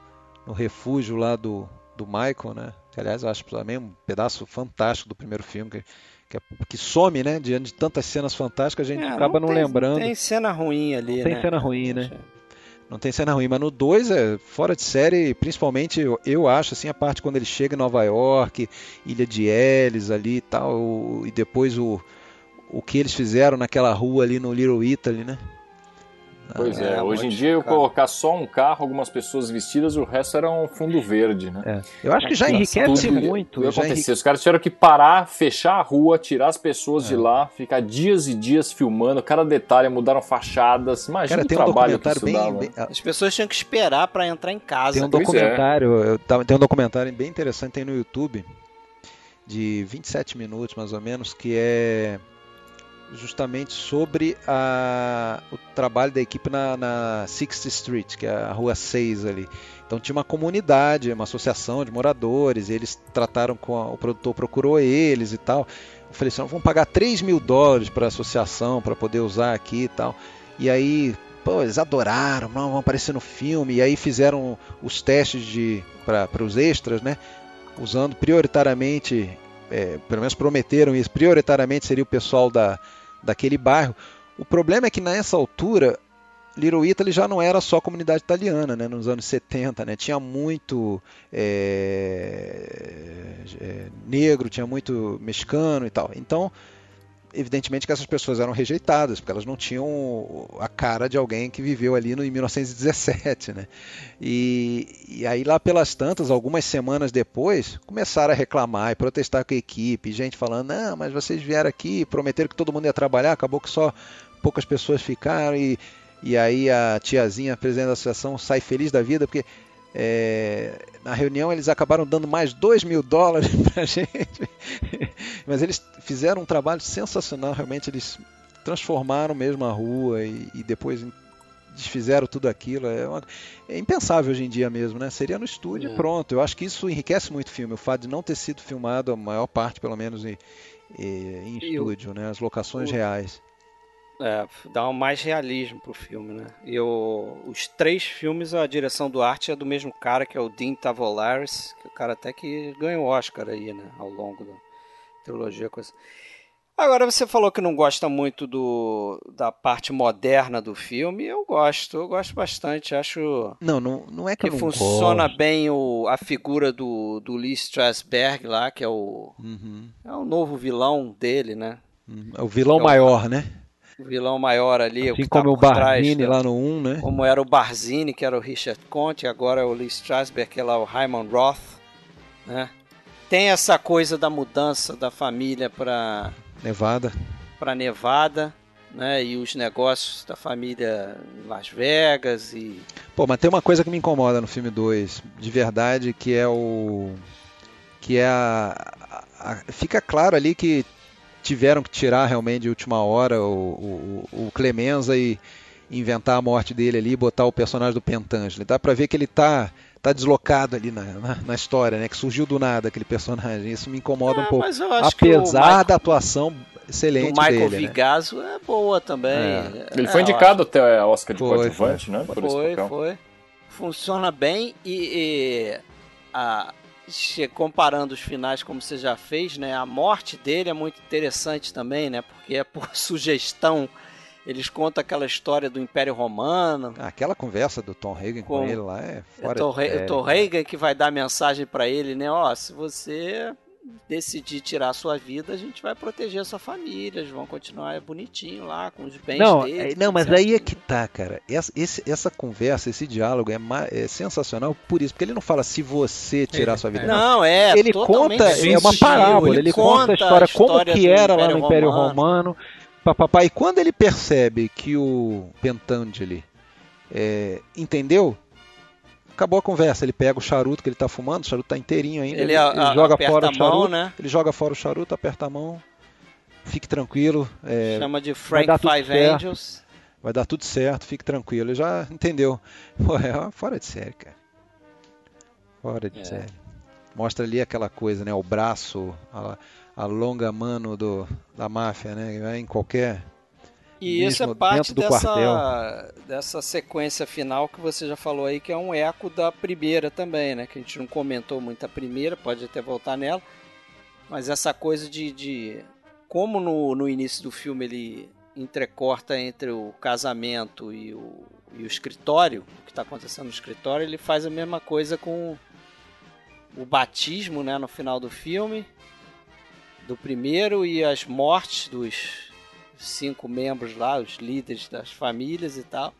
no refúgio lá do, do Michael, né? Que, aliás, eu acho também um pedaço fantástico do primeiro filme, que, que, é- que some, né? Diante de tantas cenas fantásticas, a gente É, acaba não, tem- lembrando. Tem cena ruim ali, Não tem né? cena ruim, né? Não tem cena ruim, mas no 2 é fora de série, principalmente eu, eu acho assim a parte quando ele chega em Nova York, Ilha de Ellis ali e tal, e depois o, o que eles fizeram naquela rua ali no Little Italy, né? Pois é, É, hoje em dia eu colocar só um carro, algumas pessoas vestidas, o resto era um fundo verde, né? É. Eu acho que já enriquece Tudo muito. já acontecer. Os caras tiveram que parar, fechar a rua, tirar as pessoas de lá, ficar dias e dias filmando cada detalhe, mudaram fachadas. Imagina Cara, o tem um trabalho que isso bem, dava. bem- As pessoas tinham que esperar pra entrar em casa. Tem um Pois é. documentário, eu tava- tem um documentário bem interessante tem no YouTube de 27 minutos mais ou menos que é justamente sobre a- o trabalho da equipe na, na Sixth Street, que é a rua 6 ali. Então tinha uma comunidade, uma associação de moradores, e eles trataram com a- o produtor procurou eles e tal. Falei assim, "Não, vamos pagar 3 mil dólares para a associação para poder usar aqui e tal. E aí, pô, eles adoraram, não, vão aparecer no filme. E aí fizeram os testes de para os extras, né? Usando prioritariamente, é, pelo menos prometeram isso, prioritariamente seria o pessoal da, daquele bairro. O problema é que nessa altura Little Italy já não era só comunidade italiana, né? Nos anos 70, né? Tinha muito é, é, negro, tinha muito mexicano e tal. Então, evidentemente que essas pessoas eram rejeitadas, porque elas não tinham a cara de alguém que viveu ali no, em 1917, né? E, e aí lá pelas tantas, algumas semanas depois, começaram a reclamar e protestar com a equipe, gente falando, não, mas vocês vieram aqui, prometeram que todo mundo ia trabalhar, acabou que só poucas pessoas ficaram e E aí a tiazinha, presidente da associação, sai feliz da vida porque é, na reunião eles acabaram dando mais 2 mil dólares pra gente. Mas eles fizeram um trabalho sensacional, realmente eles transformaram mesmo a rua e, e depois desfizeram tudo aquilo. É, uma, é, impensável hoje em dia mesmo, né? Seria no estúdio e é. pronto. Eu acho que isso enriquece muito o filme, o fato de não ter sido filmado, a maior parte pelo menos, em, em estúdio, né? As locações o... reais. É, dá um mais realismo pro filme, né? E o, os três filmes, a direção do arte é do mesmo cara, que é o Dean Tavolares, que é o cara até que ganhou Oscar aí, né? Ao longo da trilogia. Coisa. Agora, você falou que não gosta muito do, da parte moderna do filme. Eu gosto, eu gosto bastante. Acho não, não, não é que, que funciona gosto. bem o, a figura do, do Lee Strasberg lá, que é o, uhum. é o novo vilão dele, né? Uhum. É o vilão é maior, né? O vilão maior ali. Assim o como tá o Barzini trás, lá no 1, né? Como era o Barzini, que era o Richard Conte, agora é o Lee Strasberg, que é lá o Hyman Roth, né? Tem essa coisa da mudança da família para Nevada. Para Nevada, né? E os negócios da família em Las Vegas e Pô, mas tem uma coisa que me incomoda no filme 2, de verdade, que é o que é a, a fica claro ali que tiveram que tirar realmente de última hora o, o, o Clemenza e inventar a morte dele ali e botar o personagem do Pentangeli. Dá pra ver que ele tá, tá deslocado ali na, na, na, história, né? Que surgiu do nada aquele personagem. Isso me incomoda é, um pouco. Apesar Michael, da atuação excelente do Michael dele. Vigaso né? é boa também. É. Ele foi indicado até a Oscar de coadjuvante, né? Por foi, foi. Funciona bem e, e a, comparando os finais como você já fez, né? A morte dele é muito interessante também, né? Porque é por sugestão. Eles contam aquela história do Império Romano. Aquela conversa do Tom Hagen com, com ele lá é fora é Tom, de Tom Hagen que vai dar mensagem para ele, né? Ó, se você decidir tirar a sua vida, a gente vai proteger a sua família, eles vão continuar bonitinho lá com os bens não, deles. É, não, mas aí é que tá, cara. Essa, esse, essa conversa, esse diálogo é, é, sensacional por isso, porque ele não fala se você tirar a sua vida. Não, não é. Ele conta, é uma parábola, ele, ele conta a história, a história como que era lá no Império Romano. Romano papapá, e quando ele percebe que o Pentangeli é, entendeu, acabou a conversa. Ele pega o charuto que ele está fumando, o charuto está inteirinho ainda. Ele, ele, a, joga fora o charuto, mão, né? ele joga fora o charuto, aperta a mão, fique tranquilo. É, Chama de Frank Five Angels. Vai dar tudo certo, fique tranquilo. Ele já entendeu. Pô, é fora de série, cara. Fora de é. série. Mostra ali aquela coisa, né? O braço, a, a longa mano do, da máfia, né? Em qualquer e isso é parte dessa, dessa sequência final que você já falou aí, que é um eco da primeira também, né? Que a gente não comentou muito a primeira, pode até voltar nela. Mas essa coisa de. de como no, no início do filme ele entrecorta entre o casamento e o, e o escritório, o que está acontecendo no escritório, ele faz a mesma coisa com o batismo né, no final do filme, do primeiro, e as mortes dos, cinco membros lá, os líderes das famílias e tal.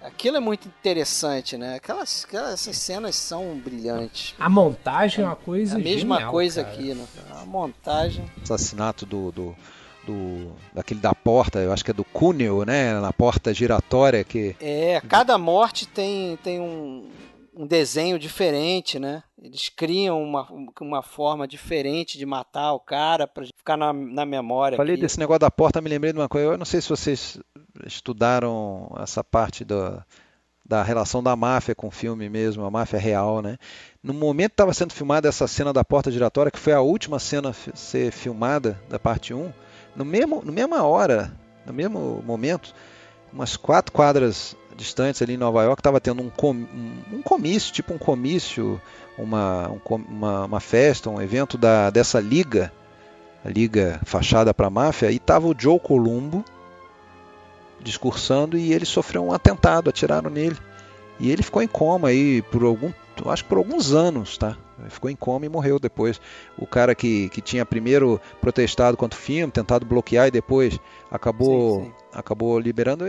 Aquilo é muito interessante, né? Aquelas, aquelas essas cenas são brilhantes. A montagem é uma coisa A mesma genial, coisa cara. aqui, né? A montagem. Assassinato do, do, do, daquele da porta, eu acho que é do Cuneo, né? Na porta giratória que. É, cada morte tem, tem um, um desenho diferente, né? Eles criam uma, uma forma diferente de matar o cara para ficar na, na memória. Falei aqui. desse negócio da porta, me lembrei de uma coisa. Eu não sei se vocês estudaram essa parte do, da relação da máfia com o filme mesmo, a máfia real, né? No momento que estava sendo filmada essa cena da porta giratória, que foi a última cena a ser filmada da parte 1, no mesmo, no mesma hora, no mesmo momento, umas quatro quadras distantes ali em Nova York, estava tendo um, com, um, comício, tipo um comício, uma, um, uma, uma, festa, um evento da, dessa liga, a liga fachada para a máfia, e estava o Joe Columbo discursando e ele sofreu um atentado, atiraram nele. E ele ficou em coma aí por algum, acho que por alguns anos, tá? Ficou em coma e morreu depois. O cara que, que tinha primeiro protestado contra o filme, tentado bloquear e depois acabou, sim, sim. Acabou liberando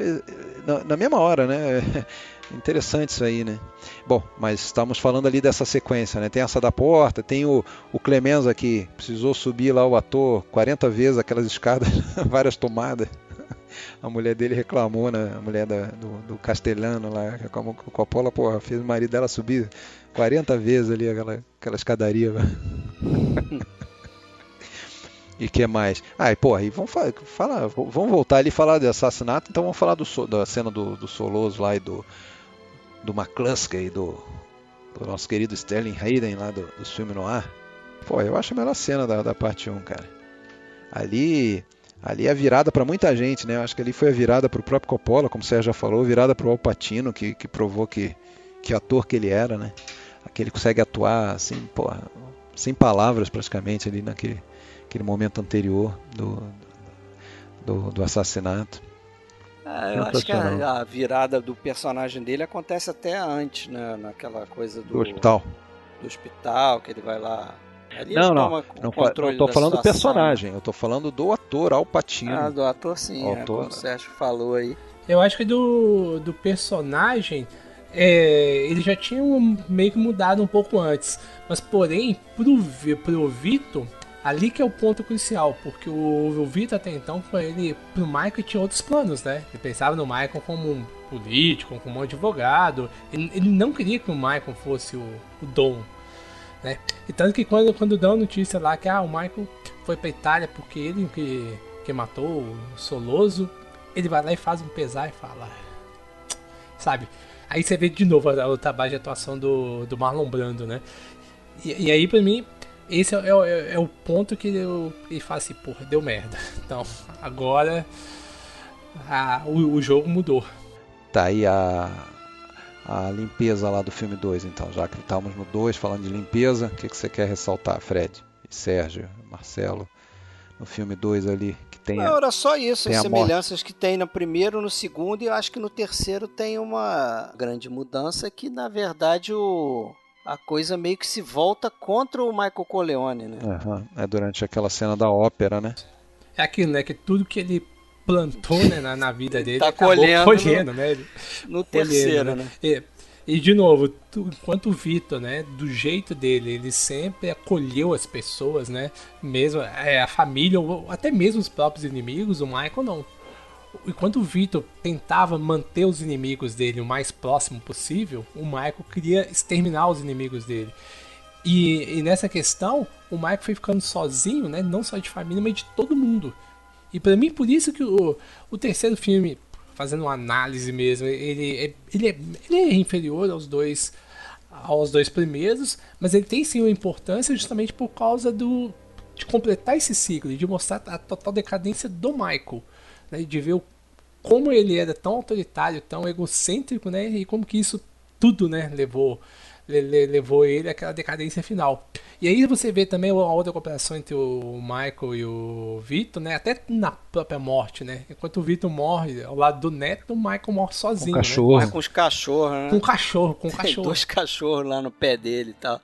na, na, mesma hora, né? Interessante isso aí, né? Bom, mas estamos falando ali dessa sequência, né? Tem essa da porta, tem o, o Clemenza que precisou subir lá o ator 40 vezes aquelas escadas, várias tomadas. a mulher dele reclamou, né? A mulher da, do, do castelhano lá, reclamou que o Coppola, porra, fez o marido dela subir 40 vezes ali aquela, aquela escadaria. E que mais? Ah, e porra, e vamos falar, fala, vamos voltar ali falar de assassinato, então vamos falar do, da cena do, do Soloso lá e do, do McCluskey e do, do nosso querido Sterling Hayden lá do, do filme no ar. Pô, eu acho a melhor cena da, da parte 1, cara. Ali, ali é a virada para muita gente, né? Eu acho que ali foi a virada para o próprio Coppola, como você já falou, virada para o Alpatino, que, que provou que, que ator que ele era, né? Que ele consegue atuar assim, porra, sem palavras praticamente ali naquele aquele momento anterior do, do, do assassinato. É, eu acho que a, a, virada do personagem dele acontece até antes, né? Naquela coisa do, do hospital. Do hospital, que ele vai lá. Ali não, não, não, não tô falando do personagem, eu tô falando do ator Al Pacino. Ah, do ator sim, o é, como o Sérgio falou aí. Eu acho que do, do personagem, é, ele já tinha meio que mudado um pouco antes. Mas porém, pro, pro Vitor, Ali que é o ponto crucial, porque o, o Vitor até então, foi ele, pro Michael tinha outros planos, né? Ele pensava no Michael como um político, como um advogado. Ele, ele não queria que o Michael fosse o, o Dom, né? E tanto que quando, quando dão a notícia lá que ah, o Michael foi pra Itália porque ele que, que matou o Soloso, ele vai lá e faz um pesar e fala. Sabe? Aí você vê de novo o trabalho de atuação do, do Marlon Brando, né? E, e aí, pra mim, esse é, é, é, o ponto que eu, ele fala assim, porra, deu merda. Então, agora a, o, o, jogo mudou. Tá aí a, a limpeza lá do filme 2, então, já que estamos no 2 falando de limpeza, o que, que você quer ressaltar, Fred, Sérgio, Marcelo, no filme 2 ali, que tem. Não, era só isso, as semelhanças que tem no primeiro, no segundo, e eu acho que no terceiro tem uma grande mudança que, na verdade, o a coisa meio que se volta contra o Michael Corleone, né? Uhum. É durante aquela cena da ópera, né? É aquilo, né? Que tudo que ele plantou né, na, na vida dele tá colhendo, colhendo, no, né? no terceiro, né? né? E, e, de novo, tu, enquanto o Vitor, né, do jeito dele, ele sempre acolheu as pessoas, né? Mesmo é, a família, ou até mesmo os próprios inimigos, o Michael não enquanto o Victor tentava manter os inimigos dele o mais próximo possível, o Michael queria exterminar os inimigos dele. E, e, nessa questão, o Michael foi ficando sozinho, né? Não só de família, mas de todo mundo. E para mim, por isso que o, o terceiro filme, fazendo uma análise mesmo, ele é, ele, é, ele é inferior aos dois aos dois primeiros, mas ele tem sim uma importância justamente por causa do de completar esse ciclo, de mostrar a total decadência do Michael né, de ver como ele era tão autoritário, tão egocêntrico, né, e como que isso tudo, né, levou levou ele àquela decadência final. E aí você vê também a outra cooperação entre o Michael e o Vitor, né? Até na própria morte, né? Enquanto o Vitor morre ao lado do neto, o Michael morre sozinho. Com cachorro. Né? Morre com os cachorros, né? Com o cachorro, com o cachorro. Tem dois cachorros lá no pé dele e tal.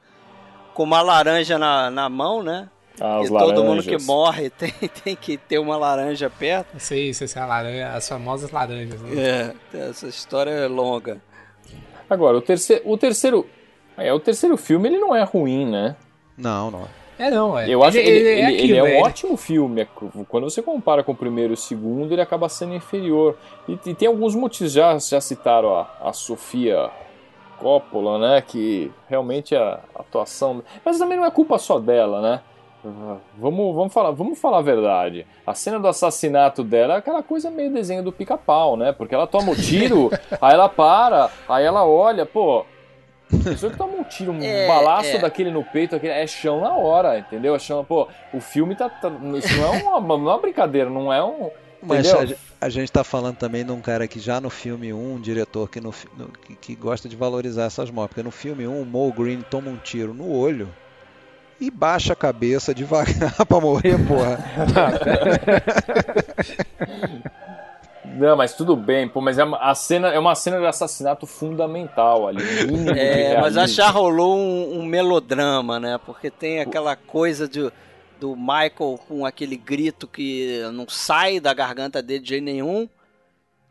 Com uma laranja na, na mão, né? Ah, e todo mundo que morre tem, tem que ter uma laranja perto. Sim, isso, isso é a laranja, as famosas laranjas. Né? É, essa história é longa. Agora, o terceiro, o terceiro, é, o terceiro filme ele não é ruim, né? Não, não. É não, é. Eu acho ele, ele, ele, é, aquilo, ele é um ótimo filme. É quando você compara com o primeiro e o segundo, ele acaba sendo inferior. E, e tem alguns motivos, já, já citaram a, a Sofia Coppola, né? Que realmente a atuação. Mas também não é culpa só dela, né? Vamos, vamos, falar, vamos falar a verdade. A cena do assassinato dela é aquela coisa meio desenho do pica-pau, né? Porque ela toma o tiro, aí ela para, aí ela olha, pô. Pessoa que toma um tiro, um é, balaço é. daquele no peito, aquele, é chão na hora, entendeu? É chão, pô, o filme tá. tá isso não é uma, não é uma brincadeira, não é um. Mas a, a, gente tá falando também de um cara que já no filme 1, um diretor que, no, no que, que, gosta de valorizar essas mortes. Porque no filme 1, um, o Mo Green toma um tiro no olho e baixa a cabeça devagar pra morrer, porra. Não, mas tudo bem, pô, mas é uma, a cena, é uma cena de assassinato fundamental ali. É, mas acho que rolou um, um, melodrama, né? Porque tem aquela coisa de, do Michael com aquele grito que não sai da garganta dele de jeito nenhum,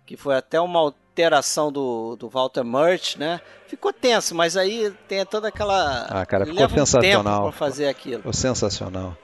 que foi até uma alteração do, do Walter Murch, né? Ficou tenso, mas aí tem toda aquela. Ah, cara, ficou sensacional. Um fazer aquilo. Ficou sensacional.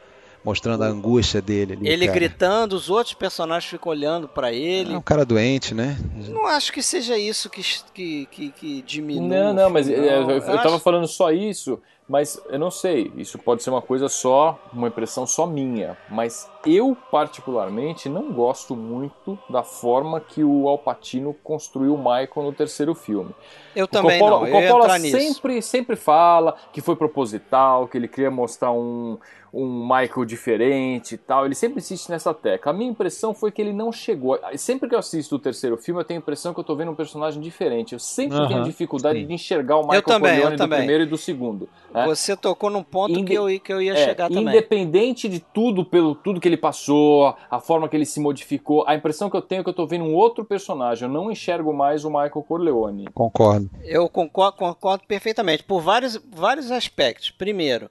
mostrando a angústia dele. Ali, Ele cara. gritando, os outros personagens ficam olhando pra ele. É um cara doente, né? Não acho que seja isso que, que, que, que diminui. Não, o não, mas é, não. eu, eu acho- tava falando só isso, mas eu não sei. Isso pode ser uma coisa só, uma impressão só minha. Mas eu, particularmente, não gosto muito da forma que o Al Pacino construiu o Michael no terceiro filme. Eu O também Coppola, não, o Coppola entrar nisso. sempre, sempre fala que foi proposital, que ele queria mostrar um, um Michael diferente e tal. Ele sempre insiste nessa tecla. A minha impressão foi que ele não chegou. Sempre que eu assisto o terceiro filme, eu tenho a impressão que eu tô vendo um personagem diferente. Eu sempre Aham, tenho dificuldade sim. de enxergar o Michael também, eu Corleone do também. primeiro e do segundo. né? Você tocou num ponto Inde- que, eu, que eu ia É, chegar também. Independente de tudo, pelo tudo que ele passou, a forma que ele se modificou, a impressão que eu tenho é que eu tô vendo um outro personagem. Eu não enxergo mais o Michael Corleone. Concordo. Eu concordo, concordo perfeitamente, por vários, vários aspectos. Primeiro,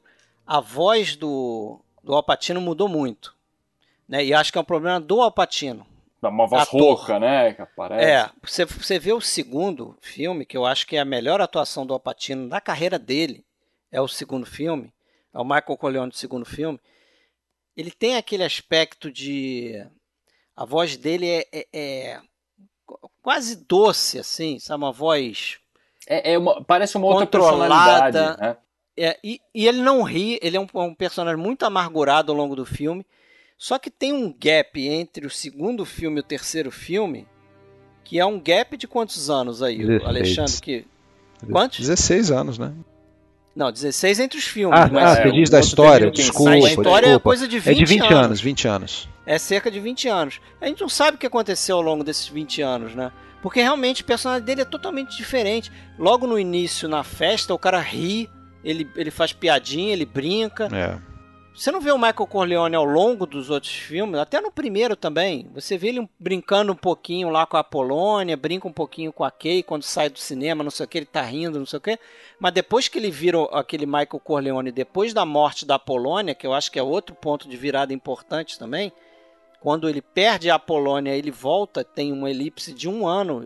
a voz do, do Alpatino mudou muito. Né? E acho que é um problema do Alpatino. Dá uma voz Ator. rouca, né? Que aparece. É, você, você vê o segundo filme, que eu acho que é a melhor atuação do Alpatino da carreira dele, é o segundo filme, é o Michael Corleone do segundo filme. Ele tem aquele aspecto de. A voz dele é, é- é quase doce, assim, sabe? Uma voz É, é uma- parece uma outra Controlada. personalidade. Né? É, e, e ele não ri, ele é um, um personagem muito amargurado ao longo do filme. Só que tem um gap entre o segundo filme e o terceiro filme, que é um gap de quantos anos aí. Alexandre? Que... Quantos? 16 anos, né? Não, 16 entre os filmes. Ah, mas ah, é, você diz da história, desculpa. a história é desculpa. coisa de 20, É de 20 anos. anos, 20 anos. É cerca de 20 anos. A gente não sabe o que aconteceu ao longo desses 20 anos, né? Porque realmente o personagem dele é totalmente diferente. Logo no início, na festa, o cara ri, ele, ele faz piadinha, ele brinca. É. Você não vê o Michael Corleone ao longo dos outros filmes, até no primeiro também. Você vê ele brincando um pouquinho lá com a Polônia, brinca um pouquinho com a Kay quando sai do cinema, não sei o que, ele tá rindo, não sei o que. Mas depois que ele vira aquele Michael Corleone, depois da morte da Polônia, que eu acho que é outro ponto de virada importante também, quando ele perde a Polônia, ele volta, tem uma elipse de um ano,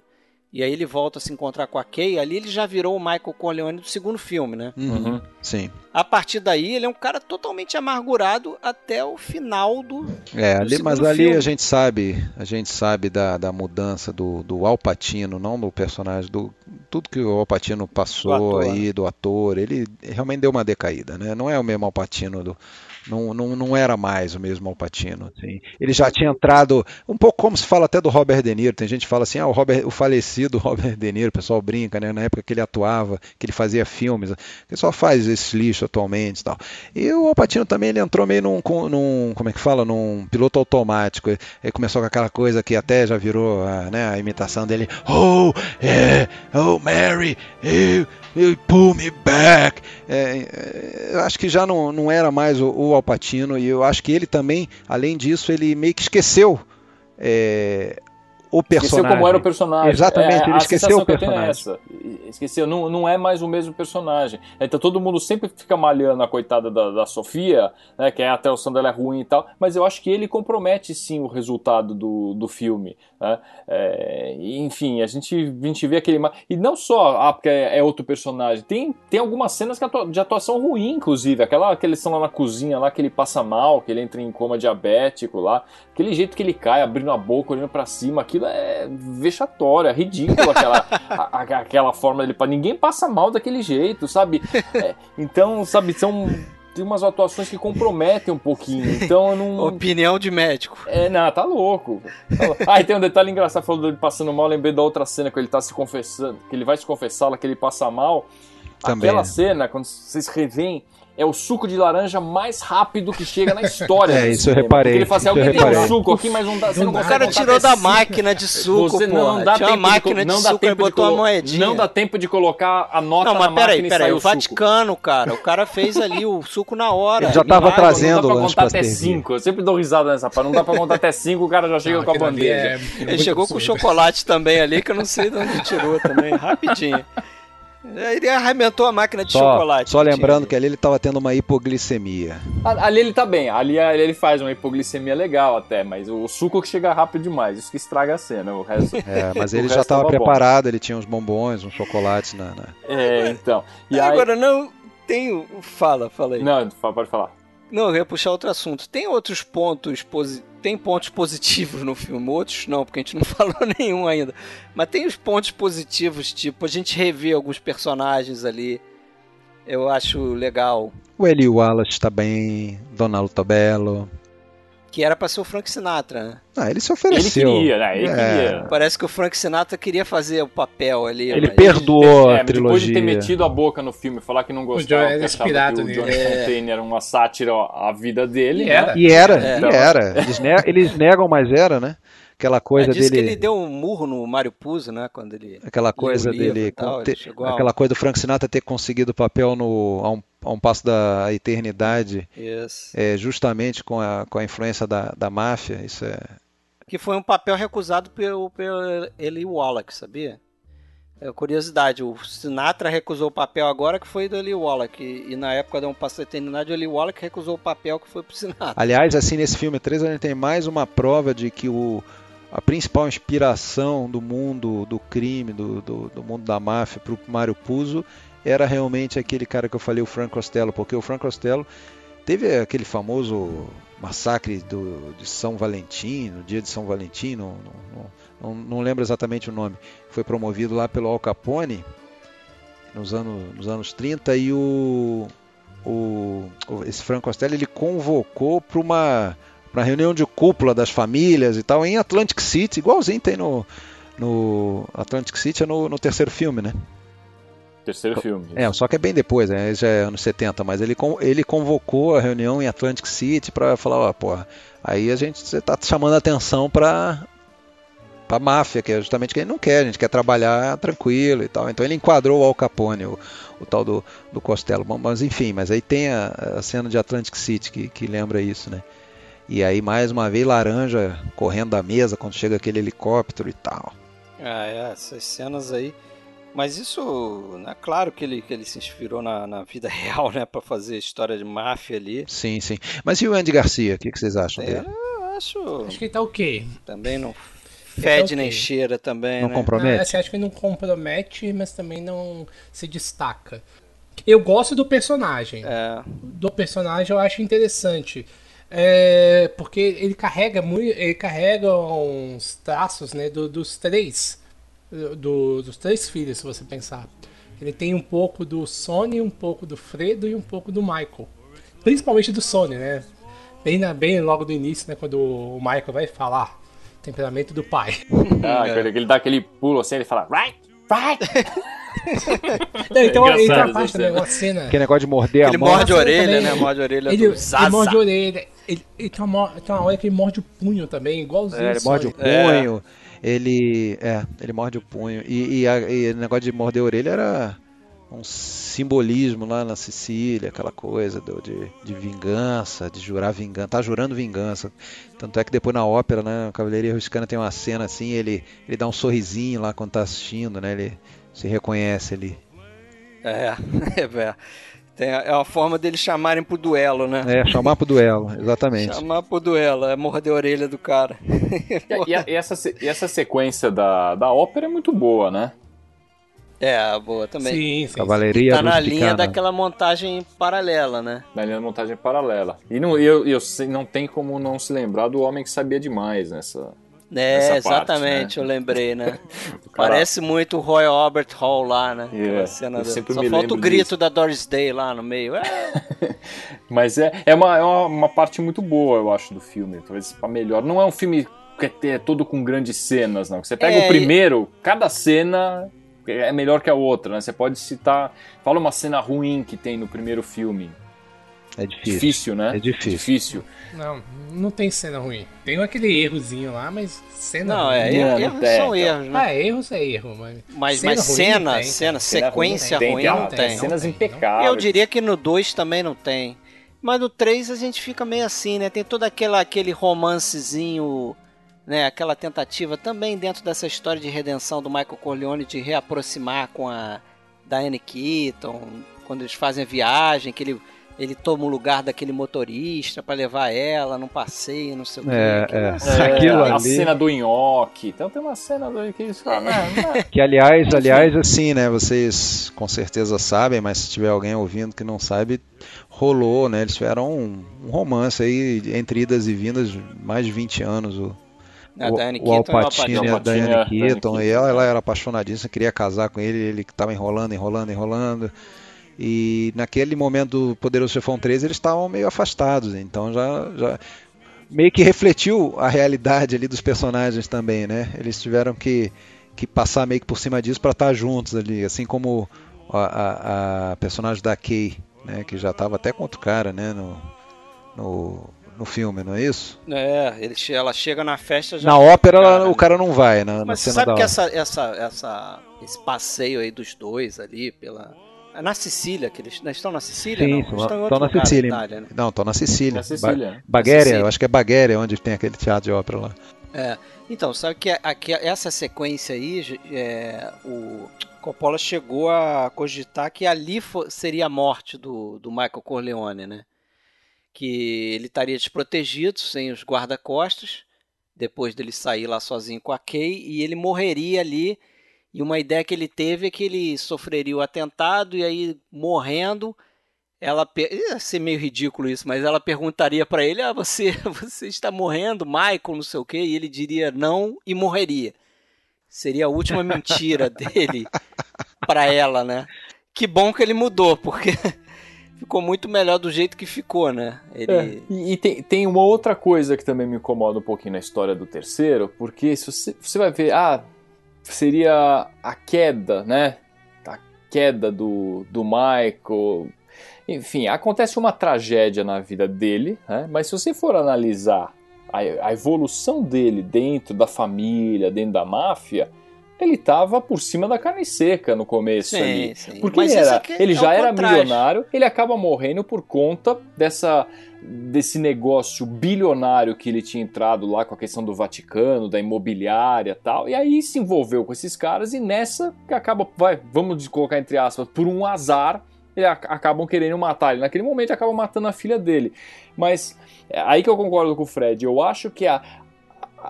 e aí ele volta a se encontrar com a Kay, ali ele já virou o Michael Corleone do segundo filme, né? Uhum. Uhum. Sim. A partir daí, ele é um cara totalmente amargurado até o final do. É, do ali, mas ali filme. a gente sabe, a gente sabe da, da mudança do, do Alpatino, não do personagem, do tudo que o Alpatino passou ator, aí, do ator, ele realmente deu uma decaída, né? Não é o mesmo Alpatino do não, não, não era mais o mesmo Alpatino. Assim. Ele já tinha entrado, um pouco como se fala até do Robert De Niro. Tem gente que fala assim, ah, o, Robert, o falecido Robert De Niro, o pessoal brinca, né? Na época que ele atuava, que ele fazia filmes, que só faz esse lixo atualmente e tal. E o Alpatino também ele entrou meio num, num, como é que fala, num piloto automático. Ele começou com aquela coisa que até já virou a, né, a imitação dele. Oh, é, oh Mary, you pull me back. É, é, eu acho que já não, não era mais o, o Alpatino e eu acho que ele também, além disso, ele meio que esqueceu é, o personagem. Esqueceu como era o personagem. Exatamente, É, ele esqueceu o é personagem. essa. Esqueceu, não, não é mais o mesmo personagem. Então todo mundo sempre fica malhando a coitada da, da Sofia, né, que é a atuação dela é ruim e tal, mas eu acho que ele compromete sim o resultado do, do filme. Né? É, enfim, a gente, a gente vê aquele. E não só ah, porque é, é outro personagem, tem, tem algumas cenas de atuação ruim, inclusive. Aquela que eles estão lá na cozinha, lá que ele passa mal, que ele entra em coma diabético lá. Aquele jeito que ele cai, abrindo a boca, olhando pra cima, aquilo é vexatório, é ridículo aquela, a- aquela forma dele. Ninguém passa mal daquele jeito, sabe? É, então, sabe, são. Tem umas atuações que comprometem um pouquinho. Então eu não. Opinião de médico. É, não, tá louco. Tá louco. Ah, e tem um detalhe engraçado, falou dele passando mal, lembrei da outra cena que ele tá se confessando, que ele vai se confessar lá, que ele passa mal. Também. Aquela cena, quando vocês revêem, é o suco de laranja mais rápido que chega na história. É, isso eu reparei, Porque ele fala assim, alguém tem um suco aqui, mas não dá, você não O consegue cara tirou da cinco. máquina de suco, Você pô. não dá Tinha tempo de, máquina de não dá suco, ele tempo de botou uma colo- moedinha. Não dá tempo de colocar a nota Não, na mas máquina peraí, e peraí. sair O o suco. Vaticano, cara, o cara fez ali o suco na hora. Ele já tava Não dá- trazendo Não dá pra contar até. 5. Eu sempre dou risada nessa parte. Não dá pra contar até 5, o cara já chega Não, com a bandeja. é- Ele chegou com chocolate também ali, que eu não sei de onde tirou também, rapidinho. Ele arrebentou a máquina de Só, chocolate. só lembrando tinha que ali ele estava tendo uma hipoglicemia. Ali ele tá bem, ali, ali ele faz uma hipoglicemia legal até, mas o suco que chega rápido demais, isso que estraga a cena. O resto. É, mas o ele já estava tava bom. preparado, ele tinha uns bombons, uns chocolates na. na- É, então. E ali. aí. Agora não tem o... Fala, fala aí. Não, pode falar. Não, eu ia puxar outro assunto. Tem outros pontos posi tem pontos positivos no filme, outros não, porque a gente não falou nenhum ainda. Mas tem os pontos positivos, tipo, a gente revê alguns personagens ali. Eu acho legal. O Eli Wallace está bem, Donaldo Tabello. Que era pra ser o Frank Sinatra, né? Ah, ele se ofereceu. Ele queria, né? Ele É. queria. Parece que o Frank Sinatra queria fazer o papel ali. Ele mas- perdoou É, a mas depois de trilogia. ter metido a boca no filme, falar que não John gostava, que achava inspirado que o. Johnny É. Fontaine era uma sátira à vida dele, E né? era. E era, É. e era. Eles, ne- eles negam, mas era, né? Aquela coisa É, dele. que ele deu um murro no Mário Puzo, né? Quando ele. Aquela coisa dele, tal, ter- a- aquela coisa do Frank Sinatra ter conseguido o papel no, a, um, a um passo da eternidade, Isso. é, justamente com a, com a influência da, da máfia. Isso é. Que foi um papel recusado pelo, pelo Eli Wallach, sabia? É, curiosidade, o Sinatra recusou o papel agora que foi do Eli Wallach. E, e na época da Um Passo da Eternidade, o Eli Wallach recusou o papel que foi pro Sinatra. Aliás, assim, nesse filme 3 a gente tem mais uma prova de que o, a principal inspiração do mundo do crime, do, do, do mundo da máfia para o Mário Puzo era realmente aquele cara que eu falei, o Frank Costello, porque o Frank Costello teve aquele famoso massacre do, de São Valentim, no dia de São Valentim, não, não, não, não lembro exatamente o nome, foi promovido lá pelo Al Capone nos anos, nos anos 30 e o, o, esse Frank Costello ele convocou para uma pra reunião de cúpula das famílias e tal em Atlantic City, igualzinho tem no, no Atlantic City é no, no terceiro filme, né? Terceiro filme. É, só que é bem depois, né? Já é anos 70, mas ele, ele convocou a reunião em Atlantic City para falar, ó, porra, aí a gente você tá chamando a atenção para pra máfia, que é justamente o que ele não quer, a gente quer trabalhar tranquilo e tal. Então ele enquadrou o Al Capone, o, o tal do, do Costello. Mas enfim, mas aí tem a, a cena de Atlantic City que, que lembra isso, né? E aí mais uma vez laranja correndo da mesa quando chega aquele helicóptero e tal. Ah, é, essas cenas aí. Mas isso, né, claro que ele, que ele se inspirou na, na vida real, né, pra fazer história de máfia ali. Sim, sim. Mas e o Andy Garcia? O que, que vocês acham É, dele? eu acho. Acho que ele tá ok. Também não tá fede nem ok. cheira também, Não né? compromete? Ah, assim, acho que não compromete, mas também não se destaca. Eu gosto do personagem. É, Do personagem eu acho interessante. É, porque ele carrega muito. Ele carrega uns traços né, do- dos três. do- dos três filhos, se você pensar. Ele tem um pouco do Sony, um pouco do Fredo e um pouco do Michael. Principalmente do Sony, né? Bem, na, bem logo do início, né? Quando o Michael vai falar. Temperamento do pai. Ah, ele, ele dá aquele pulo assim, ele fala, right, right. Não, então, É então a essa parte também, cena. uma cena. Aquele negócio de morder Ele a mão. morde a orelha, também. né? Morde a orelha Ele, do ele morde a orelha. Ele, ele tem, uma, tem uma hora que ele morde o punho também, igualzinho. É, ele só. morde o É. punho, ele. É, ele morde o punho. E, e, a- e o negócio de morder a orelha era um simbolismo lá na Sicília, aquela coisa do- de, de vingança, de jurar vingança. Tá jurando vingança. Tanto é que depois na ópera, né, o Cavaleiro Ruscana tem uma cena assim, ele, ele dá um sorrisinho lá quando tá assistindo, né? Ele se reconhece ali. É, é, tem, é uma forma deles chamarem pro duelo, né? É, chamar pro duelo, exatamente. Chamar pro duelo, é morder a orelha do cara. E, e a- e essa, e essa sequência da, da ópera é muito boa, né? É, boa também. Sim, sim. Cavalaria Tá na linha daquela montagem paralela, né? Na linha de montagem paralela. E não, eu, eu não tem como não se lembrar do homem que sabia demais nessa. É, exatamente, parte, né? eu lembrei, né? Parece muito o Roy Albert Hall lá, né? É, Aquela cena eu da- sempre Só falta o grito disso. da Doris Day lá no meio. É, Mas é, é, uma, é uma, uma parte muito boa, eu acho, do filme. Talvez a melhor. Não é um filme que é, é todo com grandes cenas, não. Você pega É, o primeiro, cada cena é melhor que a outra, né? Você pode citar. Fala uma cena ruim que tem no primeiro filme. É difícil. Difícil, né? É difícil. Difícil. Não, não tem cena ruim. Tem aquele errozinho lá, mas cena não, ruim. é, Não, erro- não erros tem, são então. erros, né? Ah, erros é erro, mas. Mas, cena mas ruim cena, não tem, cena, sequência Tem, ruim tem, não tem, tem. cenas Não tem, impecáveis. Eu diria que no 2 também não tem. Mas no 3 a gente fica meio assim, né? Tem todo aquela, aquele romancezinho, né? Aquela tentativa também dentro dessa história de redenção do Michael Corleone de reaproximar com a Diane Keaton, quando eles fazem a viagem, que ele ele toma o lugar daquele motorista para levar ela num passeio, não sei o É, quê. é. Aquilo- Aquilo a ali- cena do nhoque. Então tem uma cena do que eles falam, né, né? Que aliás, aliás, assim, né? Vocês com certeza sabem, mas se tiver alguém ouvindo que não sabe, rolou, né? Eles tiveram um, um romance aí entre idas e vindas mais de 20 anos. O, A o, Diane o e o Alpatine e a Al Pacino, Diane é, Diane Keaton, e ela, é. ela era apaixonadíssima, queria casar com ele, ele que tava enrolando, enrolando, enrolando. E naquele momento do Poderoso Chefão 13 eles estavam meio afastados, então já, já meio que refletiu a realidade ali dos personagens também, né? Eles tiveram que, que passar meio que por cima disso para estar juntos ali, assim como a, a- a personagem da Kay, né? Que já estava até com outro cara, né? No, no, no filme, não é isso? É, ele, ela chega na festa já. Na ópera ela- Cara, o cara não vai, na, na Mas você cena sabe da que essa, essa, essa, esse passeio aí dos dois ali pela. É na Sicília, que eles, eles estão na Sicília? Sim, não, estão na- na Sicília. Itália, né? Não, estão na Sicília. Na Sicília. Ba Baguéria, Sicília. eu acho que é Baguéria onde tem aquele teatro de ópera lá. É, então, sabe que aqui, essa sequência aí, é, o Coppola chegou a cogitar que ali seria a morte do, do Michael Corleone, né? Que ele estaria desprotegido, sem os guarda-costas, depois dele sair lá sozinho com a Kay, e ele morreria ali. E uma ideia que ele teve é que ele sofreria o atentado, e aí, morrendo, ela ia ser meio ridículo isso, mas ela perguntaria pra ele: "Ah, você você está morrendo, Michael, não sei o quê", e ele diria não e morreria. Seria a última mentira dele pra ela, né? Que bom que ele mudou, porque ficou muito melhor do jeito que ficou, né? Ele É, e e tem, tem uma outra coisa que também me incomoda um pouquinho na história do terceiro, porque se você, você vai ver, ah, seria a queda, né? A queda do, do Michael. Enfim, acontece uma tragédia na vida dele, né? mas se você for analisar a, a evolução dele dentro da família, dentro da máfia, ele estava por cima da carne seca no começo Sim, ali. sim. Porque Mas ele, era, ele é já era contrário. milionário, ele acaba morrendo por conta dessa desse negócio bilionário que ele tinha entrado lá com a questão do Vaticano, da imobiliária e tal. E aí se envolveu com esses caras e nessa que acaba, vai, vamos colocar entre aspas, por um azar, ele ac- acabam querendo matar ele. Naquele momento acabam matando a filha dele. Mas é aí que eu concordo com o Fred. Eu acho que a-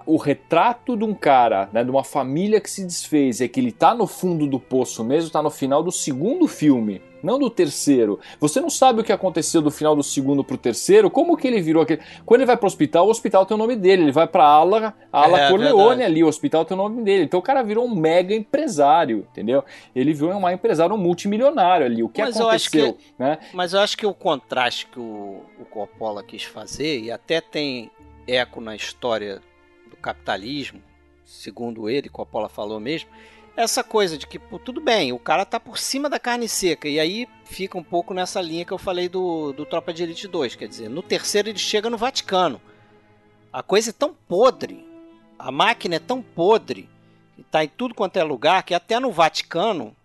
o retrato de um cara, né, de uma família que se desfez, é que ele tá no fundo do poço mesmo, tá no final do segundo filme, não do terceiro. Você não sabe o que aconteceu do final do segundo pro terceiro, como que ele virou aquele. Quando ele vai pro hospital, o hospital tem o nome dele, ele vai pra ala, a ala É, Corleone verdade. ali, o hospital tem o nome dele. Então o cara virou um mega empresário, entendeu? Ele virou um empresário um multimilionário ali. O que Mas eu acho que- aconteceu, né? Mas eu acho que o contraste que o, o Coppola quis fazer, e até tem eco na história capitalismo, segundo ele, Coppola falou mesmo, essa coisa de que, pô, tudo bem, o cara tá por cima da carne seca, e aí fica um pouco nessa linha que eu falei do, do Tropa de Elite 2, quer dizer, no terceiro ele chega no Vaticano. A coisa é tão podre, a máquina é tão podre, e tá em tudo quanto é lugar, que até no Vaticano,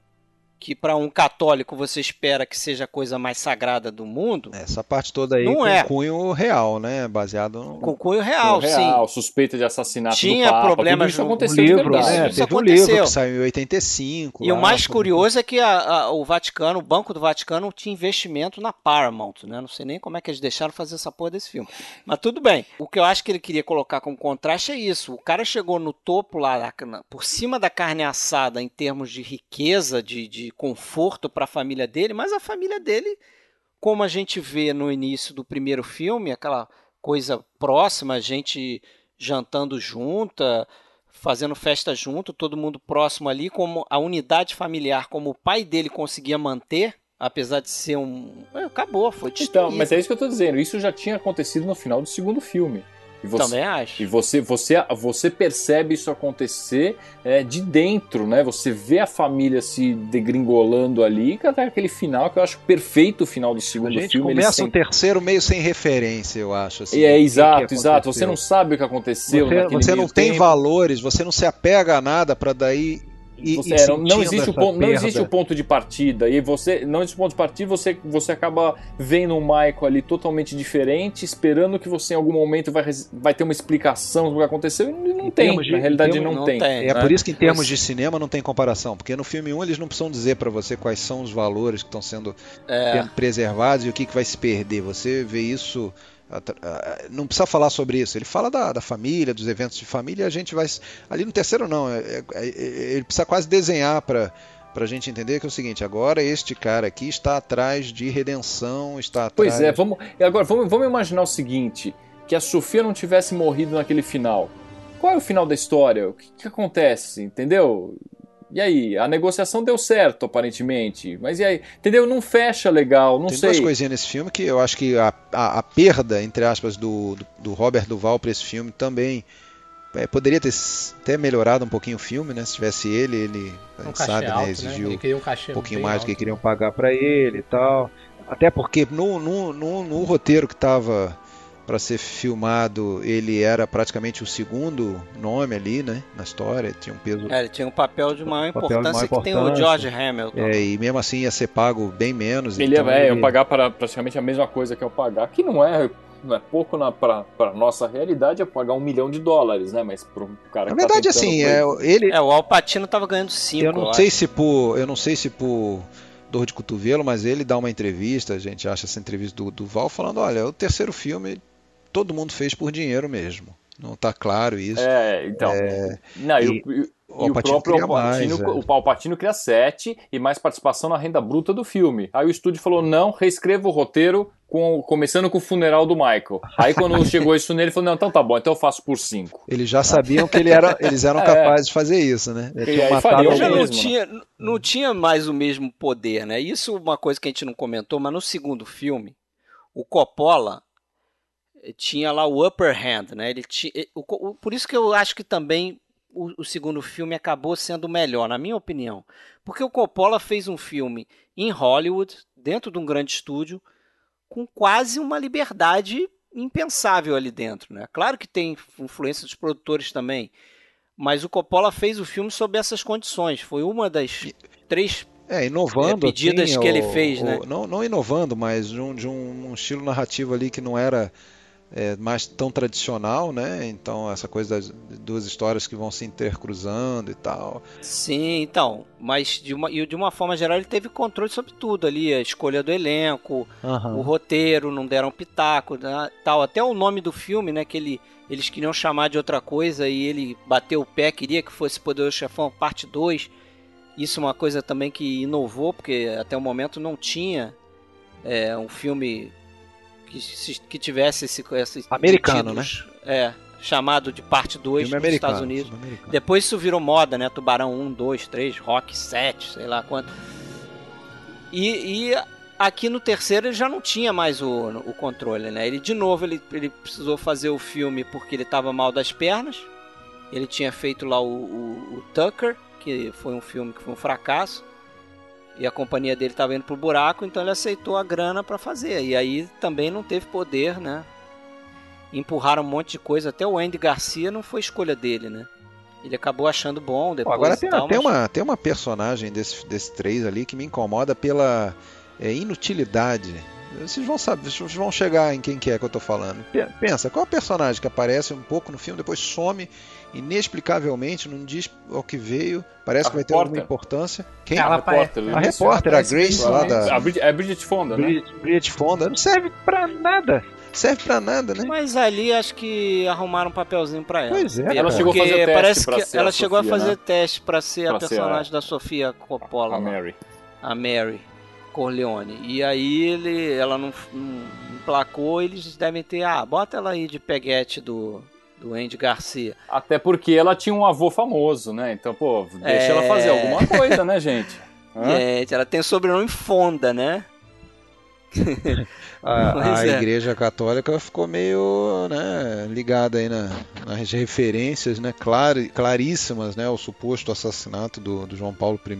que para um católico você espera que seja a coisa mais sagrada do mundo, Essa parte toda aí Não com é. cunho real, né? Baseado no. com cunho real, real, sim. suspeita de assassinato Tinha do Papa, problemas tudo isso no- aconteceu o de livro, verdade. né? Isso Teve um aconteceu. livro que saiu em 85. E o lá, mais foi- curioso é que a- a- o Vaticano, o Banco do Vaticano, tinha investimento na Paramount, né? Não sei nem como é que eles deixaram fazer essa porra desse filme. Mas tudo bem. O que eu acho que ele queria colocar como contraste é isso. O cara chegou no topo lá, por cima da carne assada em termos de riqueza, de, de conforto para a família dele, mas a família dele, como a gente vê no início do primeiro filme, aquela coisa próxima, gente jantando junta, fazendo festa junto, todo mundo próximo ali, como a unidade familiar, como o pai dele conseguia manter, apesar de ser um. Acabou, foi destruído. Então, mas é isso que eu tô dizendo. Isso já tinha acontecido no final do segundo filme. E você, Também acho. E você, você, você percebe isso acontecer é, de dentro, né? Você vê a família se degringolando ali, que até aquele final que eu acho perfeito o final do A segundo gente filme. começa sem- o terceiro meio sem referência, eu acho. Assim, E é que exato, exato. Você não sabe o que aconteceu. Você, você não tem tempo. valores, você não se apega a nada para daí E- você, e é, não, não existe o ponto, não existe o ponto de partida. E você. Não existe o ponto de partida, você, você acaba vendo um Michael ali totalmente diferente, esperando que você em algum momento vai, vai ter uma explicação do que aconteceu. E não Em tem. de- Na realidade termos- não, não tem. tem. É né? por isso que em termos Mas- de cinema não tem comparação, porque no filme 1 eles não precisam dizer pra você quais são os valores que estão sendo É, sendo preservados e o que, que vai se perder. Você vê isso. Atra- ah, Não precisa falar sobre isso. Ele fala da, da família, dos eventos de família, e a gente vai. Ali no terceiro, não. é- é- é- ele precisa quase desenhar para a gente entender que é o seguinte: agora este cara aqui está atrás de redenção, está atrás. Pois é, vamos. E agora, vamos, vamos imaginar o seguinte: que a Sofia não tivesse morrido naquele final. Qual é o final da história? O que, que acontece? Entendeu? E aí? A negociação deu certo, aparentemente. Mas e aí? Entendeu? Não fecha legal, não Tem sei. duas coisinhas nesse filme que eu acho que a, a, a perda, entre aspas, do, do, do Robert Duval para esse filme também é, poderia ter até melhorado um pouquinho o filme, né? Se tivesse ele, ele a Um sabe, né? alto, né? Exigiu queria um um pouquinho mais do que queriam pagar para ele e tal. Até porque no, no, no, no roteiro que estava para ser filmado, ele era praticamente o segundo nome ali, né? Na história, tinha um peso. é, ele tinha um papel de maior Papel de maior importância que tem o importância. George Hamilton. É, e mesmo assim ia ser pago bem menos. Ele então é, é, ele- eu pagar para praticamente a mesma coisa que eu pagar, que não é, não é pouco pra nossa realidade, é pagar um milhão de dólares, né? Mas para um cara Na que tá verdade, tentando assim, é, ele, É, o Alpatino tava ganhando 5. Eu não sei se por, eu não sei se por dor de cotovelo, mas ele dá uma entrevista, a gente acha essa entrevista do, do Val falando, olha, o terceiro filme todo mundo fez por dinheiro mesmo. Não tá claro isso. É, então. não, e, e o- e- o o próprio Alpatino, mais, é. o Palpatino cria 7 e mais participação na renda bruta do filme. Aí o estúdio falou: não, reescreva o roteiro. Com, começando com o funeral do Michael. Aí quando chegou isso nele, ele falou: Não, então tá bom, então eu faço por 5. Eles já sabiam que ele era, eles eram É. capazes de fazer isso, né? E faria o já não tinha, não tinha mais o mesmo poder, né? Isso é uma coisa que a gente não comentou, mas no segundo filme, o Coppola tinha lá o upper hand, né? Ele tinha, o o- por isso que eu acho que também o, o segundo filme acabou sendo melhor, na minha opinião. Porque o Coppola fez um filme em Hollywood, dentro de um grande estúdio, com quase uma liberdade impensável ali dentro, né? Claro que tem influência dos produtores também, mas o Coppola fez o filme sob essas condições. Foi uma das três É, inovando. É, pedidas assim, que ele o- fez, o- né? Não, não inovando, mas de um, de um estilo narrativo ali que não era é, mais tão tradicional, né? Então, essa coisa das duas histórias que vão se intercruzando e tal. Sim, então, mas de uma, e de uma forma geral ele teve controle sobre tudo ali, a escolha do elenco, o roteiro, não deram pitaco, né, tal, até o nome do filme, né, que ele, eles queriam chamar de outra coisa e ele bateu o pé, queria que fosse Poderoso Chefão parte 2. Isso é uma coisa também que inovou, porque até o momento não tinha é, um filme que, que tivesse esse, esse Americano, títulos, É, chamado de parte 2 Filme nos americano, Estados Unidos. Depois isso virou moda, né? Tubarão 1, 2, 3, Rock 7, sei lá quanto. E, e aqui no terceiro ele já não tinha mais o, o controle, né? Ele de novo ele, ele precisou fazer o filme porque ele estava mal das pernas. Ele tinha feito lá o, o- o Tucker, que foi um filme que foi um fracasso. E a companhia dele estava indo pro buraco, então ele aceitou a grana para fazer. E aí também não teve poder, né? Empurraram um monte de coisa. Até o Andy Garcia não foi escolha dele, né? Ele acabou achando bom depois. agora tem, tal, tem mas- uma, tem uma personagem desse, desse três ali que me incomoda pela é, inutilidade. Vocês vão saber, vocês vão chegar em quem que é que eu tô falando. Pe- Pensa, qual é o personagem que aparece um pouco no filme, depois some inexplicavelmente, não diz ao que veio, parece A que vai ter repórter. alguma importância. Quem? Ela A repórter, a né? repórter, a Grace lá da A Brid- é Bridget Fonda, né? Bridget, Bridget Fonda, não serve pra nada. Serve pra nada, né? Mas ali acho que arrumaram um papelzinho pra ela. Pois é, Porque Ela chegou a fazer teste parece pra que ser ela a chegou Sofia, a fazer né? teste pra ser a Pra ser personagem a- da Sofia Coppola, A lá, Mary. a Mary Corleone. E aí ele, ela não, não emplacou, eles devem ter, ah, bota ela aí de peguete do do Andy Garcia. Até porque ela tinha um avô famoso, né? Então, pô, deixa É. ela fazer alguma coisa, né, gente? Hã? Gente, ela tem sobrenome Fonda, né? a, a é. Igreja Católica ficou meio né, ligada aí na- nas referências né, clar, claríssimas né, ao suposto assassinato do, do João Paulo I,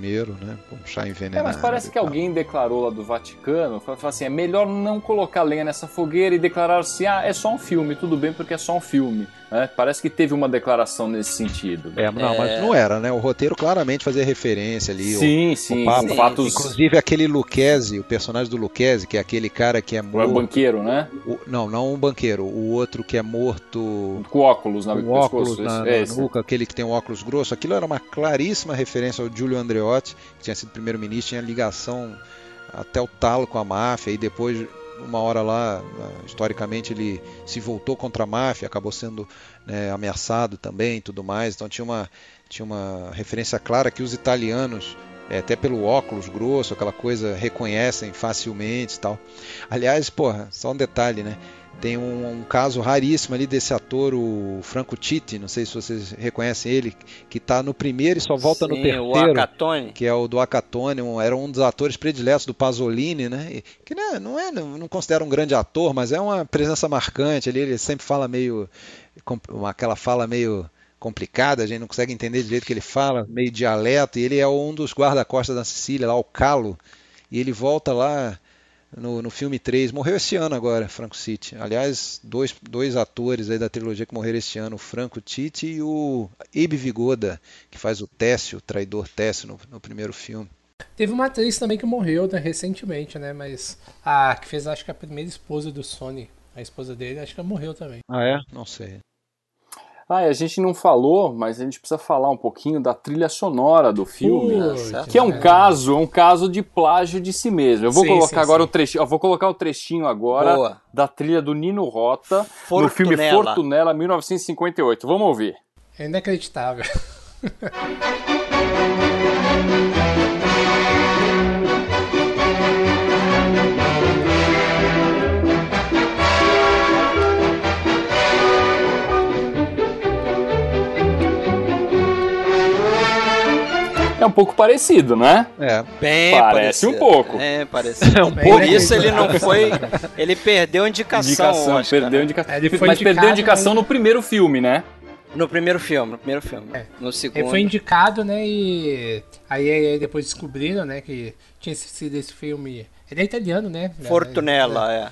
né, com chá É, envenenado. mas parece que alguém declarou lá do Vaticano, falou assim, é melhor não colocar lenha nessa fogueira e declarar assim, ah, é só um filme, tudo bem porque é só um filme. né? Parece que teve uma declaração nesse sentido. É, não, mas não era, né? O roteiro claramente fazia referência ali. o- Sim, o sim, Papa. sim, fatos- Inclusive aquele Lucchese, o personagem do Lucchese, que é aquele cara que é O morto. banqueiro, né? o- não, não um banqueiro. O outro que é morto Com óculos na com óculos pescoço. na, esse- é na esse. nuca, aquele que tem um óculos grosso. Aquilo era uma claríssima referência ao Giulio Andreotti, que tinha sido primeiro-ministro, tinha ligação até o talo com a máfia. E depois, uma hora lá, ah, historicamente, ele se voltou contra a máfia, acabou sendo né, ameaçado também e tudo mais. Então tinha uma, tinha uma referência clara que os italianos, é, até pelo óculos grosso, aquela coisa, reconhecem facilmente e tal. Aliás, porra, só um detalhe, né? Tem um, um caso raríssimo ali desse ator, o Franco Titti, não sei se vocês reconhecem ele, que tá no primeiro e só volta no Sim, terceiro. o Acatone. Que é o do Acatone, um- era um dos atores prediletos do Pasolini, né? E- Que não, é, não é, não, não considera um grande ator, mas é uma presença marcante ali. Ele sempre fala meio, com- aquela fala meio complicada, a gente não consegue entender direito o que ele fala, meio dialeto. E ele é um dos guarda-costas da Sicília, lá o Calo. E ele volta lá no, no filme 3. Morreu esse ano agora, Franco Titti. Aliás, dois, dois atores aí da trilogia que morreram esse ano, o Franco Titti e o Abe Vigoda, que faz o Técio, o traidor Técio no, no primeiro filme. Teve uma atriz também que morreu né, recentemente, né? Mas a que fez, acho que a primeira esposa do Sony, a esposa dele, acho que ela morreu também. Ah, é? Não sei. Ah, a gente não falou, mas a gente precisa falar um pouquinho da trilha sonora do filme. Putz, que é um caso, é um caso de plágio de si mesmo. Eu vou Sim, colocar sim, agora sim. o trechinho, eu vou colocar o trechinho agora Boa. da trilha do Nino Rota no filme Fortunella. Fortunella 1958. Vamos ouvir. É inacreditável. É um pouco parecido, né? É. Bem Parece parecido. um pouco. É, parecido. É Por bem isso ele não foi. Ele perdeu a indicação. Indicação, Oscar, perdeu né? indicação. É, ele foi mas perdeu indicado, indicação mas- no primeiro filme, né? No primeiro filme, no primeiro filme. É. No Ele segundo. foi indicado, né? E aí, aí depois descobriram, né? Que tinha sido esse filme. Ele é italiano, né? Fortunella, é. É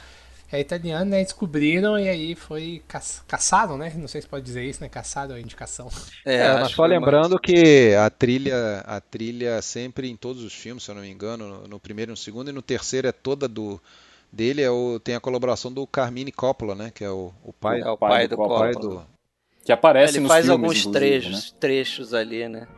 italiano, né? Descobriram e aí foi caç... caçaram, né? Não sei se pode dizer isso, né? Caçaram a indicação. É, É, mas que só foi lembrando que a trilha, a trilha sempre em todos os filmes, se eu não me engano, no, no primeiro, no segundo e no terceiro é toda do dele é o tem a colaboração do Carmine Coppola, né, que é o, o pai, É o pai do pai Coppola. do Que aparece Ele nos faz filmes, alguns inclusive, trechos, né? trechos ali, né?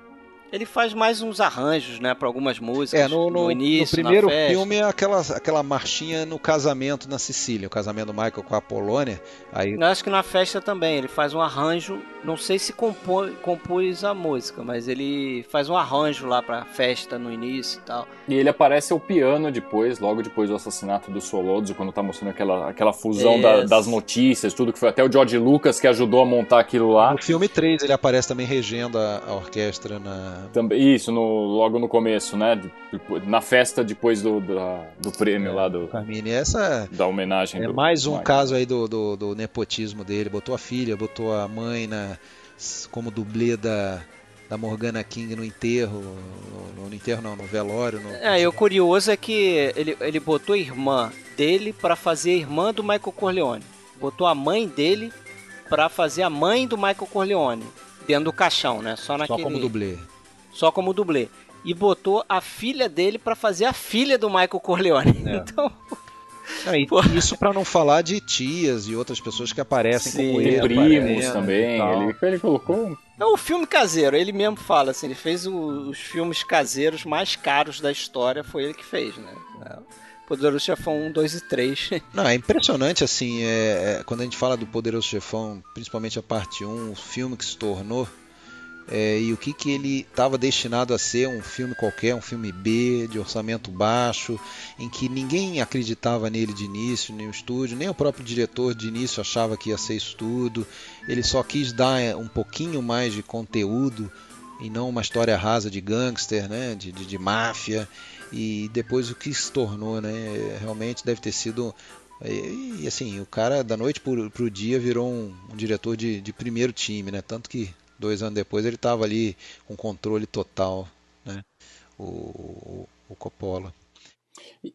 Ele faz mais uns arranjos, né, para algumas músicas. É, no, no, início, no primeiro na festa. filme é aquela, aquela marchinha no casamento na Sicília, o casamento do Michael com a Polônia. Aí Eu acho que na festa também, ele faz um arranjo, não sei se compô, compôs a música, mas ele faz um arranjo lá pra festa no início e tal. E ele aparece ao piano depois, logo depois do assassinato do Solozzo, quando tá mostrando aquela, aquela fusão da- das notícias, tudo que foi. Até o George Lucas que ajudou a montar aquilo lá. no filme 3 ele aparece também regendo a, a orquestra na Também, isso, no, logo no começo, né? De- Na festa depois do, da- do prêmio lá, do, Carmine. Essa da homenagem. É do mais um caso aí do, do, do nepotismo dele. Botou a filha, botou a mãe na, como dublê da, da Morgana King no enterro. No, no enterro não, no velório. No, É, e o curioso é que ele, ele botou a irmã dele pra fazer a irmã do Michael Corleone. Botou a mãe dele pra fazer a mãe do Michael Corleone. Dentro do caixão, né? Só só naquele... como dublê. Só como dublê. E botou a filha dele pra fazer a filha do Michael Corleone. É. Então, isso para não falar de tias e outras pessoas que aparecem Sim, como ele. primos também. Ele, ele colocou. é o filme caseiro. Ele mesmo fala assim, ele fez o- os filmes caseiros mais caros da história, foi ele que fez, né? É. Poderoso Chefão 1, 2 e 3. Não, é impressionante assim, é, é, quando a gente fala do Poderoso Chefão, principalmente a parte 1, o filme que se tornou, é, e o que, que ele estava destinado a ser, um filme qualquer, um filme B, de orçamento baixo, em que ninguém acreditava nele de início, nem o estúdio, nem o próprio diretor de início achava que ia ser isso tudo. Ele só quis dar é, um pouquinho mais de conteúdo e não uma história rasa de gangster, né, de, de, de máfia. e depois o que se tornou, né? Realmente deve ter sido e, e assim, o cara da noite pro, pro dia virou um, um diretor de, de, primeiro time, né? Tanto que dois anos depois ele estava ali com controle total, né? O, o, o Coppola.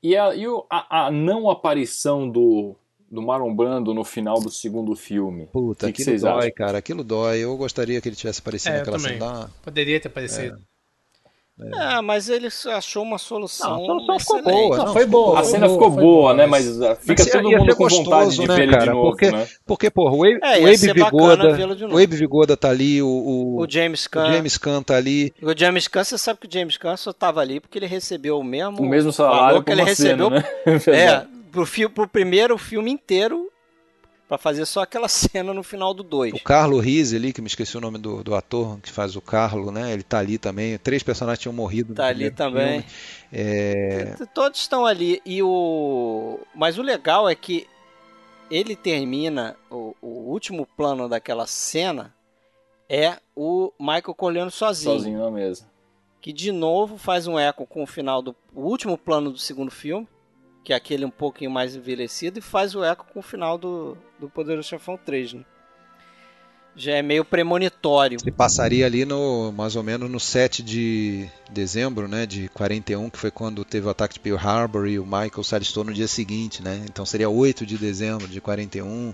E, a, e a, a, não aparição do, do Marlon Brando no final do segundo filme? Puta, que aquilo que dói, acham? cara. Aquilo dói. Eu gostaria que ele tivesse aparecido é, naquela cena. Poderia ter aparecido. É. É. mas ele achou uma solução. Não, a solução ficou boa. Não, foi boa. A cena ficou boa, né? Mas fica todo mundo com vontade de né, ver ele de novo, porque, né? Porque, porra, o Abe, é, o Abe Vigoda, o Abe Vigoda tá ali, o, o, o James Caan. O James Caan tá ali. O James Caan, você sabe que o James Caan só tava ali porque ele recebeu o mesmo o mesmo salário que ele recebeu. Cena, né? é, pro, pro primeiro filme inteiro para fazer só aquela cena no final do 2. O Carlo Rizzi ali, que me esqueci o nome do, do ator que faz o Carlo, né? Ele tá ali também. Três personagens tinham morrido. Tá ali também. É... Todos estão ali. E o... Mas o legal é que ele termina, o, o último plano daquela cena é o Michael colhendo sozinho. Sozinho na mesa. Que de novo faz um eco com o final do o último plano do segundo filme que é aquele um pouquinho mais envelhecido, e faz o eco com o final do, do Poderoso Chefão 3, né? Já é meio premonitório. Se passaria ali no mais ou menos no 7 de dezembro, né, de 41, que foi quando teve o ataque de Pearl Harbor e o Michael se alistou no dia seguinte, né? Então seria 8 de dezembro de 41.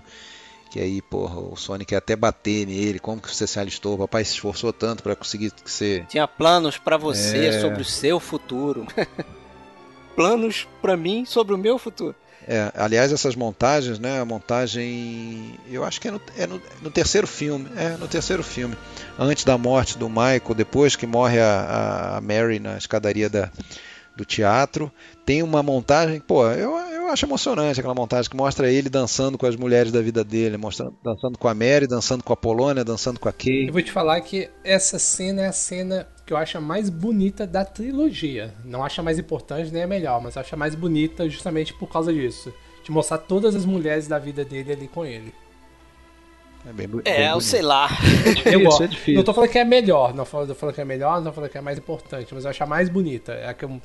Que aí, porra, o Sonic quer até bater nele. Como que você se alistou? O papai se esforçou tanto para conseguir que você. Tinha planos para você é... sobre o seu futuro. planos para mim sobre o meu futuro. É, aliás, essas montagens, né? A montagem, eu acho que é, no, é no, no, terceiro filme, é no terceiro filme, antes da morte do Michael, depois que morre a, a Mary na escadaria da, do teatro, tem uma montagem, pô, eu, eu acho emocionante aquela montagem que mostra ele dançando com as mulheres da vida dele, mostrando, dançando com a Mary, dançando com a Polônia, dançando com a Kay. Eu vou te falar que essa cena é a cena que eu acho a mais bonita da trilogia. Não acho a mais importante nem a melhor, mas acho a mais bonita justamente por causa disso. De mostrar todas as mulheres da vida dele ali com ele. É, bem, bem é eu sei lá. É difícil, é difícil. Não tô falando que é melhor, não tô falando que é melhor, não tô falando que é mais importante, mas eu acho a mais bonita. É a que eu...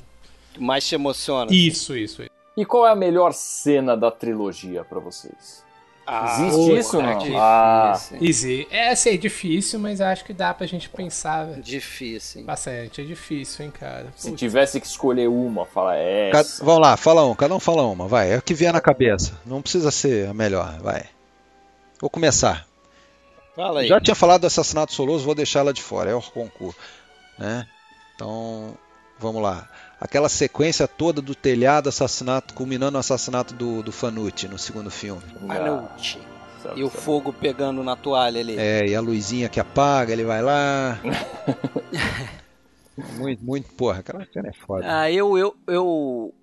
mais te emociona. Isso, isso, isso. E qual é a melhor cena da trilogia para vocês? Ah, Existe isso, não? É ah. Easy. É, assim, é difícil, mas acho que dá pra gente pensar. Difícil, hein? Bastante, é difícil, hein, cara. Se tivesse que escolher uma, fala essa. Cada, vamos lá, fala um, cada um fala uma, vai. É o que vier na cabeça. Não precisa ser a melhor, vai. Vou começar. Fala aí. Já tinha falado do assassinato soloso, vou deixar ela de fora, é o concurso. Né? Então, vamos lá aquela sequência toda do telhado, assassinato, culminando no assassinato do, do Fanucci no segundo filme. Fanucci. E o fogo pegando na toalha ali. É, e a luzinha que apaga, ele vai lá. muito, muito, porra, aquela cena é foda. Ah, eu, eu, eu.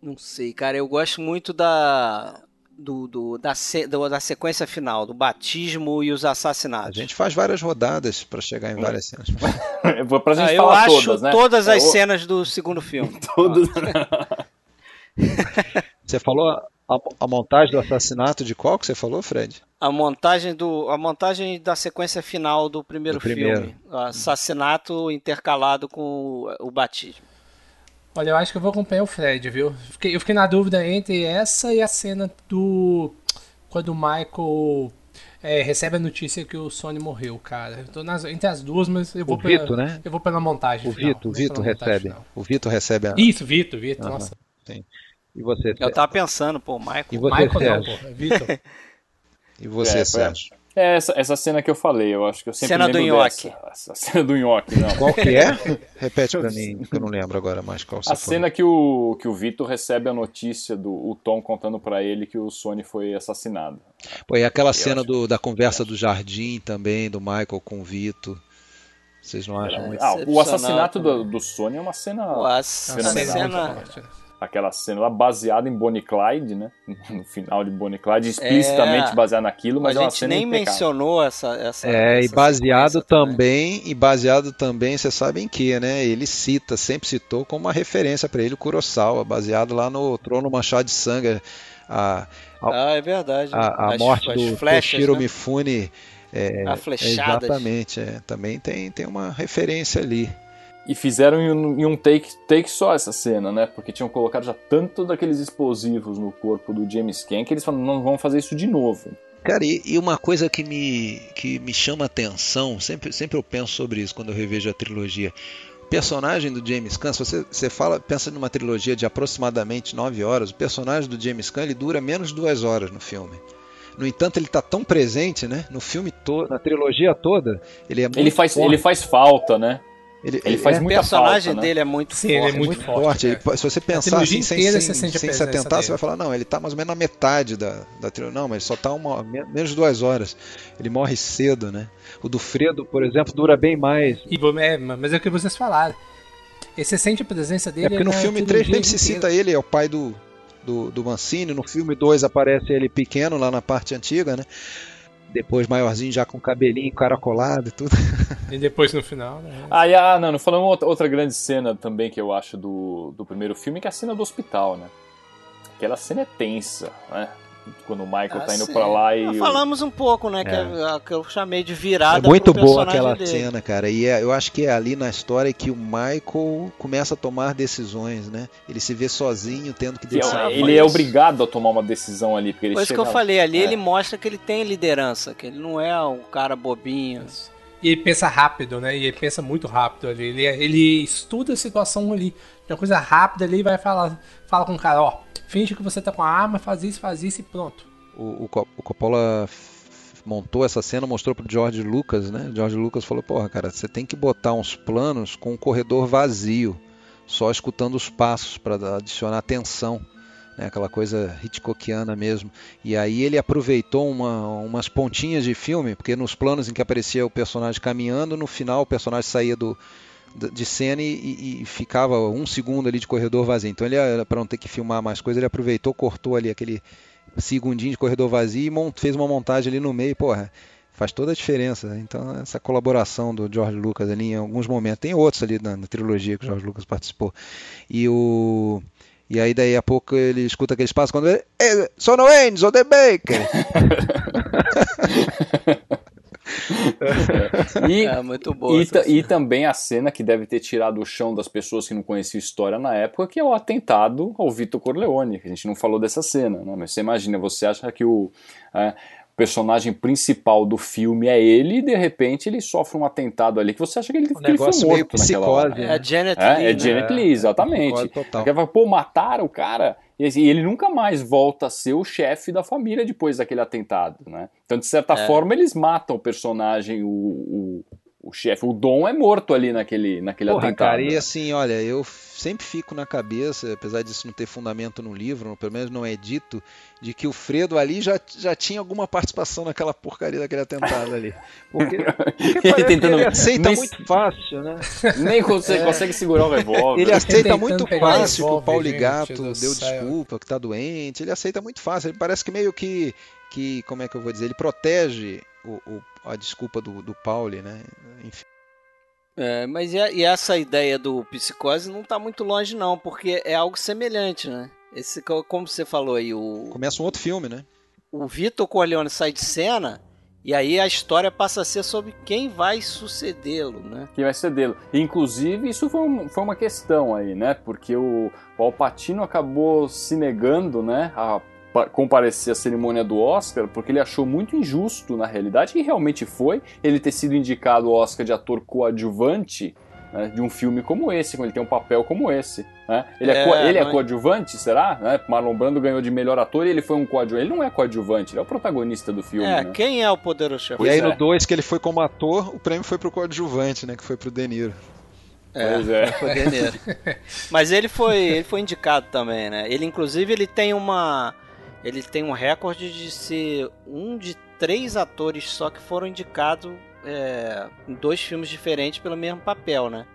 Não sei, cara, eu gosto muito da do, do, da, do, da sequência final, do batismo e os assassinatos. A gente faz várias rodadas para chegar em várias cenas. pra gente ah, eu acho todas, né? todas as é, cenas do segundo filme. todas. você falou a, a, montagem do assassinato de qual que você falou, Fred? A montagem, do, a montagem da sequência final do primeiro, do primeiro. filme. O assassinato intercalado com o, o batismo. Olha, eu acho que eu vou acompanhar o Fred, viu? Fiquei, eu fiquei na dúvida entre essa e a cena do. Quando o Michael é, recebe a notícia que o Sony morreu, cara. Eu tô nas, entre as duas, mas eu vou o Vito, pela, né? Eu vou pela montagem. O final, Vito, o Vito recebe. Final. O Vito recebe a. Isso, Vito, Vito, uhum, nossa. Sim. E você? Eu tava pensando, pô, Michael. E você, Michael Sérgio? não, pô, é Vitor. e você, é, Sérgio? É essa, essa cena que eu falei, eu acho que eu sempre cena lembro do nhoque. Dessa, essa cena do nhoque, não. Qual que é? Repete pra mim, que eu não lembro agora mais qual A cena que o, que o Vitor recebe a notícia do o Tom contando para ele que o Sony foi assassinado. Pô, e aquela eu cena do, da conversa do jardim também, do Michael com o Vitor. Vocês não acham muito? Ah, o assassinato do, do Sony é uma cena. O ass... cena aquela cena lá baseada em Bonnie Clyde, né? No final de Bonnie Clyde, explicitamente é, baseada naquilo, mas a é uma cena nem impecável. mencionou essa, essa É, essa e baseado também, também, e baseado também, você sabe em que, né? Ele cita, sempre citou como uma referência para ele o Kurosawa, baseado lá no Trono Manchado de Sangue, a, a, ah, é verdade. A, a as, morte as do flechas, Toshiro né? Mifune. É, a flechada. Exatamente, é, também tem, tem uma referência ali. E fizeram em um, take, take só essa cena, né? Porque tinham colocado já tanto daqueles explosivos no corpo do James Caan que eles falaram, não vamos fazer isso de novo. Cara, e, e uma coisa que me, que me chama a atenção, sempre, sempre eu penso sobre isso quando eu revejo a trilogia. O personagem do James Caan, se você, você fala, pensa numa trilogia de aproximadamente 9 horas, o personagem do James Caan ele dura menos de 2 horas no filme. No entanto, ele está tão presente, né? No filme todo, na trilogia toda, ele é muito Ele faz, forte. ele faz falta, né? Ele, Ele faz O muita personagem falta, né? dele é muito Sim, forte. ele é muito, muito forte. forte. né? Ele- se você pensar assim, sem, sem, a sem se atentar, dele. você vai falar, não, ele tá mais ou menos na metade da, da trilogia. Não, mas só tá uma, me- menos de duas horas. Ele morre cedo, né? O do Fredo, por exemplo, dura bem mais. E, é, mas é o que vocês falaram. E você sente a presença dele É porque no filme 3 trilogia sempre se cita ele, é o pai do, do, do Mancini. No filme 2 aparece ele pequeno lá na parte antiga, né? Depois maiorzinho já com cabelinho encaracolado e tudo. E depois no final, né? Ah, e, ah, não, não falamos outra, outra grande cena também que eu acho do, do primeiro filme, que é a cena do hospital, né? Aquela cena é tensa, né? Quando o Michael Ah, tá indo sim. pra lá e. Falamos um pouco, né? Que, é a que eu chamei de virada. É muito pro boa aquela dele. cena, cara. E é- eu acho que é ali na história que o Michael começa a tomar decisões, né? Ele se vê sozinho, tendo que que é- decidir. ele é obrigado a tomar uma decisão ali, porque ele Foi isso que eu falei ali, É. ele mostra que ele tem liderança, que ele não é um cara bobinho. E ele pensa rápido, né? E ele pensa muito rápido ali. Ele, ele estuda a situação ali. Uma coisa rápida ali e vai falar fala com o cara, ó. Finge que você tá com a arma, faz isso, faz isso e pronto. O, o, o Coppola montou essa cena, mostrou pro George Lucas, né? George Lucas falou, porra, cara, você tem que botar uns planos com um corredor vazio, só escutando os passos para adicionar tensão, né? Aquela coisa Hitchcockiana mesmo. E aí ele aproveitou uma, umas pontinhas de filme, porque nos planos em que aparecia o personagem caminhando, no final o personagem saía do de cena e, e- ficava um segundo ali de corredor vazio. Então ele, para não ter que filmar mais coisa, ele aproveitou, cortou ali aquele segundinho de corredor vazio e mon- fez uma montagem ali no meio, porra, faz toda a diferença. Então essa colaboração do George Lucas ali em alguns momentos, tem outros ali na, na trilogia que o George Lucas participou. E o e aí daí a pouco ele escuta aquele espaço quando ele, "Eh, sono Enzo The Baker. E, É muito boa. e, e também a cena que deve ter tirado o chão das pessoas que não conheciam história na época, que é o atentado ao Vitor Corleone, que a gente não falou dessa cena, né? Mas você imagina, você acha que o é, personagem principal do filme é ele e de repente ele sofre um atentado ali que você acha que ele, que ele foi morto naquela hora. psicose, É a Janet É, Leigh, é né? Janet Leigh, exatamente. Psicose pô, mataram o cara. E assim, ele nunca mais volta a ser o chefe da família depois daquele atentado, né? Então, de certa É. forma, eles matam o personagem, o, o, o chefe. O Dom é morto ali naquele, naquele Porra, atentado. cara, e assim, olha, eu sempre fico na cabeça, apesar disso não ter fundamento no livro, pelo menos não é dito, de que o Fredo ali já, já tinha alguma participação naquela porcaria daquele atentado ali. Porque, porque Ele tentando- ele aceita nem- muito fácil, né? Nem consegue, consegue segurar o revólver. Ele aceita muito fácil que o gente Gato deu céu. desculpa, que tá doente. Ele aceita muito fácil. Ele parece que meio que, que como é que eu vou dizer, ele protege o, o- a desculpa do, do Pauli, né? Enfim. É, mas e, a- e essa ideia do psicose não tá muito longe, não, porque é algo semelhante, né? Esse, co- como você falou aí, o, Começa um outro filme, né? o Vitor Corleone sai de cena e aí a história passa a ser sobre quem vai sucedê-lo, né? que vai dele. Inclusive, isso foi, um- foi uma questão aí, né? Porque o, o Alpatino acabou se negando, né? A comparecer à cerimônia do Oscar, porque ele achou muito injusto, na realidade, e realmente foi, ele ter sido indicado ao Oscar de ator coadjuvante né, de um filme como esse, quando ele tem um papel como esse. Né? Ele, é, É, co- ele é é- coadjuvante, será? Né? Marlon Brando ganhou de melhor ator e ele foi um coadjuvante. Ele não é coadjuvante, ele é o protagonista do filme. é, né? quem é o poderoso chefão? e aí é. no 2 que ele foi como ator, o prêmio foi pro coadjuvante, né? Que foi pro De Niro. Pois é. Foi De Niro. Mas ele foi, ele foi indicado também, né? Ele inclusive ele tem uma ele tem um recorde de ser um de três atores só que foram indicados é, em dois filmes diferentes pelo mesmo papel, né?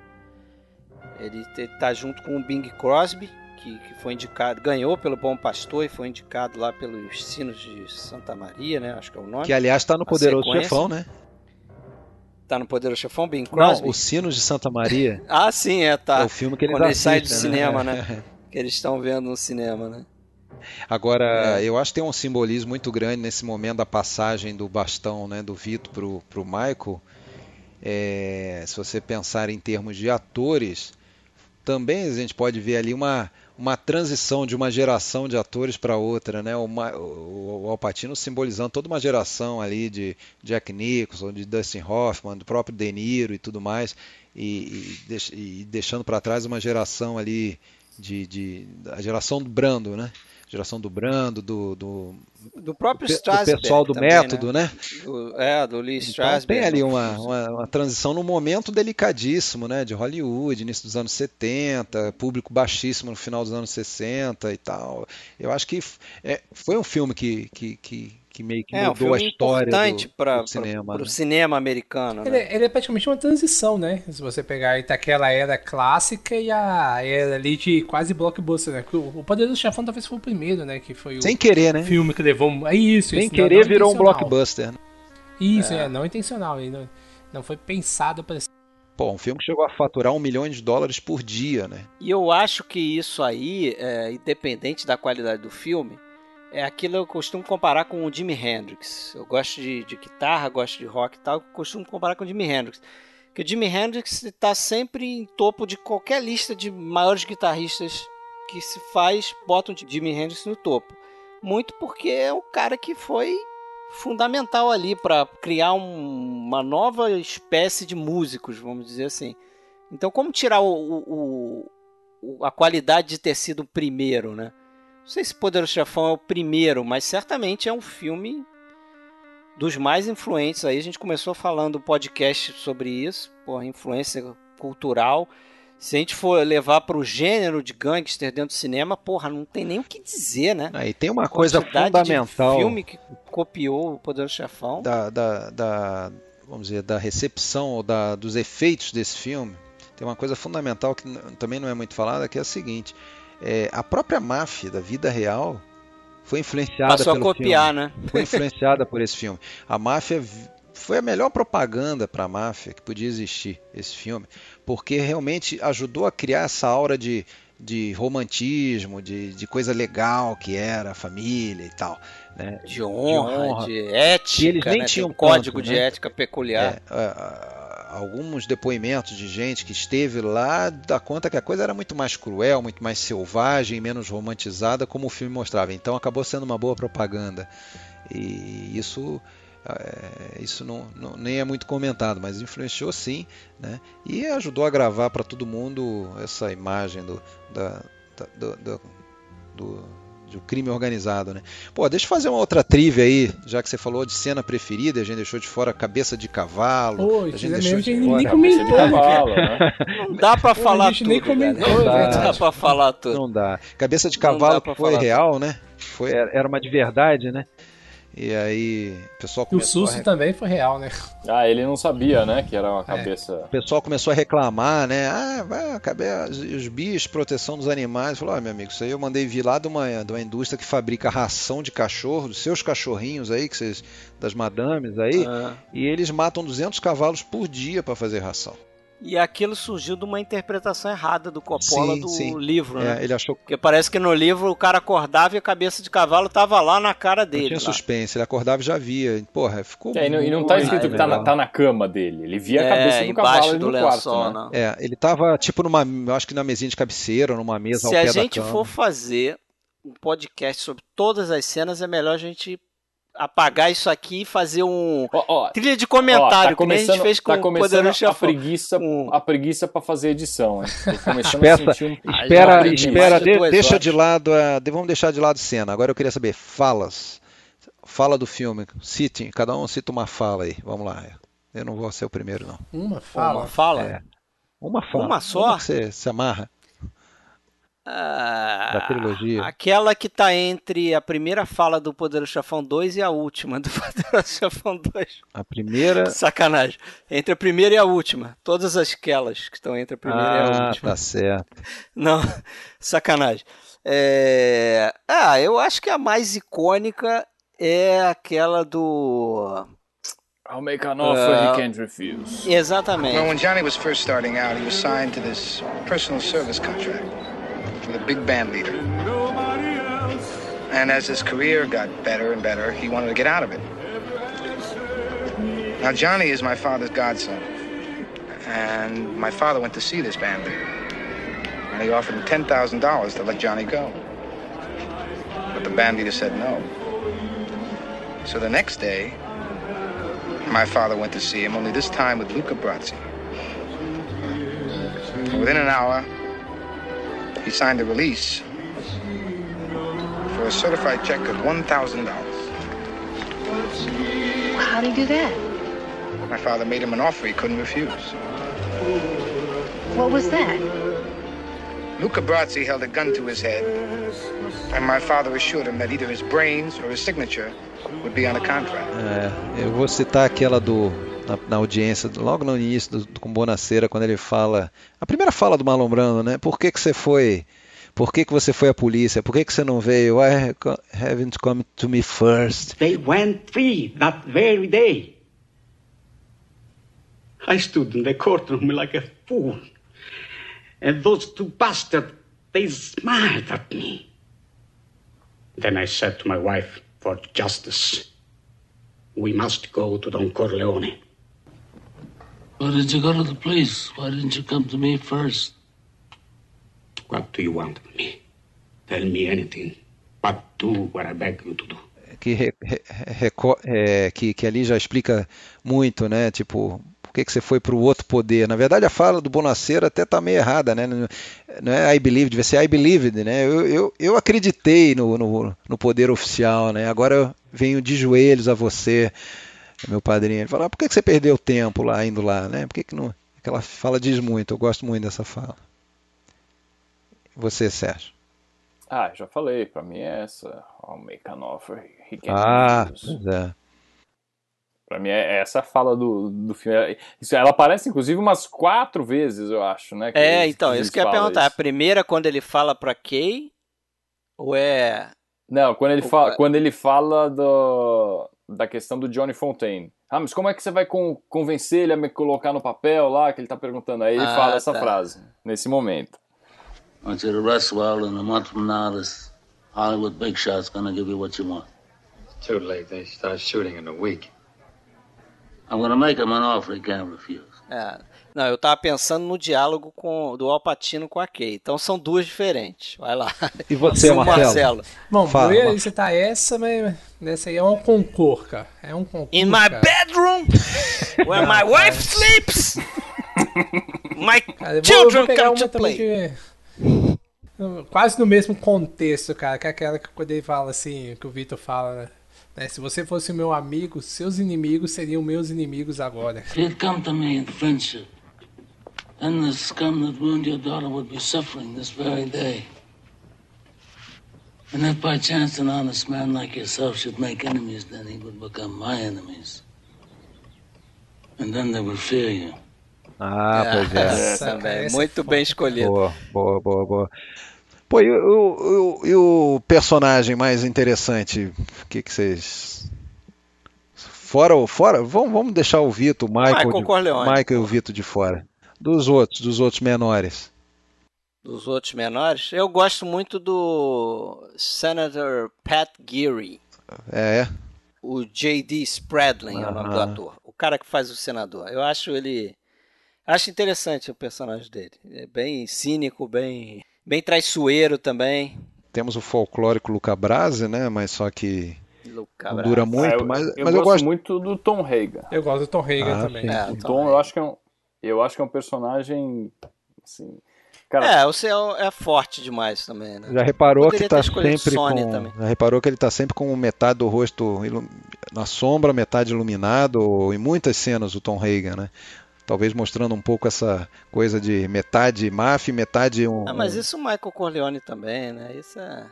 Ele te- tá junto com o Bing Crosby, que, que foi indicado, ganhou pelo Bom Pastor e foi indicado lá pelos Sinos de Santa Maria, né? Acho que é o nome. Que aliás tá no Poderoso sequência. Chefão, né? Tá no Poderoso Chefão, Bing Crosby? Não, Os Sinos de Santa Maria Ah, sim, é, tá. é o filme que eles Quando eles saem do assistem, cinema, né? que eles estão vendo no cinema, né? Agora, É. eu acho que tem um simbolismo muito grande nesse momento da passagem do bastão, né, do Vito pro, pro Michael. é, se você pensar em termos de atores, também a gente pode ver ali uma, uma transição de uma geração de atores para outra, né? O, o, o Alpatino simbolizando toda uma geração ali de Jack Nicholson, de Dustin Hoffman, do próprio De Niro e tudo mais, e, e, e deixando para trás uma geração ali de, de a geração do Brando, né? Geração do Brando, do, do, do próprio Strasberg. Do pessoal do também, método, né? né? Do, é, do Lee então, Strasberg. Tem ali uma, uma, uma, transição num momento delicadíssimo, né? De Hollywood, início dos anos 70, público baixíssimo no final dos anos 60 e tal. Eu acho que é, foi um filme que, que, que que meio que é, mudou um a história importante para o cinema. Para o né? cinema americano. Ele, né? ele, é praticamente uma transição, né? Se você pegar aí aquela era clássica e a era ali de quase blockbuster, né? O, o Poder do Chefão talvez foi o primeiro, né? Que foi o Sem querer, né? filme que levou. É isso, Sem isso, querer não, não virou um blockbuster. Né? Isso, é. é, não intencional. Não, não foi pensado para Pô, um filme que chegou a faturar um milhão de dólares por dia, né? E eu acho que isso aí, é, independente da qualidade do filme, é aquilo que eu costumo comparar com o Jimi Hendrix. Eu gosto de, de guitarra, gosto de rock e tal, costumo comparar com o Jimi Hendrix. Que o Jimi Hendrix está sempre em topo de qualquer lista de maiores guitarristas que se faz, botam o Jimi Hendrix no topo. Muito porque é o cara que foi fundamental ali para criar um, uma nova espécie de músicos, vamos dizer assim. Então, como tirar o, o, o, a qualidade de ter sido o primeiro, né? Não sei se Poderoso Chefão é o primeiro, mas certamente é um filme dos mais influentes aí. A gente começou falando podcast sobre isso, por influência cultural. Se a gente for levar para o gênero de gangster dentro do cinema, porra, não tem nem o que dizer, né? Aí tem uma coisa fundamental. filme que copiou o Poderoso Chefão. Da, da, da, vamos dizer, da recepção ou da, dos efeitos desse filme. Tem uma coisa fundamental que também não é muito falada, que é a seguinte é, a própria máfia da vida real foi influenciada Passou pelo a copiar, filme. né? Foi influenciada por esse filme. A máfia foi a melhor propaganda para a máfia que podia existir esse filme, porque realmente ajudou a criar essa aura de, de romantismo, de, de coisa legal que era a família e tal. Né? De, honra, de, honra, de ética, que eles nem né? tinham um código tanto, de né? ética peculiar. É, alguns depoimentos de gente que esteve lá dá conta que a coisa era muito mais cruel, muito mais selvagem, menos romantizada, como o filme mostrava. Então acabou sendo uma boa propaganda. E isso é, isso não, não, nem é muito comentado, mas influenciou sim, né? E ajudou a gravar para todo mundo essa imagem do, da, da, do, do, do do crime organizado, né? Pô, deixa eu fazer uma outra trivia aí, já que você falou de cena preferida, a gente deixou de fora cabeça de cavalo. Pô, a gente deixou de fora. Nem comentou, de cavalo, né? Não dá pra falar tudo. Nem comentou, não dá, dá pra falar tudo. Não dá. Cabeça de cavalo foi real, tudo. né? Foi, era uma de verdade, né? E aí o pessoal começou. E o susto rec... também foi real, né? Ah, ele não sabia, né? Que era uma cabeça. É. O pessoal começou a reclamar, né? Ah, vai, os bichos, proteção dos animais. Falou, ah, meu amigo, isso aí eu mandei vir lá de uma, de uma indústria que fabrica ração de cachorro, dos seus cachorrinhos aí, que vocês, das madames aí, ah. e eles matam 200 cavalos por dia para fazer ração. E aquilo surgiu de uma interpretação errada do Coppola sim, do sim. livro, né? É, ele achou Porque parece que no livro o cara acordava e a cabeça de cavalo tava lá na cara dele. Não tinha lá. suspense, ele acordava e já via. Porra, ficou. É, e, não, e não tá escrito que tá na, tá na, cama dele. Ele via a cabeça é, do cavalo do no lençol, quarto. Né? É, ele tava tipo numa. acho que na mesinha de cabeceira, numa mesa Se ao pé a gente for fazer um podcast sobre todas as cenas, é melhor a gente apagar isso aqui e fazer um ó, ó, trilha de comentário, ó, tá que a gente fez com tá começando o a preguiça, um... a preguiça para fazer edição? Espera, um... espera, espera de, deixa de lado, a, vamos deixar de lado cena. Agora eu queria saber falas. Fala do filme, cite, cada um cita uma fala aí. Vamos lá. Eu não vou ser o primeiro não. Uma fala. Uma fala. É. Uma fala. Uma só. Uma que você se amarra. Ah, da trilogia. Aquela que tá entre a primeira fala do Poderoso Chefão 2 e a última do Poderoso Chefão 2. A primeira. Sacanagem. Entre a primeira e a última. Todas aquelas que estão entre a primeira ah, e a última. Tá certo. Não, sacanagem. É... Ah, eu acho que a mais icônica é aquela do. I'll make an offer uh, he can't refuse. Exatamente. Well, when Johnny was first starting out, he was signed to this personal service contract. With a big band leader. And as his career got better and better, he wanted to get out of it. Now, Johnny is my father's godson. And my father went to see this bandit. And he offered him $10,000 to let Johnny go. But the band leader said no. So the next day, my father went to see him, only this time with Luca Brazzi. Within an hour, he signed a release for a certified check of $1,000. How'd he do that? My father made him an offer he couldn't refuse. What was that? Luca Brazzi held a gun to his head, and my father assured him that either his brains or his signature would be on a contract. É, eu vou citar aquela do na, na audiência, logo no início do, do com Bonaceira, quando ele fala a primeira fala do Marlon Brando, né? Por que que você foi? Por que que você foi à polícia? Por que que você não veio? Why haven't come to me first? They went free that very day. I stood in the courtroom like a fool. And those two bastards, they smiled at me. Then I said to my wife, for justice, we must go to Don Corleone. Why did you go to the police? Why didn't you come to me first? What do you want of me? Tell me anything, but do what I beg you to do. Que, re, re, é, que, que ali já explica muito, né? Tipo, por que, que você foi para o outro poder? Na verdade, a fala do Bonaceira até tá meio errada, né? Não é I believe, devia ser I believed, né? Eu, eu, eu acreditei no, no, no poder oficial, né? Agora eu venho de joelhos a você, meu padrinho. Ele fala, ah, por que, você perdeu tempo lá, indo lá, né? Por que, que não... Aquela fala diz muito, eu gosto muito dessa fala. Você, Sérgio? Ah, já falei, pra mim é essa. I'll make an offer. He can Ah, pois é. Pra mim é essa a fala do, do filme. Isso, ela aparece inclusive umas quatro vezes, eu acho, né? que É, eles- então, isso que eu ia perguntar. A isso. primeira quando ele fala pra Kay? Ou é. Não, quando ele fala, quando ele fala do, da questão do Johnny Fontaine. Ah, mas como é que você vai con- convencer ele a me colocar no papel lá que ele tá perguntando? Aí ele Ah, fala essa tá. frase, nesse momento. I want you to rest well, and a month from now, this Hollywood big shot's gonna give you what you want. Too late. They start shooting in a week. I'm gonna make him an offer he can't refuse. é. Não, eu tava pensando no diálogo com, do Alpatino com a Kay. Então são duas diferentes. Vai lá. E você, Seu Marcelo? Bom, Fala, eu ia Marcelo. citar essa, mas essa aí é um concor, cara. É um concor. In my cara. bedroom, where my wife sleeps, my Cara, children vou come to play. de... Quase no mesmo contexto, cara, que é aquela que quando ele fala assim, que o Vitor fala, né? né, Se você fosse meu amigo, seus inimigos seriam meus inimigos agora. If you'd come to me in friendship, then the scum that ruined your daughter would be suffering this very day. And if by chance an honest man like yourself should make enemies, then he would become my enemies. And then they would fear you. Ah, pois é. Também. Muito bem escolhido. Boa, boa, boa, boa. Pô, e, o- e o personagem mais interessante? O que, que vocês. Fora o. Fora, vamos, vamos deixar o Vitor, o Michael, Michael de, Corleone. Michael e o Vitor de fora. Dos outros, dos outros menores. Dos outros menores, eu gosto muito do Senator Pat Geary. É. O J.D. Spradlin é o nome do ator. O cara que faz o senador. Eu acho ele. Acho interessante o personagem dele. É bem cínico, bem. Bem traiçoeiro também. Temos o folclórico Luca Brasi, né? Mas só que Luca não Brasi. dura muito, Ah, eu, mas, eu mas eu gosto gosto. muito do Tom Hagen. Eu gosto do Tom Hagen Ah, também. É, O Tom Tom, eu acho que é um, eu acho que é um personagem assim, cara, É, o seu é forte demais também, né? Já reparou Poderia que tá sempre Sony com. também. Já reparou que ele tá sempre com metade do rosto ilu- na sombra, metade iluminado, em muitas cenas o Tom Hagen, né? Talvez mostrando um pouco essa coisa de metade máfia, e metade um. Ah, mas isso o Michael Corleone também, né? Isso é.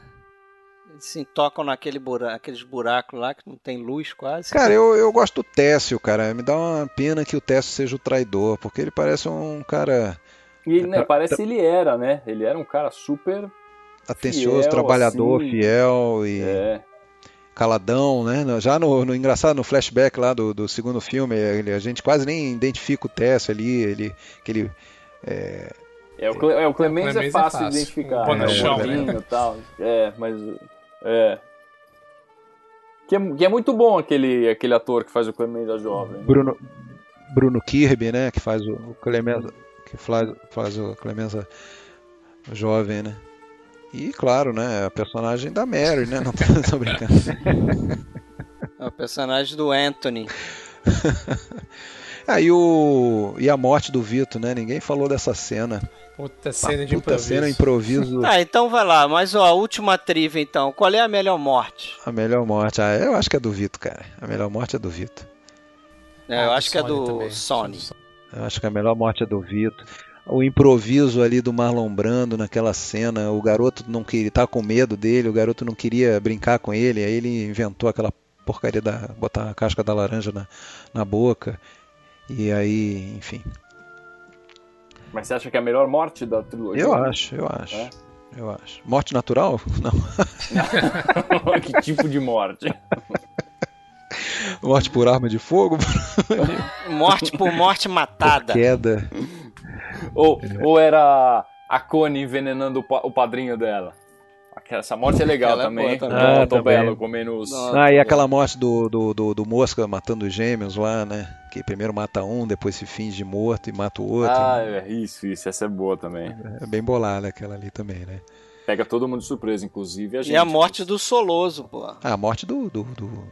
Eles se tocam naquele buraco, aqueles buracos lá que não tem luz quase. Cara, eu, eu gosto do Técio, cara. Me dá uma pena que o Técio seja o traidor, porque ele parece um cara e ele, né, parece que ele era, né? Ele era um cara super atencioso, Fiel, trabalhador, assim. fiel e é, caladão, né? Já no, no engraçado, no flashback lá do, do segundo filme, ele- a gente quase nem identifica o Técio ali, ele, aquele é, é o, Cle, é, o Clemens, Clemens é é fácil de identificar, Um né? e tal. É, mas é que, é que é muito bom aquele aquele ator que faz o Clemens a jovem. Bruno Bruno Kirby, né? Que faz o, o Clemenza, que faz, faz o Clemenza jovem, né? E claro, né? A personagem da Mary, né? Não tô, tô brincando. É o personagem do Anthony. Aí o e a morte do Vito, né? Ninguém falou dessa cena. Puta cena de Puta improviso. cena improviso. Ah, então vai lá. Mas ó, a última trivia então. Qual é a melhor morte? A melhor morte. Ah, eu acho que é do Vito, cara. A melhor morte é do Vito. É, eu Ah, acho que é do também. Sony. Eu acho que a melhor morte é do Vito. O improviso ali do Marlon Brando naquela cena, o garoto não queria, tá com medo dele, o garoto não queria brincar com ele, aí ele inventou aquela porcaria da botar a casca da laranja na, na boca. E aí, enfim. Mas você acha que é a melhor morte da trilogia? Eu acho, eu acho. É? Eu acho. Morte natural? Não. que tipo de morte? Morte por arma de fogo? Morte por morte matada. Queda. ou, ou era a Connie envenenando o padrinho dela? Aquela- Essa morte é legal Aquela é também. boa também. Ah, Ah, Tom também. Bello comendo os... Ah, e aquela morte do, do, do, do Mosca matando os gêmeos lá, né? Que primeiro mata um, depois se finge morto e mata o outro. Ah, é, isso, isso. Essa é boa também. É bem bolada aquela ali também, né? Pega todo mundo de surpresa, inclusive a gente. E a morte do Soloso, pô. Ah, a morte do, do, do,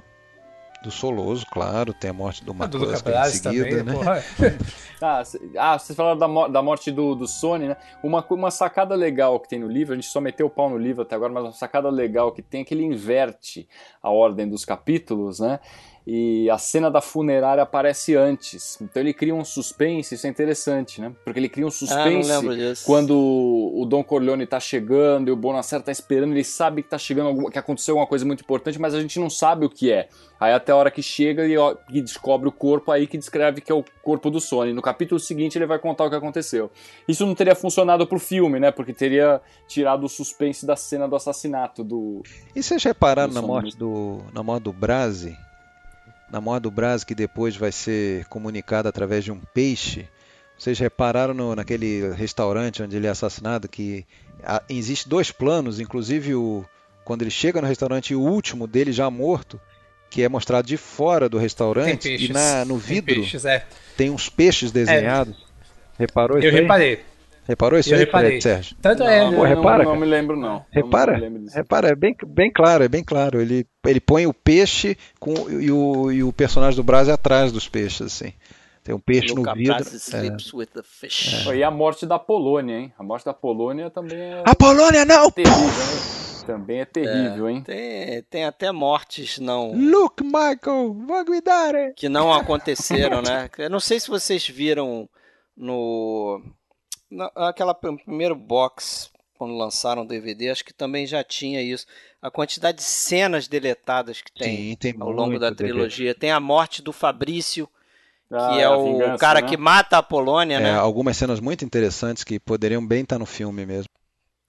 do Soloso, claro. Tem a morte do Ah, do Luca McCluskey em seguida, também, né? Ah, ah, vocês falaram da, da morte do, do Sony, né? Uma, uma sacada legal que tem no livro, a gente só meteu o pau no livro até agora, mas uma sacada legal que tem é que ele inverte a ordem dos capítulos, né? E a cena da funerária aparece antes. Então ele cria um suspense, isso é interessante, né? Porque ele cria um suspense lembro disso. quando o Don Corleone tá chegando e o Bonacera tá esperando, ele sabe que tá chegando alguma- que aconteceu alguma coisa muito importante, mas a gente não sabe o que é. Aí até a hora que chega e, ó, e descobre o corpo, aí que descreve que é o corpo do Sony. No capítulo seguinte ele vai contar o que aconteceu. Isso não teria funcionado pro filme, né? Porque teria tirado o suspense da cena do assassinato do. E vocês repararam na morte do, na morte do Brasi? Na morte do Brasi que depois vai ser comunicada através de um peixe? Vocês repararam no, naquele restaurante onde ele é assassinado que ah, existe dois planos, inclusive o, quando ele chega no restaurante, o último dele já morto, que é mostrado de fora do Tem restaurante peixes. e na, no Tem vidro peixes, é. tem uns peixes desenhados. Reparou isso Eu reparei. Reparou isso Eu aí, reparei. Sérgio? Tanto é. Pô, repara, não, não me lembro, não. Repara, Não lembro repara, é bem, bem claro, é bem claro. Ele, ele põe o peixe com, e, o, e o personagem do Brás é atrás dos peixes, assim. Tem um peixe no vidro. É. sleeps with the fish. E a morte da Polônia, hein? A morte da Polônia também é A Polônia não! terrível, hein? Também é terrível, hein? Tem, tem até mortes não Look, Michael, vou cuidar, hein? que não aconteceram, né? Eu não sei se vocês viram no na- aquela pr- primeiro box quando lançaram o DVD, acho que também já tinha isso. A quantidade de cenas deletadas que tem, Sim, tem ao longo da DVD. trilogia. Tem a morte do Fabrício, Ah, que é o vingança, cara né? que mata a Polônia, É, né? algumas cenas muito interessantes que poderiam bem estar no filme mesmo.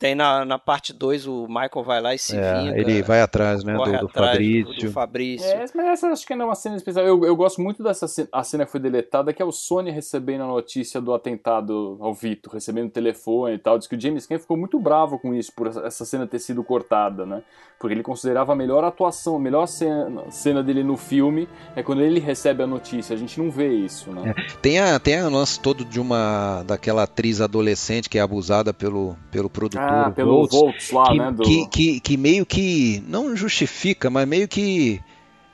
Tem na, na parte 2 o Michael vai lá e se É, vinga. ele vai atrás, né, do, do atrás Fabrício. do Fabrício. É, mas essa acho que não é uma cena especial. Eu, eu gosto muito dessa cena, a cena que foi deletada, que é o Sony recebendo a notícia do atentado ao Vitor, recebendo o telefone e tal. Diz que o James Cameron ficou muito bravo com isso, por essa- cena ter sido cortada, né? Porque ele considerava a melhor atuação, a melhor cena, cena dele no filme é quando ele recebe a notícia. A gente não vê isso, né? Tem a, tem o lance todo de uma daquela atriz adolescente que é abusada pelo, pelo produtor Ah, pelo Voltz, Voltz lá, que, né? Do... que, que, que meio que não justifica, mas meio que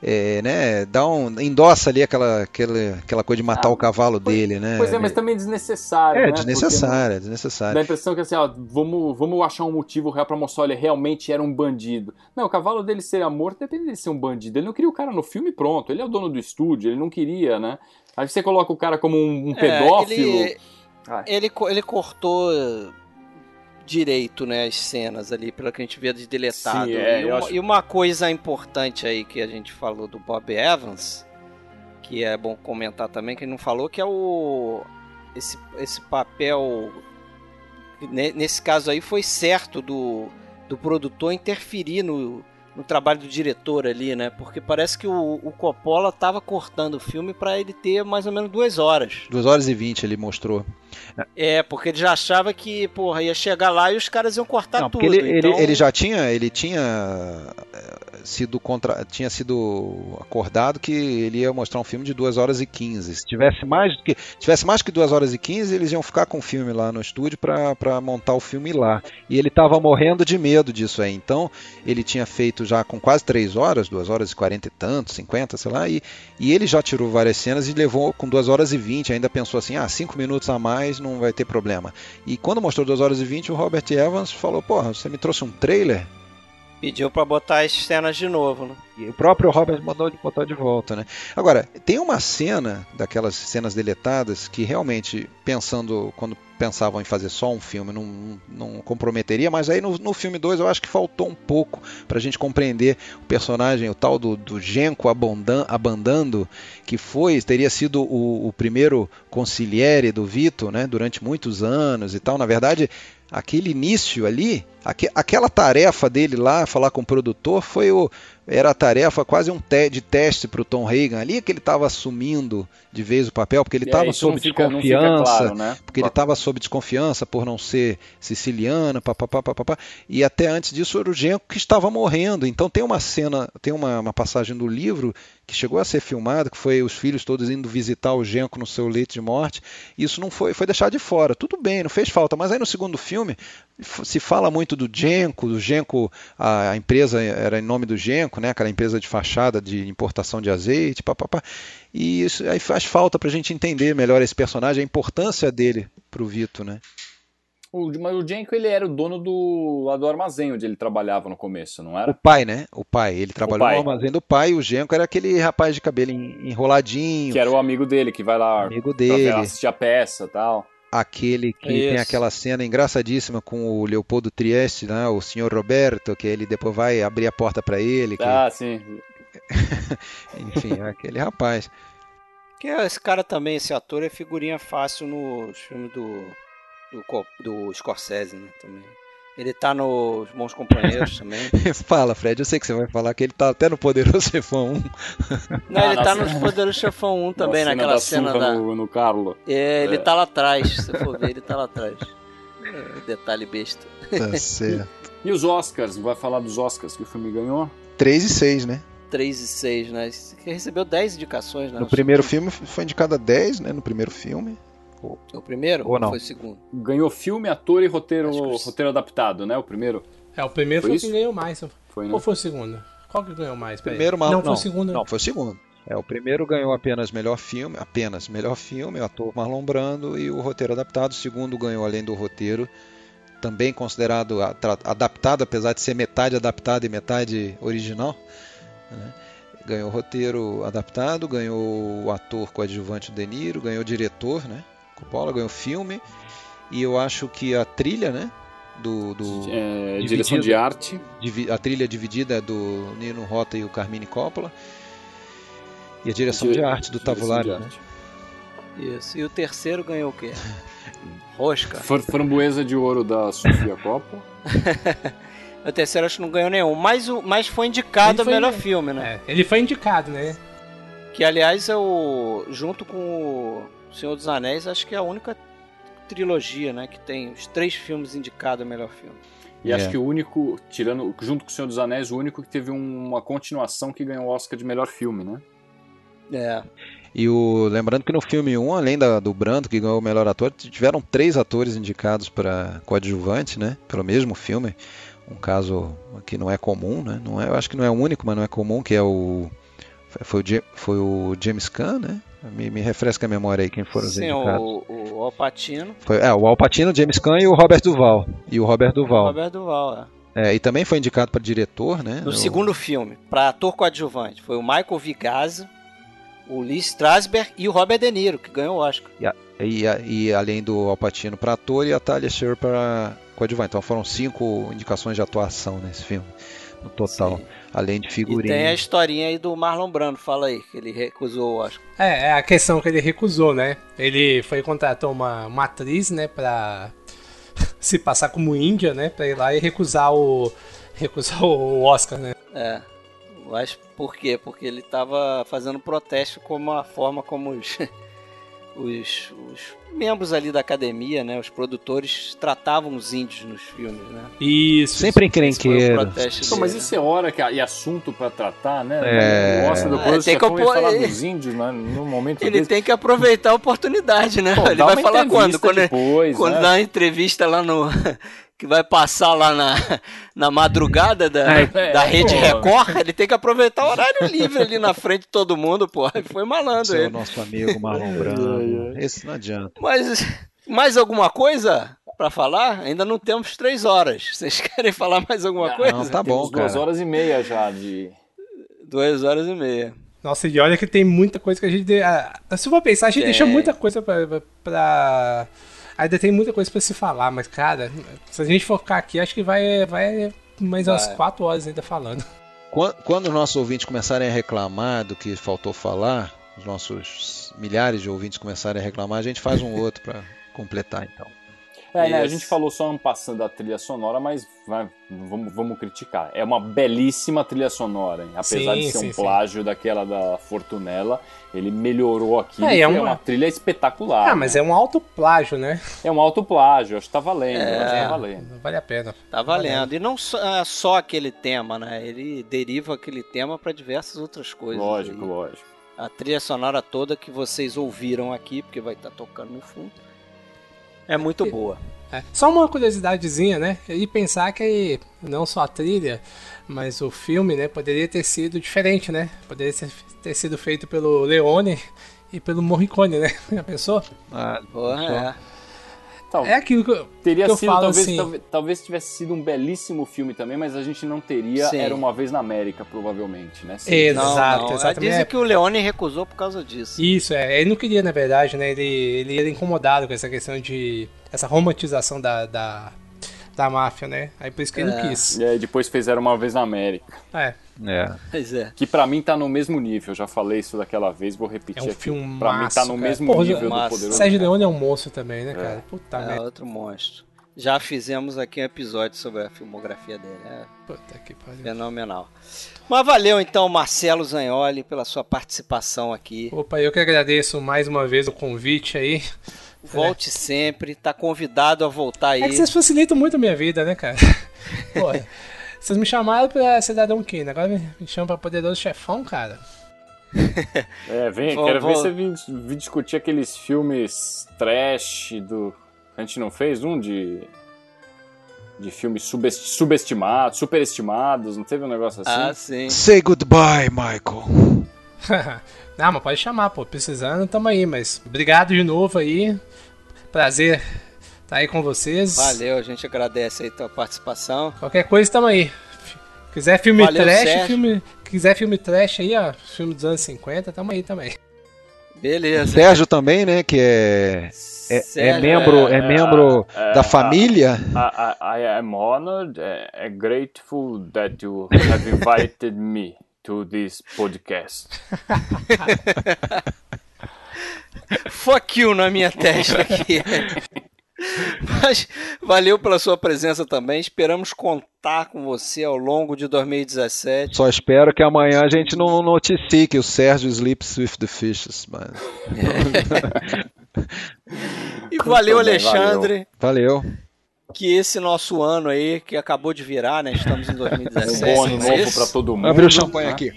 é, né, dá um, endossa ali aquela, aquela, aquela coisa de matar Ah, o cavalo dele, né? Pois é, mas também é desnecessário, É, né? desnecessário, é desnecessário. Dá a impressão que assim, ó, vamos, vamos achar um motivo real pra mostrar, olha, realmente era um bandido. Não, o cavalo dele ser morto depende dele ser um bandido. Ele não queria o cara no filme pronto, ele é o dono do estúdio, ele não queria, né? Aí você coloca o cara como um, um É, pedófilo. ele, Ai. ele, co- ele cortou direito, né, as cenas ali, pelo que a gente vê de deletado. Sim, é, e, uma, acho- e uma coisa importante aí que a gente falou do Bob Evans, que é bom comentar também, que ele não falou, que é o esse, esse papel ne- nesse caso aí foi certo do, do produtor interferir no, no trabalho do diretor ali, né? Porque parece que o, o Coppola tava cortando o filme para ele ter mais ou menos duas horas. 2 horas e 20 ele mostrou. É, porque ele já achava que, porra, ia chegar lá e os caras iam cortar Não, tudo. porque ele, ele, então... ele já tinha, ele tinha, sido contra, tinha sido acordado que ele ia mostrar um filme de 2 horas e 15. Se tivesse mais que tivesse mais que 2 horas e 15, eles iam ficar com o filme lá no estúdio para montar o filme lá. E ele estava morrendo de medo disso aí. Então, ele tinha feito já com quase 3 horas, 2 horas e 40 e tanto, 50, sei lá, e, e ele já tirou várias cenas e levou com 2 horas e 20, ainda pensou assim: "Ah, 5 minutos a mais não vai ter problema". E quando mostrou 2 horas e 20, o Robert Evans falou: "Porra, você me trouxe um trailer? Pediu para botar as cenas de novo, né? E o próprio Robert mandou botar de volta, né? Agora, tem uma cena daquelas cenas deletadas que realmente, pensando, quando pensavam em fazer só um filme, não, não comprometeria, mas aí no, no filme 2 eu acho que faltou um pouco pra gente compreender o personagem, o tal do, do Genko abandando, que foi, teria sido o, o primeiro consigliere do Vito, né, durante muitos anos e tal. Na verdade, aquele início ali, aqu aquela tarefa dele lá, falar com o produtor, foi o, era a tarefa quase um te de teste para o Tom Reagan ali, que ele estava assumindo de vez o papel, porque ele estava é, sob fica, desconfiança, claro, né? porque ele estava sob desconfiança por não ser siciliano, papapá, papapá, e até antes disso era o Genco que estava morrendo. Então tem uma cena, tem uma, uma passagem do livro que chegou a ser filmado, que foi os filhos todos indo visitar o Genco no seu leito de morte. Isso não foi, foi deixado de fora. Tudo bem, não fez falta, mas aí no segundo filme se fala muito do Genco, do Genco, a, empresa era em nome do Genco, né, aquela empresa de fachada de importação de azeite, papapá. E isso aí faz falta para a gente entender melhor esse personagem, a importância dele para o Vito, né? O, mas o Jenko, ele era o dono do, lá do armazém onde ele trabalhava no começo, não era? O pai, né? O pai. Ele trabalhou pai. no armazém do pai. E o Genko era aquele rapaz de cabelo enroladinho. Que era o amigo dele, que vai lá amigo dele. assistir a peça e tal. Aquele que Isso. tem aquela cena engraçadíssima com o Leopoldo Trieste, né? o senhor Roberto, que ele depois vai abrir a porta para ele. Que... Ah, sim. Enfim, é aquele rapaz. Que é, esse cara também, esse ator, é figurinha fácil nos filmes do do, do Scorsese, né, também. Ele tá nos Bons Companheiros também. Fala, Fred, eu sei que você vai falar que ele tá até no Poderoso Chefão 1. Não, ele ah, tá nos Poderoso Chefão 1 também, na naquela cena, cena da... No, no Carlo. É, ele é. tá lá atrás, se for ver, ele tá lá atrás. É, detalhe besta. Tá certo. e os Oscars? Vai falar dos Oscars que o filme ganhou? 3 e 6, né? 3 e 6, né? Recebeu 10 indicações, né? No primeiro filme foi indicado a 10, né? No primeiro filme. O primeiro ou não? foi o segundo? Ganhou filme, ator e roteiro, roteiro adaptado, né? O primeiro? É, o primeiro foi, foi quem ganhou mais. Foi, né? Ou foi o segundo? Qual que ganhou mais? Primeiro, mal, não, não, foi o segundo. Não, foi o segundo. É, o primeiro ganhou apenas melhor filme, apenas melhor filme, o ator Marlon Brando e o roteiro adaptado. O segundo ganhou além do roteiro, também considerado adaptado, apesar de ser metade adaptado e metade original. Né? Ganhou o roteiro adaptado, ganhou o ator coadjuvante De Niro, ganhou o diretor, né? Coppola ganhou filme e eu acho que a trilha, né? Do, do é, direção de arte. A trilha dividida é do Nino Rota e o Carmine Coppola. E a direção de, de arte do Tavolari, né? Isso. E o terceiro ganhou o quê? Rosca. Framboesa de ouro da Sofia Coppola. o terceiro acho que não ganhou nenhum. Mas, o, mas foi indicado foi, melhor filme, né? É, ele foi indicado, né? Que aliás é o. junto com o Senhor dos Anéis, acho que é a única trilogia, né, que tem os três filmes indicados a melhor filme. E é. acho que o único, tirando junto com o Senhor dos Anéis, o único que teve uma continuação que ganhou o Oscar de melhor filme, né? É. E o lembrando que no filme 1, além da, do Brando que ganhou o melhor ator, tiveram três atores indicados para coadjuvante, né, pelo mesmo filme. Um caso que não é comum, né? Não é, eu acho que não é o único, mas não é comum, que é o foi o, foi o James Caan, né? Me, me refresca a memória aí quem foram os Sim, indicados. o, o Alpatino. Foi, é, o Alpatino, James Caan e o Robert Duval. E o Robert Duval. O Robert Duval, é. é. e também foi indicado para diretor, né? No segundo filme, para ator coadjuvante, foi o Michael Vigazzi, o Lee Strasberg e o Robert De Niro, que ganhou o Oscar. E, a, e, a, e além do Alpatino para ator e a Talia Shire para coadjuvante. Então foram cinco indicações de atuação nesse filme, no total. Sim. Além de figurinha. E tem a historinha aí do Marlon Brando, fala aí, que ele recusou, o Oscar. É, é a questão que ele recusou, né? Ele foi contratou uma, uma atriz, né, pra se passar como índia, né, pra ir lá e recusar o recusar o Oscar, né? É. Mas por quê? Porque ele tava fazendo protesto como a forma como os, os, os membros ali da academia, né, os produtores, tratavam os índios nos filmes, né? Isso. Sempre encrenqueiro. protesto Pô, mas isso é hora que, e assunto pra tratar, né? É. Gosta do É, tem que falar opor- dos índios, né? No momento Ele desse. tem que aproveitar a oportunidade, né? Pô, ele vai falar quando? Quando, depois, quando né? dá uma entrevista lá no. Que vai passar lá na, na madrugada da, É, da Rede pô. Record, ele tem que aproveitar o horário livre ali na frente de todo mundo, pô. Foi malandro Seu ele. nosso amigo Marlon Brando. Esse não adianta. Mas mais alguma coisa pra falar? Ainda não temos três horas. Vocês querem falar mais alguma coisa? Não, tá Temos bom, duas cara. horas e meia já de. Duas horas e meia. Nossa, e olha que tem muita coisa que a gente. de- Se eu for pensar, a gente Tem. deixa muita coisa pra- pra- Ainda tem muita coisa pra se falar, mas, cara, se a gente for ficar aqui, acho que vai, vai mais umas Vai. quatro horas ainda falando. Quando, quando os nossos ouvintes começarem a reclamar do que faltou falar, os nossos milhares de ouvintes começarem a reclamar, a gente faz um outro pra completar então. É, né? A gente falou só um passando da trilha sonora, mas vai, vamos, vamos criticar. É uma belíssima trilha sonora, hein? Apesar Sim, de ser sim, um sim. plágio daquela da Fortunella, ele melhorou aqui. É, É, é uma... uma- trilha espetacular. Ah, mas é um alto plágio, né? é um alto plágio, acho que tá valendo. É. acho que tá valendo. Vale a pena. Tá valendo. E não só, é só aquele tema, né? Ele deriva aquele tema pra diversas outras coisas. Lógico, aí. lógico. A trilha sonora toda que vocês ouviram aqui, porque vai estar tocando no fundo, é muito boa. É. Só uma curiosidadezinha, né? E pensar que não só a trilha, mas o filme, né, poderia ter sido diferente, né? Poderia ter, sido feito pelo Leone e pelo Morricone, né? Já pensou? Ah, Porra, é. Tal- É aquilo que eu, Teria que eu sido, falo talvez, assim. talvez, talvez tivesse sido um belíssimo filme também, mas a gente não teria Sim. Era Uma Vez na América, provavelmente, né? Sim. Exato. Não, não. exatamente. Dizem É. que o Leone recusou por causa disso. Isso, é. Ele não queria, na verdade, né? Ele, ele era incomodado com essa questão de. essa romantização da, da, da máfia, né? Aí por isso que ele não É. quis. E aí depois fizeram Uma Vez na América. É. é. Pois é. Que pra mim tá no mesmo nível, já falei isso daquela vez, vou repetir É um aqui. filme Pra mim tá no cara. mesmo Porra, nível massa. do Poderoso. Sérgio Leone é um monstro também, né, cara? Puta É merda. outro monstro. Já fizemos aqui um episódio sobre a filmografia dele. É Puta que pariu. fenomenal. Mas valeu então, Marcelo Zagnoli, pela sua participação aqui. Opa, eu que agradeço mais uma vez o convite aí. Volte sempre, tá convidado a voltar aí. É que vocês facilitam muito a minha vida, né, cara? Pô, vocês me chamaram pra Cidadão Kane, agora me, chamam pra Poderoso Chefão, cara. É, vem, Vou- quero vou- ver você vir, vir discutir aqueles filmes trash do. A gente não fez um de. De filmes subest- subestimados, superestimados, não teve um negócio assim? Ah, sim. Say goodbye, Michael. Não, mas pode chamar, pô. Precisando, tamo aí, mas obrigado de novo aí. Prazer estar aí com vocês. Valeu, a gente agradece aí a tua participação. Qualquer coisa, tamo aí. Quiser filme Valeu, trash, Sérgio. filme, quiser filme trash aí, ó, filme dos anos 50, tamo aí também. Beleza. Sérgio também, né? Que é, é, é membro, é, é, membro é, da é, família. I, I, I am honored and grateful that you have invited me to this podcast. Fuck you na minha testa aqui. Mas valeu pela sua presença também. Esperamos contar com você ao longo de 2017. Só espero que amanhã a gente não noticie que o Sérgio sleeps with the fishes. Mas... E valeu, bem, Alexandre. Valeu. Que esse nosso ano aí, que acabou de virar, né? Estamos em Um 2017. bom ano é novo pra todo mundo. Abriu o champanhe aqui.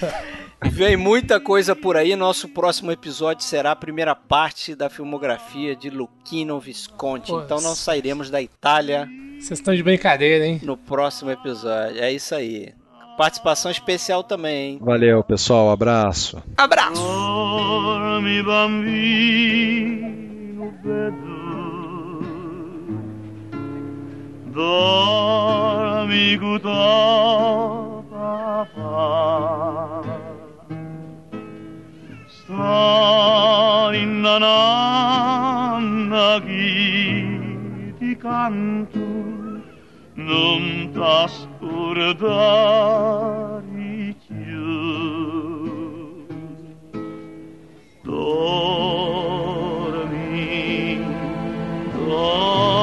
Vem muita coisa por aí. Nosso próximo episódio será a primeira parte da filmografia de Luchino Visconti. Pô, Então não sairemos da Itália Vocês estão de brincadeira, hein? no próximo episódio. É isso aí. Participação especial também, hein? Valeu, pessoal. Abraço. Abraço! Dormi bambino bello, dormi guto papà. Sarinnanan nagiti cantus Num tas urdari Dormi, dormi